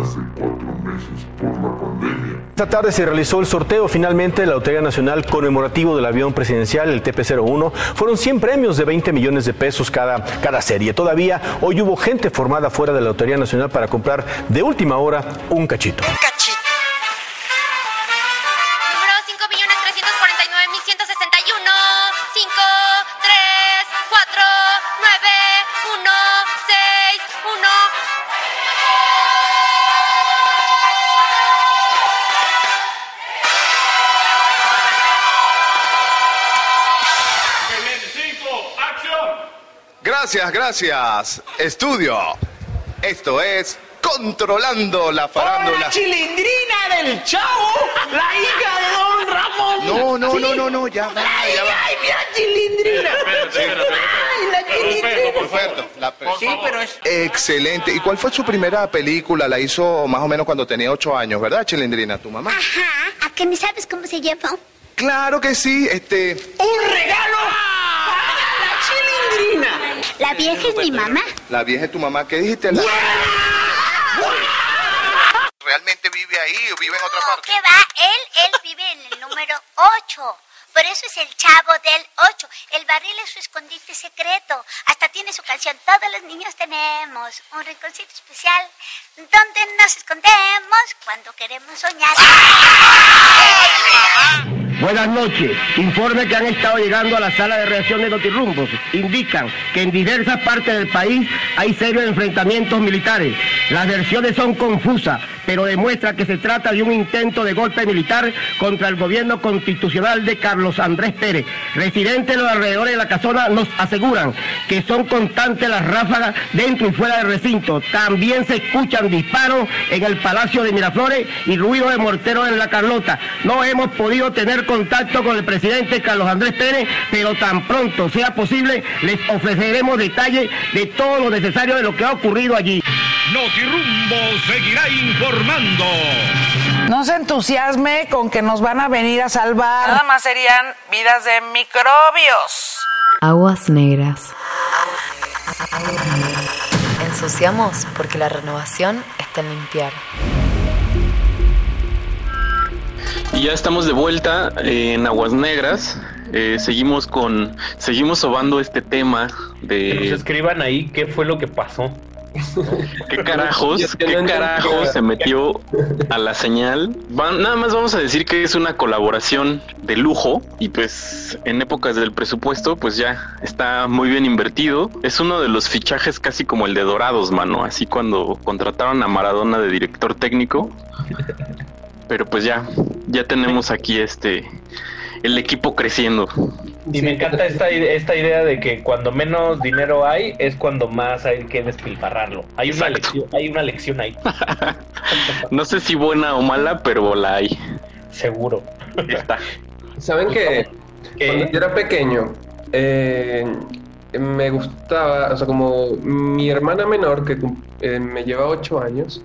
de cuatro meses por la pandemia. Esta tarde se realizó el sorteo finalmente de la Lotería Nacional conmemorativo del avión presidencial, el TP-01. Fueron 100 premios de 20 millones de pesos cada, cada serie. Todavía hoy hubo gente formada fuera de la Lotería Nacional para comprar de última hora un cachito. Gracias, gracias. Estudio. Esto es Controlando la Farándula. ¡Hola, chilindrina del chavo! ¡La hija de Don Ramón! No, no, Sí. no, no, no, ya va, ¡Ay, ya va. ay, mira, chilindrina! ¡Ay, la chilindrina! La Sí, pero es... Excelente. ¿Y cuál fue su primera película? La hizo más o menos cuando tenía ocho años, ¿verdad, Chilindrina, tu mamá? Ajá, ¿a qué ni sabes cómo se llama? Claro que sí, este... ¡Un regalo para la chilindrina! La vieja es mi mamá. La vieja es tu mamá. ¿Qué dijiste? La- ¿Realmente vive ahí o vive en otra parte? ¿Qué va? Él, él vive en el número 8. Por eso es el chavo del 8. El barril es su escondite secreto. Hasta tiene su canción. Todos los niños tenemos un rinconcito especial donde nos escondemos cuando queremos soñar. Buenas noches. Informe que han estado llegando a la sala de reacción de Notirumbos. Indican que en diversas partes del país hay serios enfrentamientos militares. Las versiones son confusas, pero demuestra que se trata de un intento de golpe militar contra el gobierno constitucional de Carlos Andrés Pérez. Residentes de los alrededores de la casona nos aseguran que son constantes las ráfagas dentro y fuera del recinto. También se escuchan disparos en el Palacio de Miraflores y ruido de morteros en la Carlota. No hemos podido tener contacto con el presidente Carlos Andrés Pérez, pero tan pronto sea posible les ofreceremos detalles de todo lo necesario de lo que ha ocurrido allí. Notirumbo seguirá informando. No se entusiasme con que nos van a venir a salvar. Nada más serían vidas de microbios. Aguas negras. Ensuciamos porque la renovación está en limpiar. Y ya estamos de vuelta en Aguas Negras. Eh, seguimos con, seguimos sobando este tema Que nos de escriban ahí qué fue lo que pasó. Qué carajos, qué carajos se metió a la señal. Van- nada más vamos a decir que es una colaboración de lujo y pues en épocas del presupuesto pues ya está muy bien invertido. Es uno de los fichajes casi como el de Dorados, mano. Así cuando contrataron a Maradona de director técnico. Pero pues ya, ya tenemos aquí este el equipo creciendo. Y me encanta esta, esta idea de que cuando menos dinero hay es cuando más hay que despilfarrarlo. Hay una, lección, hay una lección ahí. [LAUGHS] No sé si buena o mala, pero la hay. Seguro. Está. ¿Saben que Cuando yo era pequeño, eh, me gustaba, o sea, como mi hermana menor, que eh, me lleva 8 años,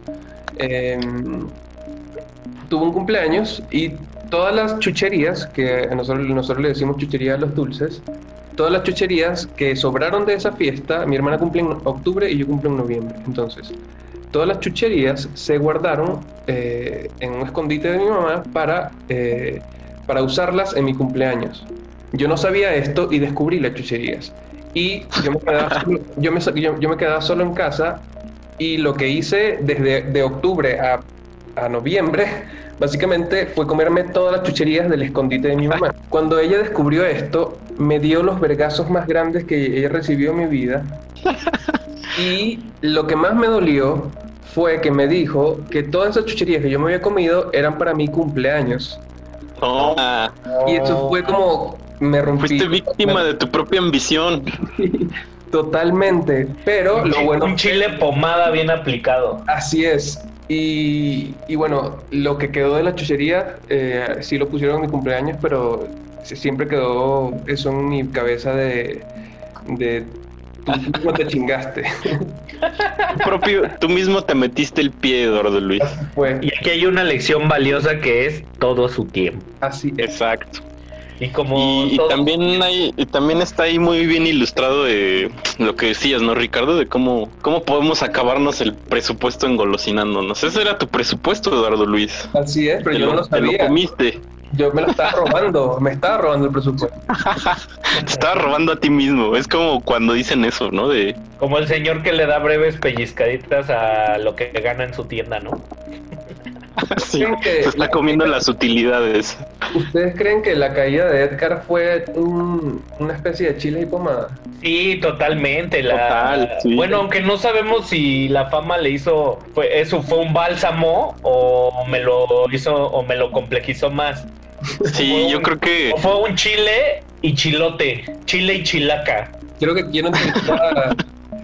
eh, tuvo un cumpleaños y todas las chucherías, que nosotros, nosotros le decimos chuchería a los dulces, todas las chucherías que sobraron de esa fiesta, mi hermana cumple en octubre y yo cumplo en noviembre. Entonces, todas las chucherías se guardaron eh, en un escondite de mi mamá para, eh, para usarlas en mi cumpleaños. Yo no sabía esto y descubrí las chucherías. Y yo me quedaba [LAUGHS] solo, yo me, yo- yo me quedaba solo en casa y lo que hice desde de octubre a, a noviembre, básicamente fue comerme todas las chucherías del escondite de mi mamá. Cuando ella descubrió esto, me dio los vergazos más grandes que ella recibió en mi vida. [LAUGHS] Y lo que más me dolió fue que me dijo que todas esas chucherías que yo me había comido eran para mi cumpleaños. Y eso fue como me rompí. Fuiste víctima de tu propia ambición. [LAUGHS] Totalmente, pero Un lo bueno un chile pomada bien aplicado. Así es. Y, y bueno, lo que quedó de la chuchería, eh, sí lo pusieron en mi cumpleaños, pero siempre quedó eso en mi cabeza de, de tú mismo te chingaste. Tú [LAUGHS] propio, tú mismo te metiste el pie, Eduardo Luis. Pues, Y aquí hay una lección valiosa que es todo su tiempo. así es. Exacto. Y como Y, y todo- también hay, y también está ahí muy bien ilustrado de lo que decías, ¿no, Ricardo? De cómo, cómo podemos acabarnos el presupuesto engolosinándonos. Ese era tu presupuesto, Eduardo Luis. Así es, pero Te yo no lo, lo te lo sabía. comiste. Yo me lo estaba robando, me estaba robando el presupuesto. [LAUGHS] Te estaba robando a ti mismo. Es como cuando dicen eso, ¿no? De como el señor que le da breves pellizcaditas a lo que gana en su tienda, ¿no? [LAUGHS] sí, ¿Creen que se está la- comiendo las utilidades. ¿Ustedes creen que la caída de Edgar fue un- una especie de chile y pomada? Sí, totalmente. La... Total, sí. Bueno, aunque no sabemos si la fama le hizo, fue, eso fue un bálsamo o me lo hizo o me lo complejizó más. Sí, yo creo que O fue un chile y chilote, chile y chilaca. Quiero que quiero entrevistar a,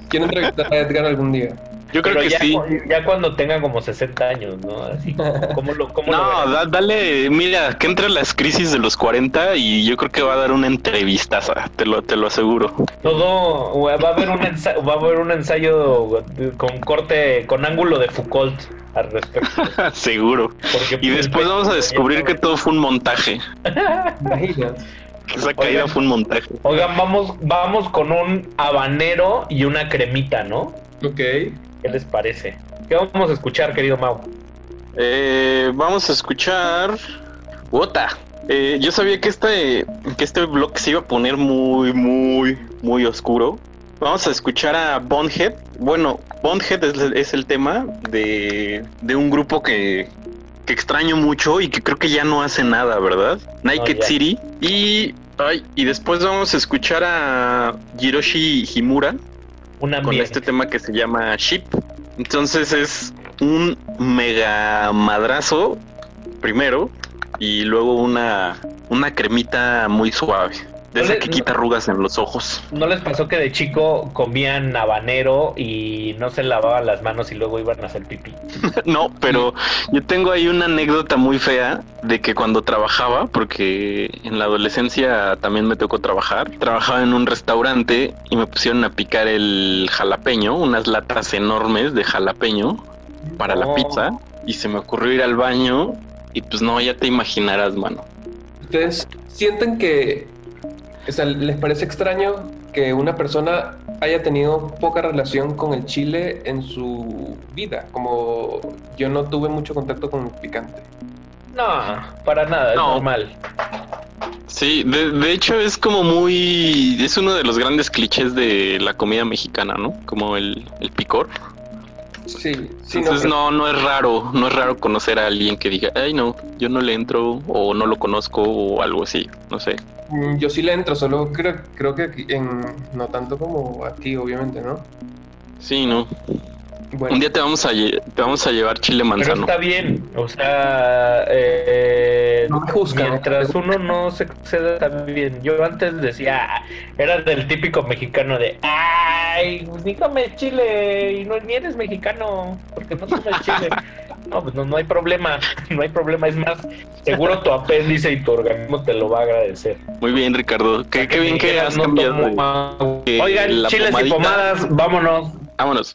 quiero entrevistar a Edgar algún día. Yo creo Pero que ya, sí. ya cuando tenga como 60 años, ¿no? Así, ¿cómo lo, cómo [LAUGHS] lo No, verás? da- dale, mira, que entre las crisis de los 40 y yo creo que va a dar una entrevista, te lo, te lo aseguro. Todo, va a haber un ensayo, va a haber un ensayo con corte, con ángulo de Foucault al respecto. [LAUGHS] seguro. Porque, Y después vamos a descubrir que todo fue un montaje, [LAUGHS] esa caída Oigan. fue un montaje. Oigan, vamos, vamos con un habanero y una cremita, ¿no? Ok. ¿Qué les parece? ¿Qué vamos a escuchar, querido Mau? Eh, vamos a escuchar Wota. Eh, yo sabía que este, que este blog se iba a poner muy, muy, muy oscuro. Vamos a escuchar a Bondhead. Bueno, Bondhead es, es el tema de, de un grupo que, que extraño mucho y que creo que ya no hace nada, ¿verdad? Naked. City. Y, ay, y después vamos a escuchar a Hiroshi Himura Con este tema que se llama Ship. Entonces es un mega madrazo primero y luego una, una cremita muy suave. De No le- que no- quita arrugas en los ojos. ¿No les pasó que de chico comían habanero y no se lavaban las manos y luego iban a hacer pipí? [LAUGHS] No, pero yo tengo ahí una anécdota muy fea de que cuando trabajaba, porque en la adolescencia también me tocó trabajar, trabajaba en un restaurante y me pusieron a picar el jalapeño, unas latas enormes de jalapeño para la pizza y se me ocurrió ir al baño y pues no, ya te imaginarás, mano. ¿Ustedes sienten que, o sea, les parece extraño que una persona haya tenido poca relación con el chile en su vida? Como yo no tuve mucho contacto con el picante. No, para nada, es No. normal. Sí, de, de hecho es como muy... es uno de los grandes clichés de la comida mexicana, ¿no? Como el, el picor. Sí, sí, Entonces no, no, no es raro, no es raro conocer a alguien que diga, ay no, yo no le entro o no lo conozco o algo así, no sé. mm, yo sí le entro, solo creo, creo que aquí en, no tanto como aquí, obviamente, ¿no? Sí, no. Bueno, Un día te vamos a, te vamos a llevar chile Pero manzano. está bien, o sea, eh, No me juzgan, mientras ¿no? uno no se exceda, está bien. Yo antes decía, era del típico mexicano de, ay, pues ni comes chile y no ni eres mexicano, porque no comes chile. [LAUGHS] No, pues no, no hay problema, [LAUGHS] no hay problema, es más, seguro tu apéndice y tu organismo te lo va a agradecer. Muy bien, Ricardo. Qué, qué bien que has no cambiado. tomo- Oigan, chiles y pomadas, vámonos. Vámonos.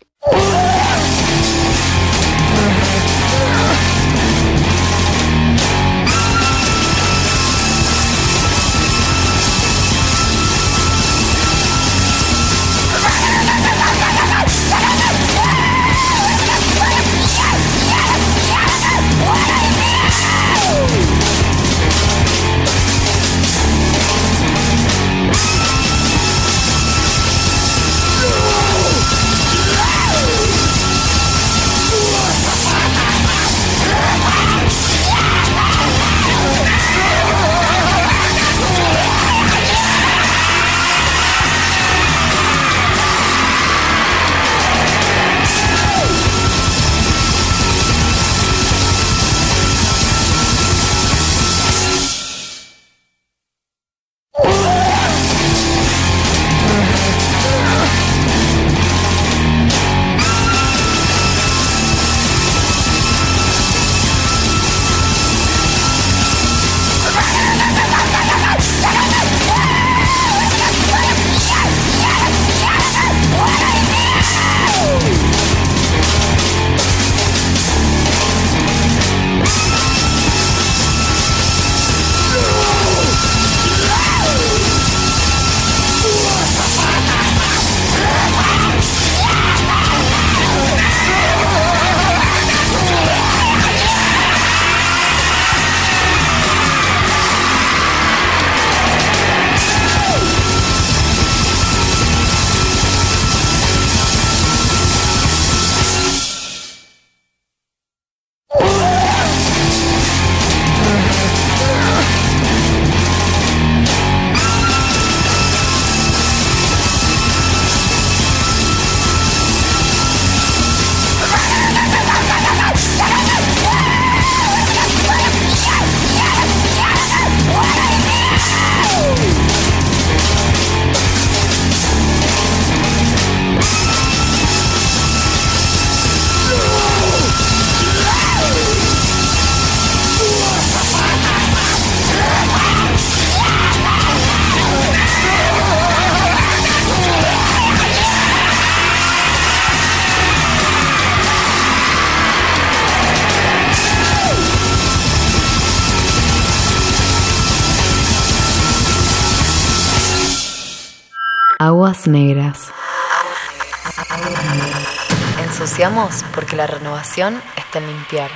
Negras. Ensuciamos porque la renovación está en limpiar.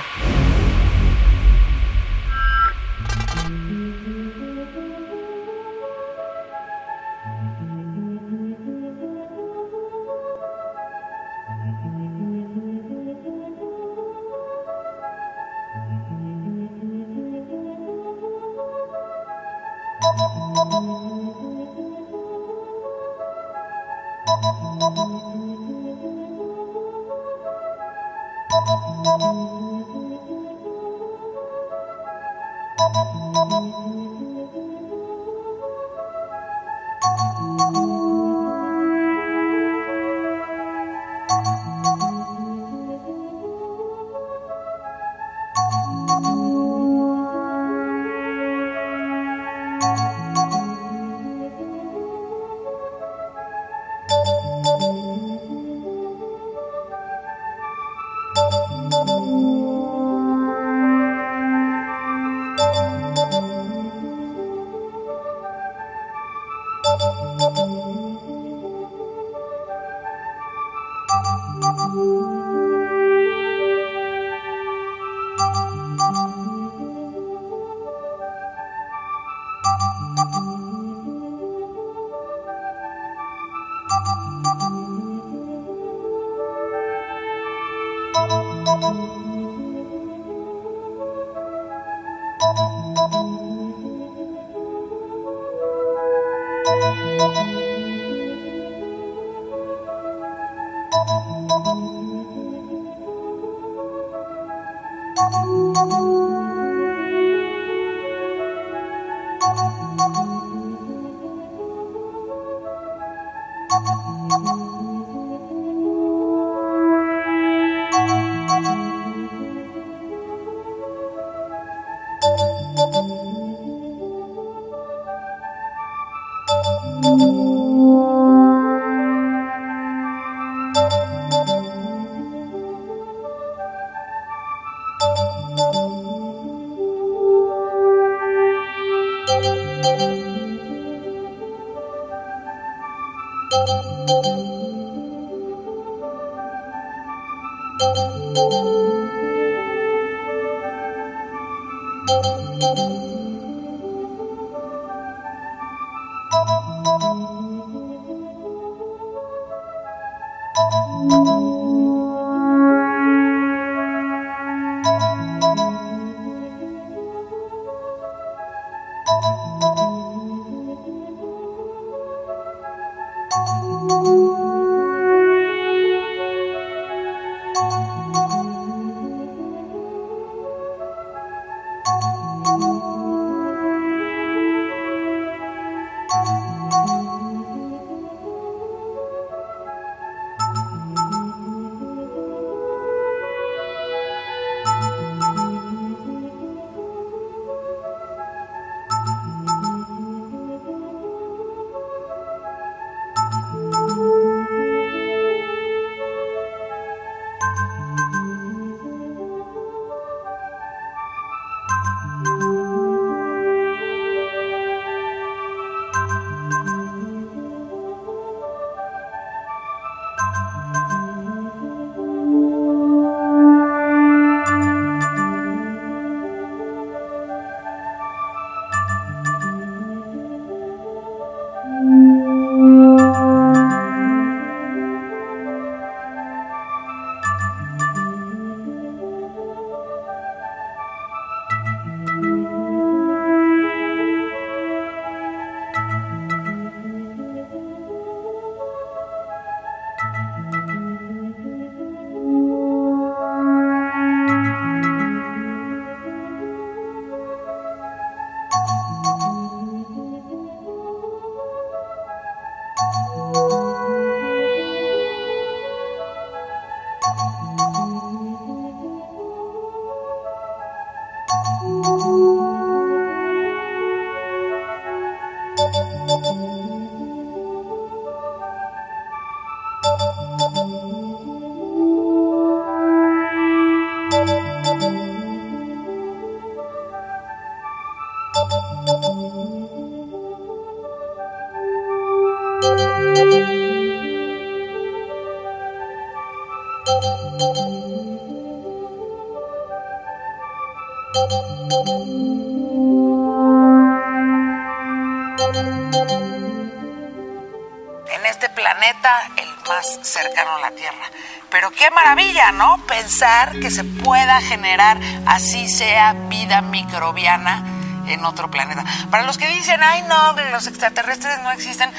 Cercano a la Tierra. Pero qué maravilla, ¿no? Pensar que se pueda generar, así sea, vida microbiana en otro planeta. Para los que dicen, ay no, los extraterrestres no existen,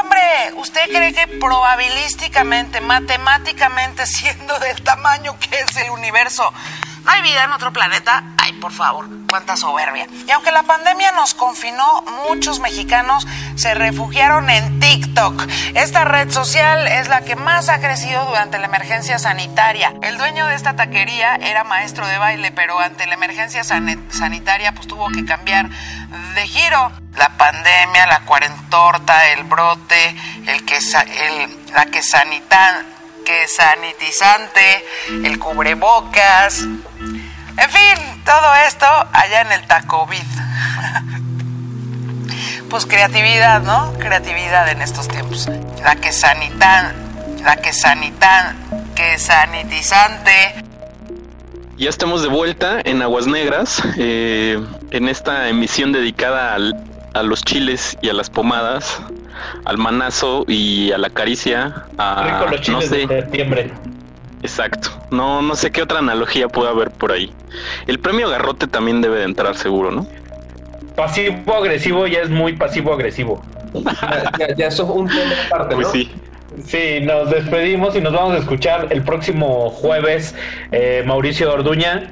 hombre, ¿usted cree que probabilísticamente, matemáticamente, [LAUGHS] siendo del tamaño que es el universo, no hay vida en otro planeta? Ay, por favor, cuánta soberbia. Y aunque la pandemia nos confinó, muchos mexicanos se refugiaron en TikTok. Esta red social es la que más ha crecido durante la emergencia sanitaria. El dueño de esta taquería era maestro de baile, pero ante la emergencia san- sanitaria pues tuvo que cambiar de giro. La pandemia, la cuarentorta, el brote, el el, la que sanitan, que sanitizante, el cubrebocas, en fin, todo esto allá en el Tacovid. Pues creatividad, ¿no? Creatividad en estos tiempos. La que sanitan, la que sanitan, que sanitizante. Ya estamos de vuelta en Aguas Negras, eh, en esta emisión dedicada al- a los chiles y a las pomadas, al manazo y a la caricia. A, Rico los no chiles sé, de septiembre. Exacto. No, no sé qué otra analogía puede haber por ahí. El premio garrote también debe de entrar seguro, ¿no? Pasivo agresivo ya es muy pasivo agresivo. [LAUGHS] Ya, ya eso es un tema aparte, Pues ¿no? sí. Sí, nos despedimos y nos vamos a escuchar el próximo jueves. eh, Mauricio Orduña.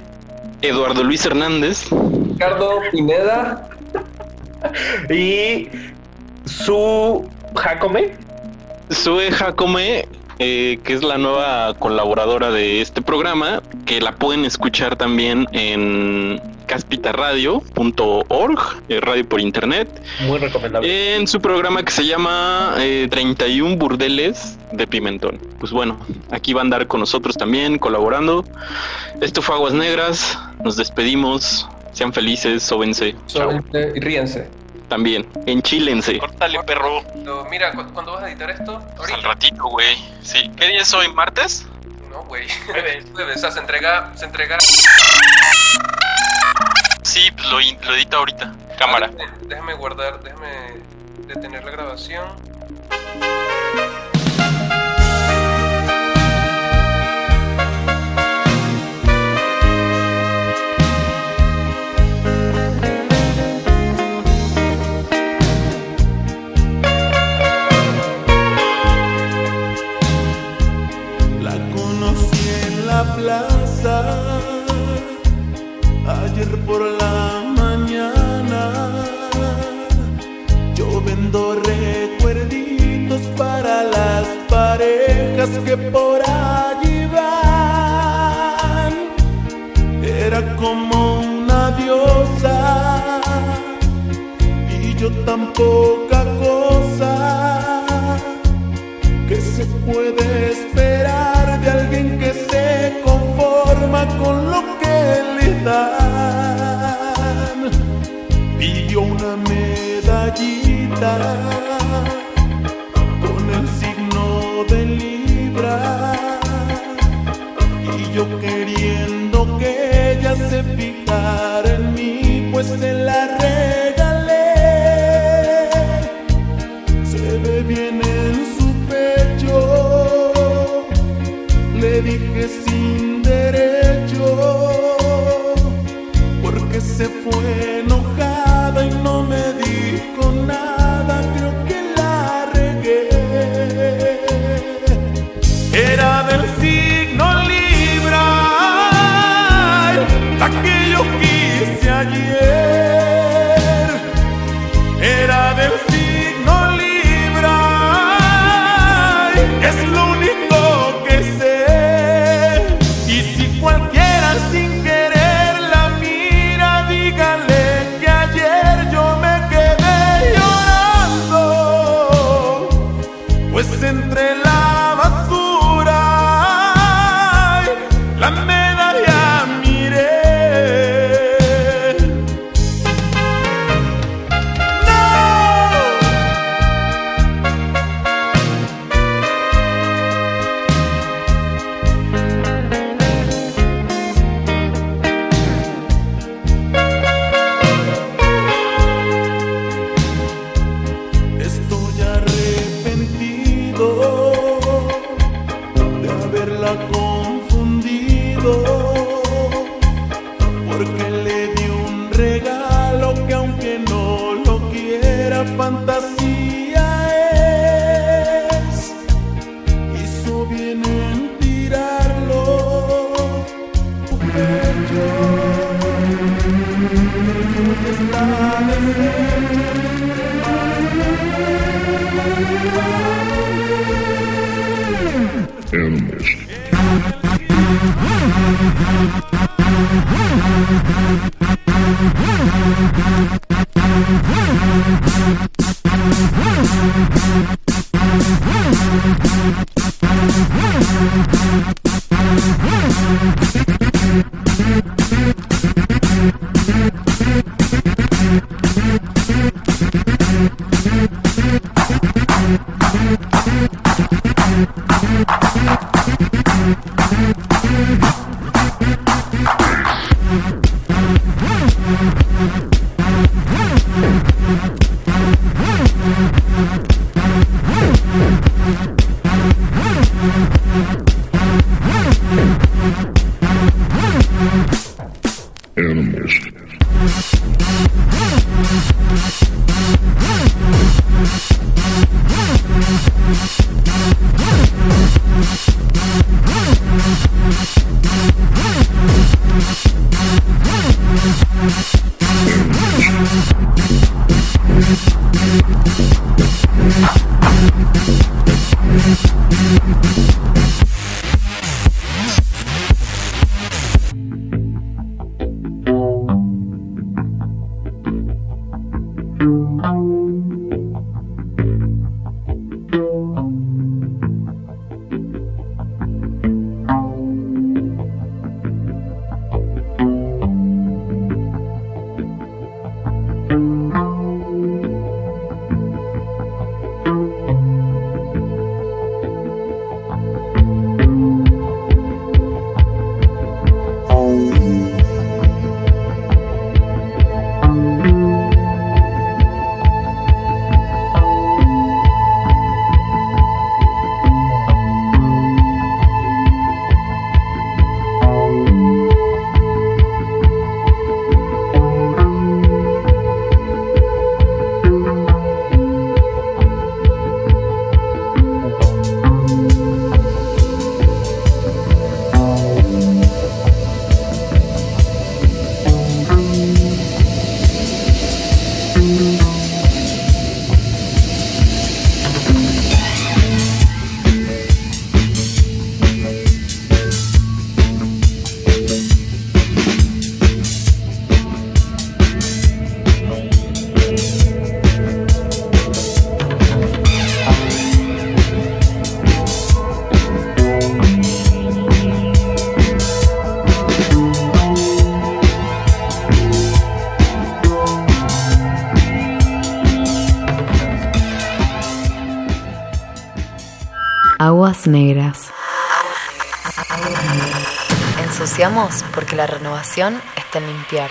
Eduardo Luis Hernández. Ricardo Pineda. [LAUGHS] Y su Jacome. Sue Jacome, eh, que es la nueva colaboradora de este programa, que la pueden escuchar también en caspitaradio.org, eh, radio por internet, Muy recomendable. en su programa que se llama eh, 31 Burdeles de Pimentón. Pues bueno, aquí va a andar con nosotros también, colaborando. Esto fue Aguas Negras, nos despedimos, sean felices, sóbense. Solamente- Y ríense. También, enchílense. Córtale, perro. Pero Mira, ¿cu- ¿cuándo vas a editar esto? Pues al ratito, güey. Sí. ¿Qué día es hoy? ¿Martes? No, güey. [LAUGHS] Jueves. Jueves. O sea, se entrega, se entrega. Sí, pues lo, lo edita ahorita. Cámara. Déjame- Déjame guardar, déjame detener la grabación. Recuerditos para las parejas que por allí van. Era como una diosa y yo tan poca cosa que se puede esperar de alguien que se conforma con lo que le dan. Pidió una con el signo de Libra y yo queriendo que ella se fijara en mí, pues se la regalé se ve bien en su pecho. Le dije sin derecho, porque se fue la renovación está en limpiar.